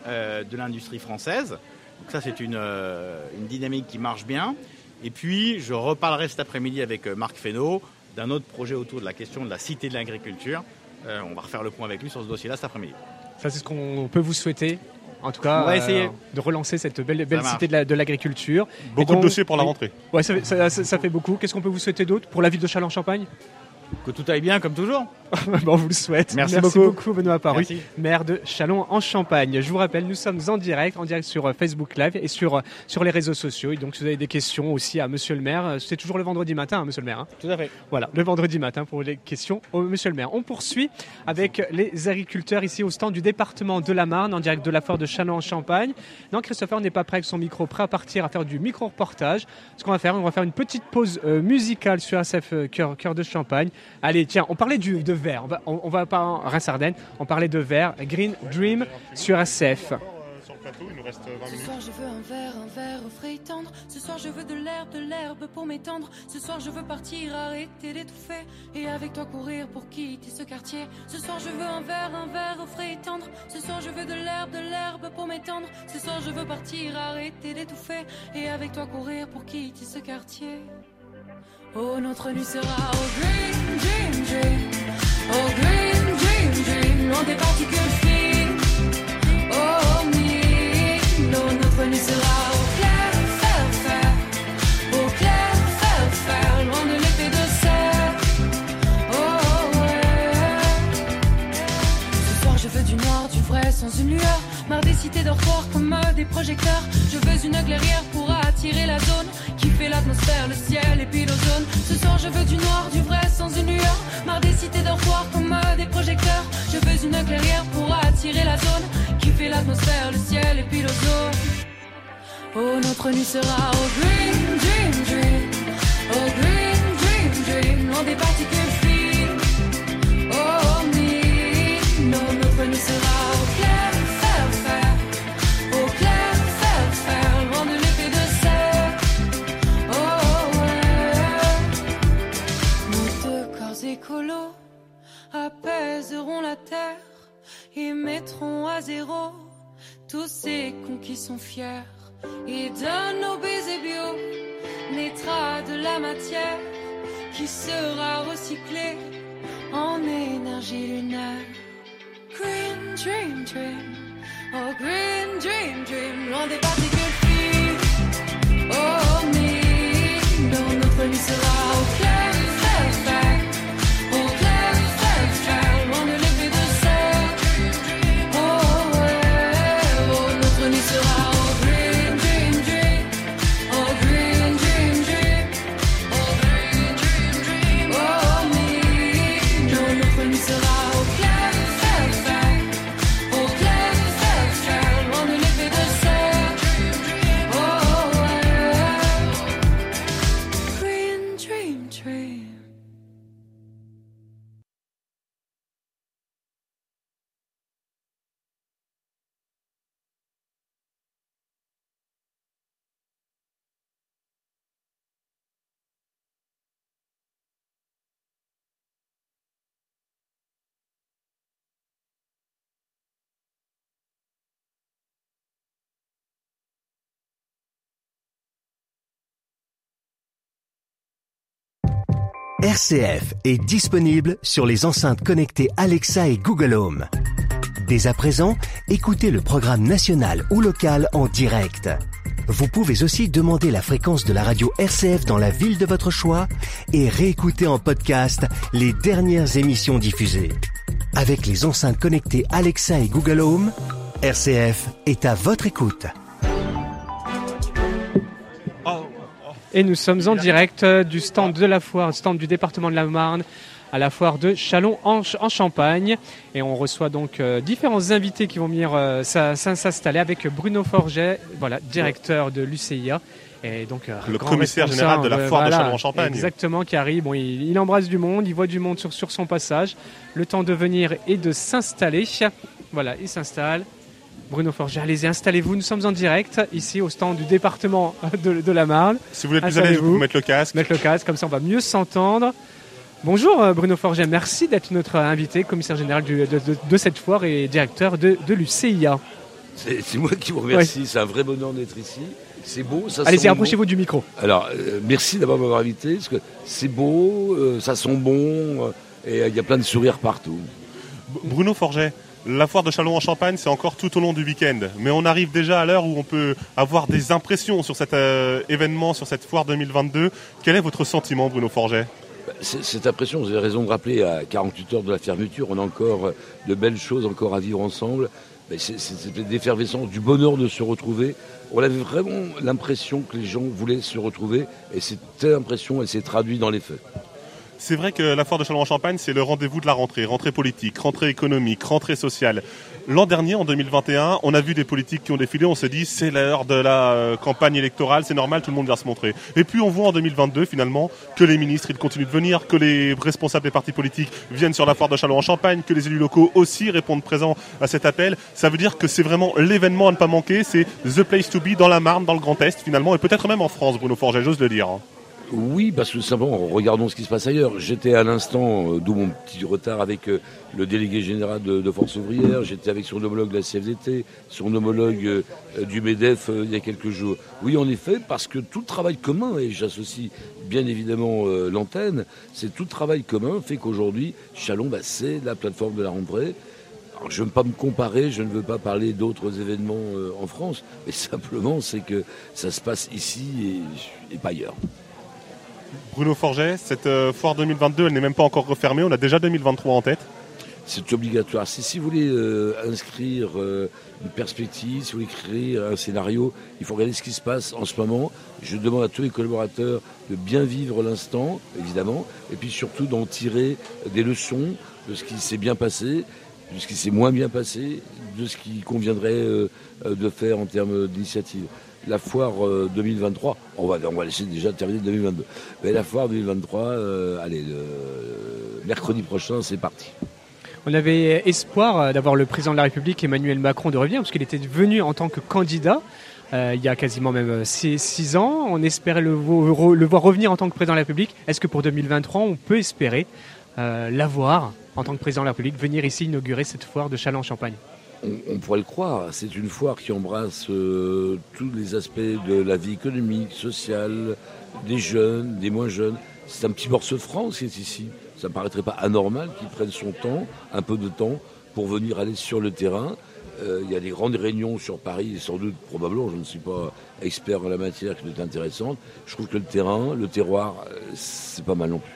euh, de l'industrie française. Donc ça, c'est une, une, dynamique qui marche bien. Et puis, je reparlerai cet après-midi avec Marc Fesneau d'un autre projet autour de la question de la cité de l'agriculture. Euh, on va refaire le point avec lui sur ce dossier-là cet après-midi. Ça, c'est ce qu'on peut vous souhaiter. En tout cas, on va essayer euh, de relancer cette belle, belle cité de l'agriculture. beaucoup de dossiers pour la rentrée. Ouais, ça, ça fait beaucoup. Qu'est-ce qu'on peut vous souhaiter d'autre pour la ville de Châlons-Champagne? Que tout aille bien comme toujours. bon, on vous le souhaite. Merci, beaucoup. Benoît Paru, maire de Chalon en Champagne. Je vous rappelle, nous sommes en direct, en direct sur euh, Facebook Live et sur, euh, sur les réseaux sociaux. Et donc, si vous avez des questions aussi à Monsieur le maire, euh, c'est toujours le vendredi matin, hein, Monsieur le maire. Hein. Tout à fait. Voilà, le vendredi matin pour les questions au Monsieur le maire. On poursuit avec les agriculteurs ici au stand du département de la Marne, en direct de la foire de Chalon en Champagne. Non, Christopher n'est pas prêt avec son micro, prêt à partir à faire du micro-reportage. Ce qu'on va faire, on va faire une petite pause musicale sur SF Cœur, Cœur de Champagne. Allez, tiens, on parlait du, de verre. On va, on, va pas en Reims-Ardennes. On parlait de verre. Green Dream sur SF. Ce soir je veux un verre, un verre au frais tendre. Ce soir je veux de l'herbe, de l'herbe pour m'étendre. Ce soir je veux partir, arrêter d'étouffer. Et avec toi courir pour quitter ce quartier. Ce soir je veux un verre, un verre au frais tendre. Ce soir je veux de l'herbe, de l'herbe pour m'étendre. Ce soir je veux partir, arrêter d'étouffer. Et avec toi courir pour quitter ce quartier. Oh, notre nuit sera au dream, dream, dream. Oh, dream, dream, dream. Loin des particules fines. Oh, mine. Oh, notre nuit sera au clair, fer, fer. Au clair, fer, fer. Loin de l'épée de serre. Oh, ouais. Ce soir, je veux du noir, du vrai, sans une lueur. Marre des cités d'or comme euh, des projecteurs. Je veux une clairière pour euh, attirer la zone qui fait l'atmosphère, le ciel et puis l'ozone. Ce soir, je veux du noir, du vrai sans une lueur. Marre des cités dortoirs comme des projecteurs. Je veux une clairière pour attirer la zone qui fait l'atmosphère, le ciel et puis l'ozone. Oh, notre nuit sera au green, dream, dream. Oh, green, dream, dream. Loin des particules fines. Oh, me. Non, notre nuit sera apaiseront la terre et mettront à zéro tous ces cons qui sont fiers et d'un nos baisers bio naîtra de la matière qui sera recyclée en énergie lunaire. Green dream dream, oh green dream dream, loin des particules fines. Oh me, dans notre nuit sera au clair. RCF est disponible sur les enceintes connectées Alexa et Google Home. Dès à présent, écoutez le programme national ou local en direct. Vous pouvez aussi demander la fréquence de la radio RCF dans la ville de votre choix et réécouter en podcast les dernières émissions diffusées. Avec les enceintes connectées Alexa et Google Home, RCF est à votre écoute. Et nous sommes en direct euh, du stand de la foire, stand du département de la Marne, à la foire de Chalon en, Ch- en Champagne. Et on reçoit donc euh, différents invités qui vont venir euh, s'installer avec Bruno Forget, voilà, directeur de l'UCIA. Et donc, euh, Le commissaire général de la foire de Chalon en Champagne. Exactement, qui arrive. Bon, il, il embrasse du monde, il voit du monde sur, sur son passage. Le temps de venir et de s'installer. Voilà, il s'installe. Bruno Forget, allez-y, installez-vous. Nous sommes en direct ici au stand du département de, de la Marne. Si vous voulez être plus à l'aise, vous mettre le casque. Mettre le casque, comme ça on va mieux s'entendre. Bonjour euh, Bruno Forget, merci d'être notre invité, commissaire général du- de, de- de cette foire et directeur de, de l'UCIA. C'est moi qui vous remercie, c'est un vrai bonheur d'être ici. C'est beau, ça Allez-y, sent bon. approchez-vous du micro. Alors, euh, merci d'avoir m'avoir invité, parce que c'est beau, euh, ça sent bon, euh, et euh, il y a plein de sourires partout. B- Bruno Forget, la foire de Chalon en Champagne, c'est encore tout au long du week-end. Mais on arrive déjà à l'heure où on peut avoir des impressions sur cet euh, événement, sur cette foire 2022. Quel est votre sentiment, Bruno Forget? C'est- Cette impression, vous avez raison de rappeler, à 48 heures de la fermeture, on a encore euh, de belles choses encore à vivre ensemble. C'est c'est cette effervescence, du bonheur de se retrouver. On avait vraiment l'impression que les gens voulaient se retrouver, et cette impression, elle s'est traduite dans les faits. C'est vrai que la foire de Chalon en Champagne, c'est le rendez-vous de la rentrée. Rentrée politique, rentrée économique, rentrée sociale. L'an dernier, en 2021, on a vu des politiques qui ont défilé. On s'est dit, c'est l'heure de la euh, campagne électorale, c'est normal, tout le monde vient se montrer. Et puis on voit en 2022, finalement, que les ministres, ils continuent de venir, que les responsables des partis politiques viennent sur la foire de Chalon en Champagne, que les élus locaux aussi répondent présents à cet appel. Ça veut dire que c'est vraiment l'événement à ne pas manquer. C'est the place to be dans la Marne, dans le Grand Est, finalement, et peut-être même en France, Bruno Forget, j'ose le dire. Oui, parce que simplement, regardons ce qui se passe ailleurs. J'étais à l'instant, euh, d'où mon petit retard avec euh, le délégué général de, Force ouvrière, j'étais avec son homologue de la CFDT, son homologue euh, du MEDEF il y a quelques jours. Oui, en effet, parce que tout travail commun, et j'associe bien évidemment l'antenne, c'est tout travail commun fait qu'aujourd'hui, Chalon, bah, c'est la plateforme de la rentrée. Alors, je ne veux pas me comparer, je ne veux pas parler d'autres événements en France, mais simplement c'est que ça se passe ici et pas ailleurs. Bruno Forget, cette euh, foire 2022, elle n'est même pas encore refermée. On a déjà 2023 en tête. c'est obligatoire. Si, vous voulez euh, inscrire euh, une perspective, si vous voulez écrire un scénario, il faut regarder ce qui se passe en ce moment. Je demande à tous les collaborateurs de bien vivre l'instant, évidemment, et puis surtout d'en tirer des leçons de ce qui s'est bien passé, de ce qui s'est moins bien passé, de ce qui conviendrait de faire en termes d'initiative. La foire euh, 2023, on va, on va laisser déjà terminer 2022. Mais la foire 2023, euh, allez, le mercredi prochain, c'est parti. On avait espoir euh, d'avoir le président de la République, Emmanuel Macron, de revenir, parce qu'il était venu en tant que candidat. euh, il y a quasiment même 6 ans. On espérait le, vo- le voir revenir en tant que président de la République. Est-ce que pour 2023, on peut espérer euh, l'avoir en tant que président de la République, venir ici inaugurer cette foire de Châlons-Champagne on, pourrait le croire, c'est une foire qui embrasse euh, tous les aspects de la vie économique, sociale, des jeunes, des moins jeunes. C'est un petit morceau de France qui est ici. Ça ne paraîtrait pas anormal qu'il prenne son temps, un peu de temps, pour venir aller sur le terrain. Euh, Il y a des grandes réunions sur Paris, sans doute, probablement, je ne suis pas expert en la matière, qui être intéressante. Je trouve que le terrain, le terroir, euh, c'est pas mal non plus.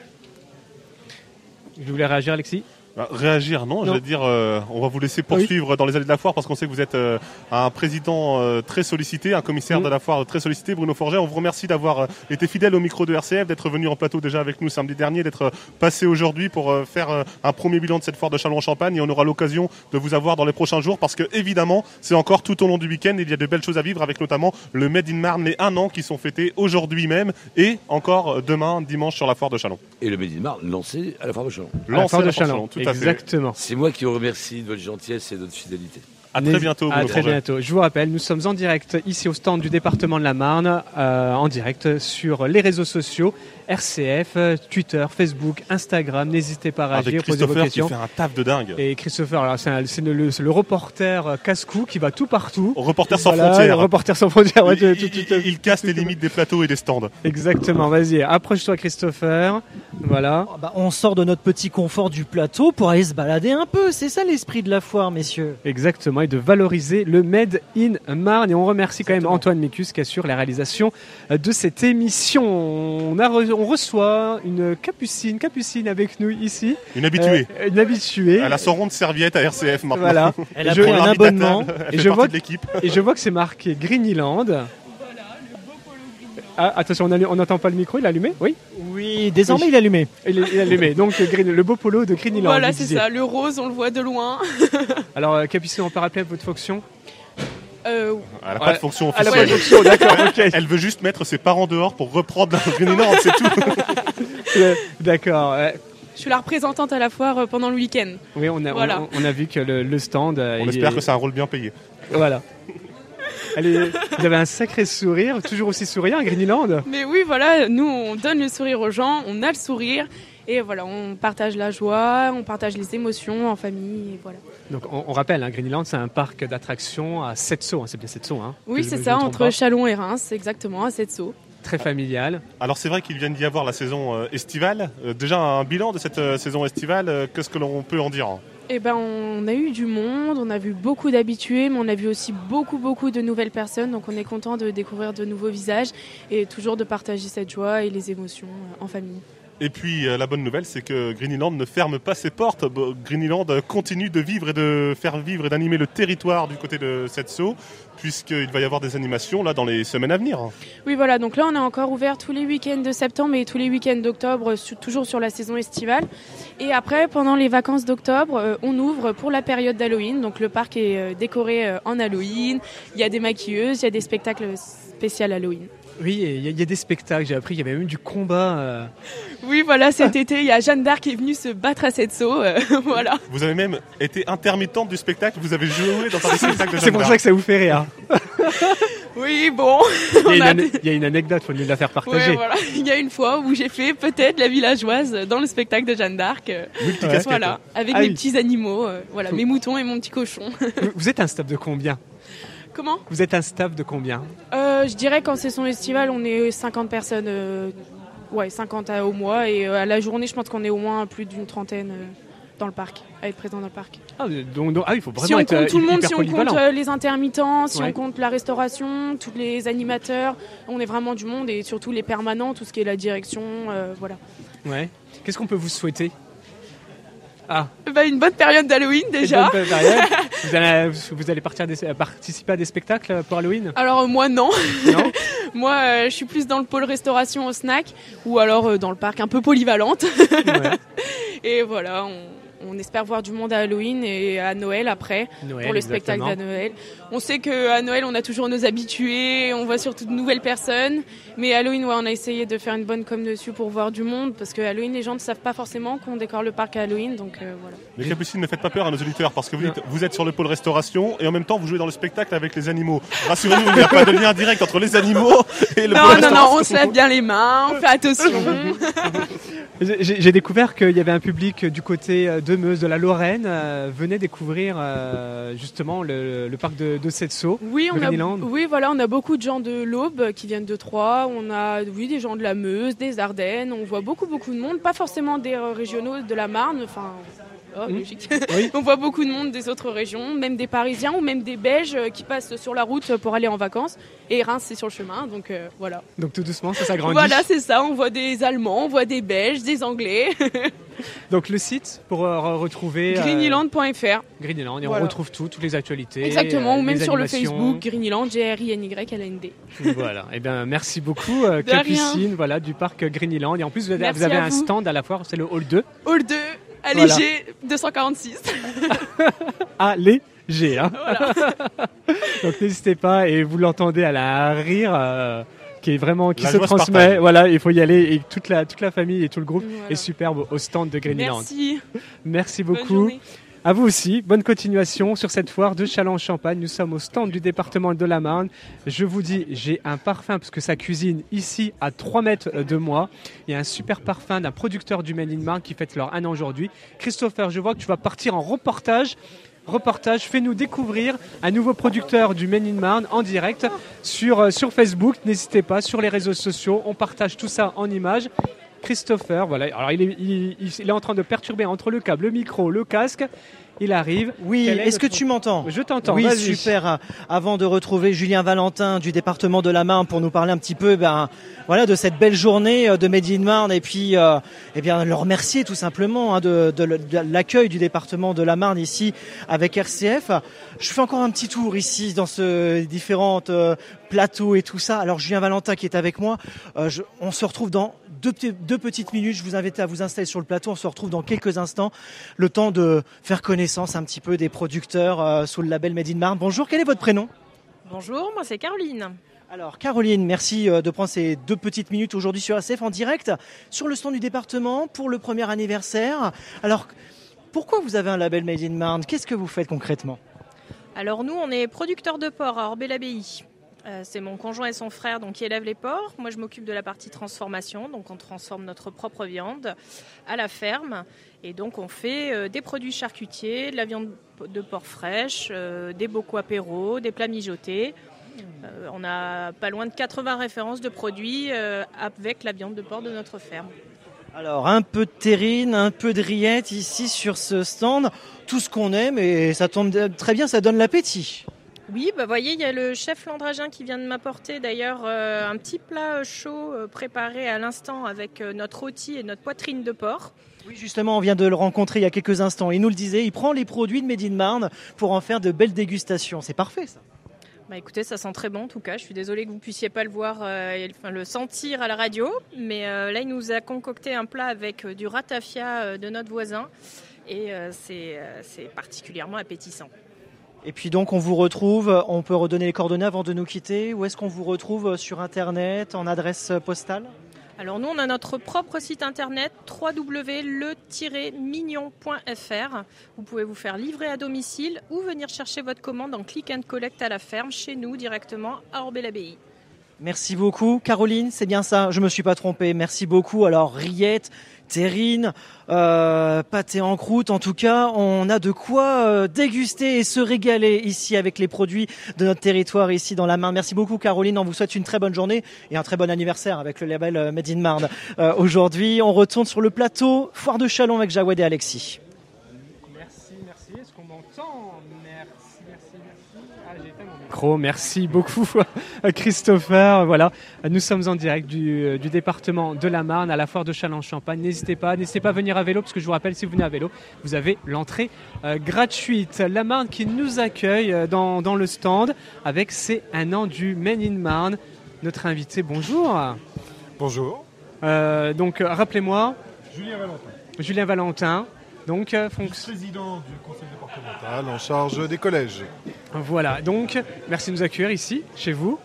Je voulais réagir, Alexis? Bah, réagir, non, Non. je veux dire, euh, on va vous laisser poursuivre dans les allées de la foire parce qu'on sait que vous êtes euh, un président euh, très sollicité, un commissaire de la foire très sollicité, Bruno Forget. On vous remercie d'avoir été fidèle au micro de RCF, d'être venu en plateau déjà avec nous samedi dernier, d'être passé aujourd'hui pour euh, faire euh, un premier bilan de cette foire de Châlons-en-Champagne et on aura l'occasion de vous avoir dans les prochains jours parce que évidemment, c'est encore tout au long du week-end, il y a de belles choses à vivre avec notamment le Made in Marne, les un an qui sont fêtés aujourd'hui même et encore demain, dimanche sur la foire de Chalon. Et le Made in Marne lancé à la foire de Chalon. Lancé à la foire de. Exactement. C'est moi qui vous remercie de votre gentillesse et de votre fidélité. À très bientôt. À très bientôt. Je vous rappelle, nous sommes en direct ici au stand du département de la Marne, euh, en direct sur les réseaux sociaux, RCF, Twitter, Facebook, Instagram. N'hésitez pas à Avec réagir, poser vos Christopher qui questions. fait un taf de dingue. Et Christopher, alors, c'est le, le- c'est le reporter euh, casse-cou qui va tout partout. Reporter sans Voilà, frontières. le Reporter sans frontières. ouais, il, tout- il- tout- tout- il casse les limites des plateaux et des stands. Exactement, vas-y, approche-toi Christopher. Voilà. Bah, on sort de notre petit confort du plateau pour aller se balader un peu. C'est ça l'esprit de la foire, messieurs. Exactement, de valoriser le Made in Marne. Et on remercie quand même Antoine Mécus qui assure la réalisation euh, de cette émission. On, a re- on reçoit une capucine, capucine avec nous ici. Une habituée. Euh, une habituée. Elle a son rond de serviette à RCF maintenant. Voilà. Elle a je- pris un abonnement. Elle Et je, vois, et je vois que c'est marqué Greenyland. Ah, attention, on n'entend pas le micro, il est allumé Oui Oui, désormais il est allumé. Il est, il est allumé. Donc Green- le beau polo de Greenyland. Voilà, vous c'est ça. Le rose, on le voit de loin. Alors, euh, Capucine, on peut rappeler votre fonction Euh, Elle n'a pas de fonction Elle a officielle. pas de fonction, d'accord. Elle veut juste mettre ses parents dehors pour reprendre la Greenland, c'est tout. Euh, D'accord. euh, je suis la représentante à la foire pendant le week-end. Oui, on a, Voilà. on, on a vu que le, le stand. On espère est- que c'est un rôle bien payé. Voilà. Allez, vous avez un sacré sourire, toujours aussi souriant à Greenyland. Mais oui, voilà, nous, on donne le sourire aux gens, on a le sourire. Et voilà, on partage la joie, on partage les émotions en famille. Et voilà. Donc on, on rappelle, hein, Greenyland, c'est un parc d'attractions à 7 sauts, hein, c'est bien 7 sauts. Hein, Oui, c'est ça, entre pas. Chalon et Reims, exactement, à 7 sauts. Très familial. Alors c'est vrai qu'il vient d'y avoir la saison euh, estivale. Euh, déjà un bilan de cette euh, saison estivale, qu'est-ce que l'on peut en dire Eh ben, on a eu du monde, on a vu beaucoup d'habitués, mais on a vu aussi beaucoup, beaucoup de nouvelles personnes. Donc, on est content de découvrir de nouveaux visages et toujours de partager cette joie et les émotions euh, en famille. Et puis euh, la bonne nouvelle, c'est que Greenland ne ferme pas ses portes. Greenland continue de vivre et de faire vivre et d'animer le territoire du côté de cette saut, puisqu'il va y avoir des animations là dans les semaines à venir. Oui, voilà, donc là, on est encore ouvert tous les week-ends de septembre et tous les week-ends d'octobre, toujours sur la saison estivale. Et après, pendant les vacances d'octobre, euh, on ouvre pour la période d'Halloween. Donc, le parc est euh, décoré euh, en Halloween. Il y a des maquilleuses, il y a des spectacles spéciaux Halloween. Oui, il y, a- il y a des spectacles, j'ai appris, il y avait même du combat. euh, Oui, voilà, cet été, il y a Jeanne d'Arc qui est venue se battre à cette saut. euh, voilà. Vous avez même été intermittente du spectacle, vous avez joué dans un spectacle de C'est Jeanne pour d'Arc. ça que ça vous fait rire. Oui, bon. Il y a une, a ane- des- il y a une anecdote, faut nous la faire partager. Ouais, voilà. Il y a une fois où j'ai fait peut-être la villageoise dans le spectacle de Jeanne d'Arc. euh. Voilà, avec Ah mes oui. petits animaux, euh, voilà, mes moutons et mon petit cochon. Vous- Vous êtes un staff de combien? Comment Vous êtes un staff de combien Euh, Je dirais qu'en saison estivale, on est 50 personnes, euh, ouais, 50 à- au mois, et euh, à la journée, je pense qu'on est au moins plus d'une trentaine dans le parc, à être présent dans le parc. ah, donc, donc- ah il faut vraiment Si on compte tout le monde, si on compte les intermittents, si Ouais. on compte la restauration, tous les animateurs, on est vraiment du monde et surtout les permanents, tout ce qui est la direction, voilà. Ouais. Qu'est-ce qu'on peut vous souhaiter Ah. Bah, une bonne période d'Halloween déjà. Une bonne période. vous, allez, vous allez partir des- participer à des spectacles pour Halloween? Alors euh, moi non. moi euh, je suis plus dans le pôle restauration au snack ou alors euh, dans le parc un peu polyvalente. et voilà, on, on espère voir du monde à Halloween et à Noël après Noël, pour le spectacle à Noël. On sait que à Noël on a toujours nos habitués, on voit surtout de nouvelles personnes, mais Halloween ouais, on a essayé de faire une bonne com dessus pour voir du monde parce que Halloween les gens ne savent pas forcément qu'on décore le parc à Halloween donc euh, voilà. Mais Capucine, ne faites pas peur à nos auditeurs parce que vous, dites, vous êtes sur le pôle restauration et en même temps vous jouez dans le spectacle avec les animaux. Rassurez-nous, il n'y a pas de lien direct entre les animaux et le Non pôle non non, on se lave bien les mains, on fait attention. J'ai découvert qu'il y avait un public du côté euh, de Meuse, de la Lorraine, euh, venait découvrir euh, justement le, le parc de, de Setso, Oui, on a, oui, voilà, on a beaucoup de gens de l'Aube qui viennent de Troyes. On a, oui, des gens de la Meuse, des Ardennes. On voit beaucoup, beaucoup de monde. Pas forcément des euh, régionaux de la Marne. Enfin, oh, logique. on voit beaucoup de monde des autres régions, même des Parisiens ou même des Belges euh, qui passent sur la route pour aller en vacances. Et Reims, c'est sur le chemin, donc euh, voilà. Donc tout doucement, ça s'agrandit. Voilà, c'est ça. On voit des Allemands, on voit des Belges, des Anglais. Donc le site pour euh, re- retrouver... euh, Greenyland.fr. Greenland, et on Voilà. retrouve tout, toutes les actualités. Exactement, euh, ou même les sur le. Facebook, Greenyland, G-R-I-N-Y-L-A-N-D. voilà. Et bien, merci beaucoup, euh. Capucine, voilà, du parc Greenland. Et en plus, vous avez, vous un vous. stand à la foire, c'est le hall 2. Hall 2, allégé, 246. Allégé, hein. Donc n'hésitez pas, et vous l'entendez à la rire. euh, qui est vraiment qui La se transmet partage. voilà il faut y aller et toute la toute la famille et tout le groupe est superbe au stand de Greenland Merci. merci beaucoup à vous aussi, bonne continuation sur cette foire de Châlons-Champagne. Nous sommes au stand du département de la Marne. Je vous dis, j'ai un parfum parce que ça cuisine ici à 3 mètres de moi. Il y a un super parfum d'un producteur du Made in Marne qui fête leur un an aujourd'hui. Christopher, je vois que tu vas partir en reportage. Reportage, fais-nous découvrir un nouveau producteur du Made in Marne en direct sur, euh, sur Facebook. N'hésitez pas, sur les réseaux sociaux, on partage tout ça en images. Christopher, voilà. Alors il est en train de perturber entre le câble, le micro, le casque. Il arrive. Oui, est-ce que tu m'entends Je t'entends. Oui, super. Avant de retrouver Julien Valentin du département de la Marne pour nous parler un petit peu ben, voilà, de cette belle journée euh, de Made in Marne et puis euh, eh bien, le remercier tout simplement hein, de, de le- de l'accueil du département de la Marne ici avec RCF. Je fais encore un petit tour ici dans ce différents euh, plateaux et tout ça. Alors Julien Valentin qui est avec moi, euh, je- on se retrouve dans deux petites minutes. Je vous invite à vous installer sur le plateau. On se retrouve dans quelques instants. Le temps de faire connaissance un petit peu des producteurs euh, sous le label Made in Marne. Bonjour, quel est votre prénom? Bonjour, moi c'est Caroline. Alors Caroline, merci euh, de prendre ces deux petites minutes aujourd'hui sur ACF en direct sur le stand du département pour le premier anniversaire. Alors pourquoi vous avez un label Made in Marne? Qu'est-ce que vous faites concrètement? Alors nous, on est producteurs de porc à Orbé-l'Abbaye. Euh, c'est mon conjoint et son frère donc, qui élèvent les porcs. Moi, je m'occupe de la partie transformation. Donc, on transforme notre propre viande à la ferme. Et donc, on fait euh, des produits charcutiers, de la viande de porc fraîche, euh, des bocaux apéros, des plats mijotés. On a pas loin de 80 références de produits avec la viande de porc de notre ferme. Alors un peu de terrine, un peu de rillettes ici sur ce stand. Tout ce qu'on aime et ça tombe très bien, ça donne l'appétit. Oui, bah voyez, il y a le chef landragin qui vient de m'apporter d'ailleurs euh, un petit plat chaud euh, préparé à l'instant avec euh, notre rôti et notre poitrine de porc. Oui, justement, on vient de le rencontrer il y a quelques instants. Il nous le disait, il prend les produits de Made in Marne pour en faire de belles dégustations. C'est parfait ça. Bah écoutez, ça sent très bon en tout cas. Je suis désolée que vous puissiez pas le voir, euh, et, enfin, le sentir à la radio, mais euh, là il nous a concocté un plat avec euh, du ratafia euh, de notre voisin et euh, c'est euh, c'est particulièrement appétissant. Et puis donc on vous retrouve, on peut redonner les coordonnées avant de nous quitter. Où est-ce qu'on vous retrouve sur Internet, en adresse postale? Alors nous, on a notre propre site internet www.le-mignon.fr. Vous pouvez vous faire livrer à domicile ou venir chercher votre commande en click and collect à la ferme chez nous directement à Orbé-l'Abbaye. Merci beaucoup. Caroline, c'est bien ça, je me suis pas trompé. Merci beaucoup. Alors rillettes, terrine, euh, pâté en croûte, en tout cas, on a de quoi euh, déguster et se régaler ici avec les produits de notre territoire ici dans la Marne. Merci beaucoup Caroline, on vous souhaite une très bonne journée et un très bon anniversaire avec le label euh, Made in Marne. Euh, Aujourd'hui, on retourne sur le plateau Foire de Chalon avec Jawed et Alexis. Merci beaucoup Christopher. Voilà, nous sommes en direct du, du département de la Marne à la foire de Châlons-Champagne. N'hésitez pas, n'hésitez pas à venir à vélo parce que je vous rappelle, si vous venez à vélo, vous avez l'entrée euh, gratuite. La Marne qui nous accueille euh, dans, dans le stand avec ses un an du Men in Marne. Notre invité, bonjour. Bonjour. Euh, donc, euh, rappelez-moi. Julien Valentin. Julien Valentin. Donc, euh, Président du conseil départemental en charge des collèges. voilà. Donc, merci de nous accueillir ici, chez vous.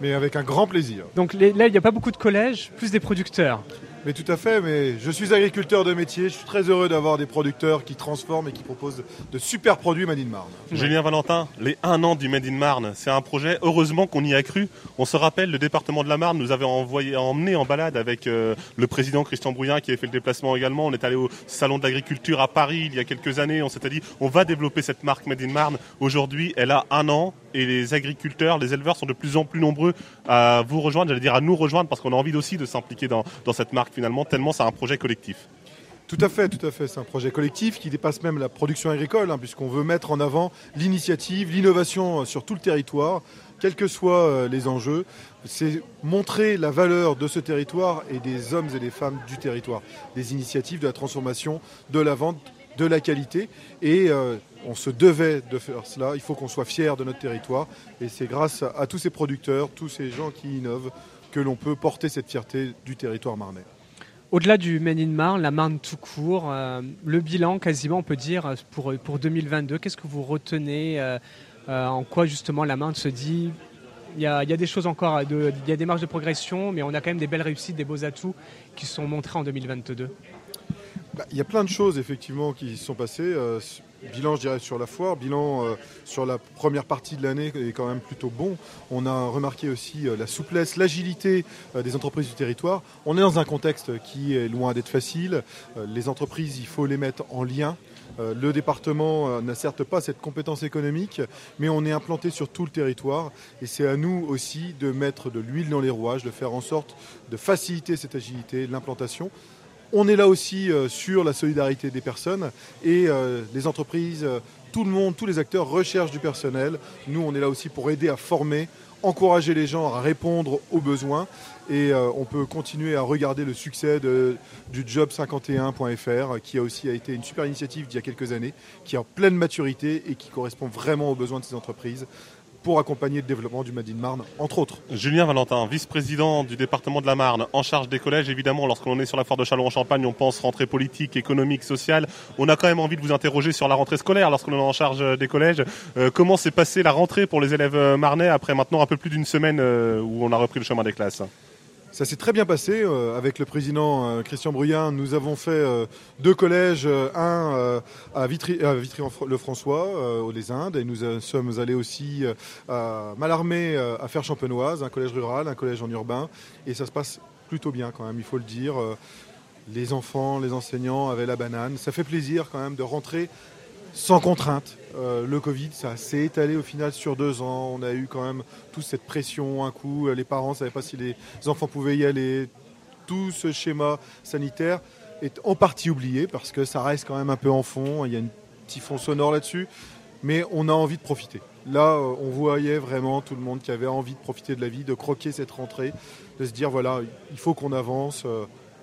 Mais avec un grand plaisir. Donc, les- là, il n'y a pas beaucoup de collèges, plus des producteurs. Mais tout à fait, mais je suis agriculteur de métier, je suis très heureux d'avoir des producteurs qui transforment et qui proposent de super produits Made in Marne. Julien Valentin, les un an du Made in Marne, c'est un projet, heureusement qu'on y a cru. On se rappelle, le département de la Marne nous avait envoyé, emmené en balade avec euh, le président Christian Brouillin qui avait fait le déplacement également. On est allé au Salon de l'Agriculture à Paris il y a quelques années. On s'était dit, on va développer cette marque Made in Marne. Aujourd'hui, elle a un an et les agriculteurs, les éleveurs sont de plus en plus nombreux à vous rejoindre, j'allais dire à nous rejoindre parce qu'on a envie aussi de s'impliquer dans, cette marque finalement, tellement c'est un projet collectif. Tout à fait, tout à fait. C'est un projet collectif qui dépasse même la production agricole, hein, puisqu'on veut mettre en avant l'initiative, l'innovation euh, sur tout le territoire, quels que soient euh, les enjeux. C'est montrer la valeur de ce territoire et des hommes et des femmes du territoire, des initiatives, de la transformation, de la vente, de la qualité. Et euh, on se devait de faire cela. Il faut qu'on soit fier de notre territoire. Et c'est grâce à, à tous ces producteurs, tous ces gens qui innovent, que l'on peut porter cette fierté du territoire marnais. Au-delà du Men in Marne, la Marne tout court, euh, le bilan quasiment on peut dire pour, pour 2022, qu'est-ce que vous retenez euh, euh, En quoi justement la Marne se dit il y, a, il y a des choses encore, il y a des marges de progression, mais on a quand même des belles réussites, des beaux atouts qui sont montrés en 2022. Bah, Il y a plein de choses effectivement qui se sont passées. Bilan, je dirais, sur la foire, bilan euh, sur la première partie de l'année est quand même plutôt bon. On a remarqué aussi euh, la souplesse, l'agilité euh, des entreprises du territoire. On est dans un contexte qui est loin d'être facile. Les entreprises, il faut les mettre en lien. Le département n'a certes pas cette compétence économique, mais on est implanté sur tout le territoire et c'est à nous aussi de mettre de l'huile dans les rouages, de faire en sorte de faciliter cette agilité, l'implantation. On est là aussi euh, sur la solidarité des personnes et euh, les entreprises, euh, tout le monde, tous les acteurs recherchent du personnel. Nous, on est là aussi pour aider à former, encourager les gens à répondre aux besoins et on peut continuer à regarder le succès du job51.fr qui a aussi été une super initiative d'il y a quelques années, qui est en pleine maturité et qui correspond vraiment aux besoins de ces entreprises pour accompagner le développement du Made in Marne, entre autres. Julien Valentin, vice-président du département de la Marne, en charge des collèges. Évidemment, lorsqu'on est sur la foire de Châlons-en-Champagne, on pense rentrée politique, économique, sociale. On a quand même envie de vous interroger sur la rentrée scolaire lorsqu'on est en charge euh, des collèges. Euh, comment s'est passée la rentrée pour les élèves euh, marnais après maintenant un peu plus d'une semaine où on a repris le chemin des classes? Ça s'est très bien passé. euh, avec le président euh, Christian Bruyin, nous avons fait euh, deux collèges, un à Vitry, à Vitry-le-François, aux Les Indes, et nous sommes allés aussi à Mallarmé, euh, à Faire-Champenoise, un collège rural, un collège en urbain, et ça se passe plutôt bien quand même, il faut le dire. Les enfants, les enseignants avaient la banane. Ça fait plaisir quand même de rentrer sans contrainte. Euh, le Covid, ça s'est étalé au final sur deux ans. On a eu quand même toute cette pression un coup. Euh, Les parents ne savaient pas si les enfants pouvaient y aller. Tout ce schéma sanitaire est en partie oublié parce que ça reste quand même un peu en fond. Il y a un petit fond sonore là-dessus. Mais on a envie de profiter. Là, euh, on voyait vraiment tout le monde qui avait envie de profiter de la vie, de croquer cette rentrée, de se dire voilà, il faut qu'on avance.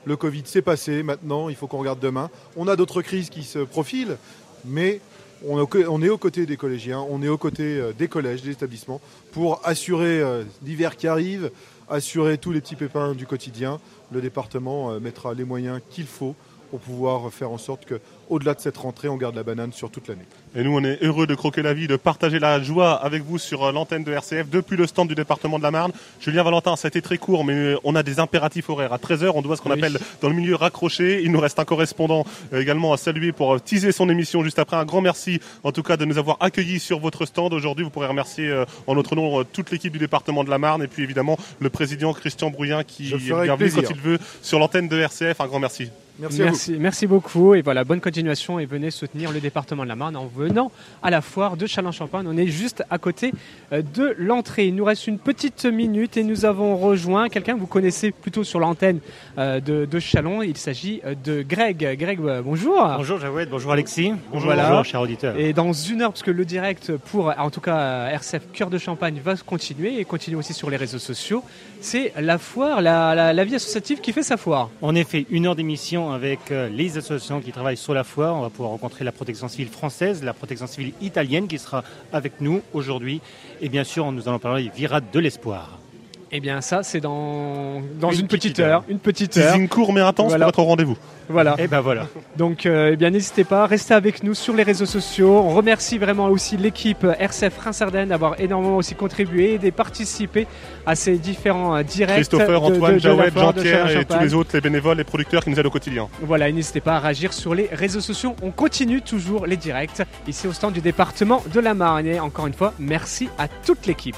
Le Covid, c'est passé. Maintenant, il faut qu'on regarde demain. On a d'autres crises qui se profilent, mais on est, aux côtés des collégiens, on est aux côtés euh, des collèges, des établissements, pour assurer euh, l'hiver qui arrive, assurer tous les petits pépins du quotidien. Le département euh, mettra les moyens qu'il faut pour pouvoir faire en sorte que, au-delà de cette rentrée, on garde la banane sur toute l'année. Et nous, on est heureux de croquer la vie, de partager la joie avec vous sur euh, l'antenne de RCF depuis le stand du département de la Marne. Julien Valentin, ça a été très court, mais euh, on a des impératifs horaires. À 13h, on doit ce qu'on Oui. appelle dans le milieu raccroché. Il nous reste un correspondant euh, également à saluer pour teaser son émission juste après. Un grand merci, en tout cas, de nous avoir accueillis sur votre stand. Aujourd'hui, vous pourrez remercier en notre nom toute l'équipe du département de la Marne et puis évidemment le président Christian Brouillin qui est bienvenu quand il veut sur l'antenne de RCF. Un grand merci. Merci à merci, merci beaucoup et voilà, bonne continuation et venez soutenir le département de la Marne en venant à la foire de Châlons-Champagne. On est juste à côté euh, de l'entrée. Il nous reste une petite minute et nous avons rejoint quelqu'un que vous connaissez plutôt sur l'antenne euh, de, de Chalon. Il s'agit euh, de Greg. Greg, bonjour. Bonjour Jawed, bonjour Alexis, bonjour, Voilà. bonjour cher auditeur. Et dans une heure, parce que le direct pour, en tout cas, RCF Cœur de Champagne va continuer et continue aussi sur les réseaux sociaux. C'est la foire, la, la- la vie associative qui fait sa foire. En effet, une heure d'émission avec euh, les associations qui travaillent sur la foire. On va pouvoir rencontrer la protection civile française, la protection civile italienne qui sera avec nous aujourd'hui. Et bien sûr, nous allons parler virade de l'espoir. Eh bien, ça, c'est dans, dans une, Une petite petite heure. heure. Une petite heure. Teasing court mais intense Voilà. pour être au rendez-vous. Voilà. Et ben voilà. Donc, euh, eh bien, n'hésitez pas, restez avec nous sur les réseaux sociaux. On remercie vraiment aussi l'équipe RCF Reims-Ardennes d'avoir énormément aussi contribué et de participer à ces différents euh, directs. Christopher, Antoine, Jawed, Jean-Pierre et tous les autres, les bénévoles, les producteurs qui nous aident au quotidien. Voilà, et n'hésitez pas à réagir sur les réseaux sociaux. On continue toujours les directs ici au stand du département de la Marne. Et encore une fois, merci à toute l'équipe.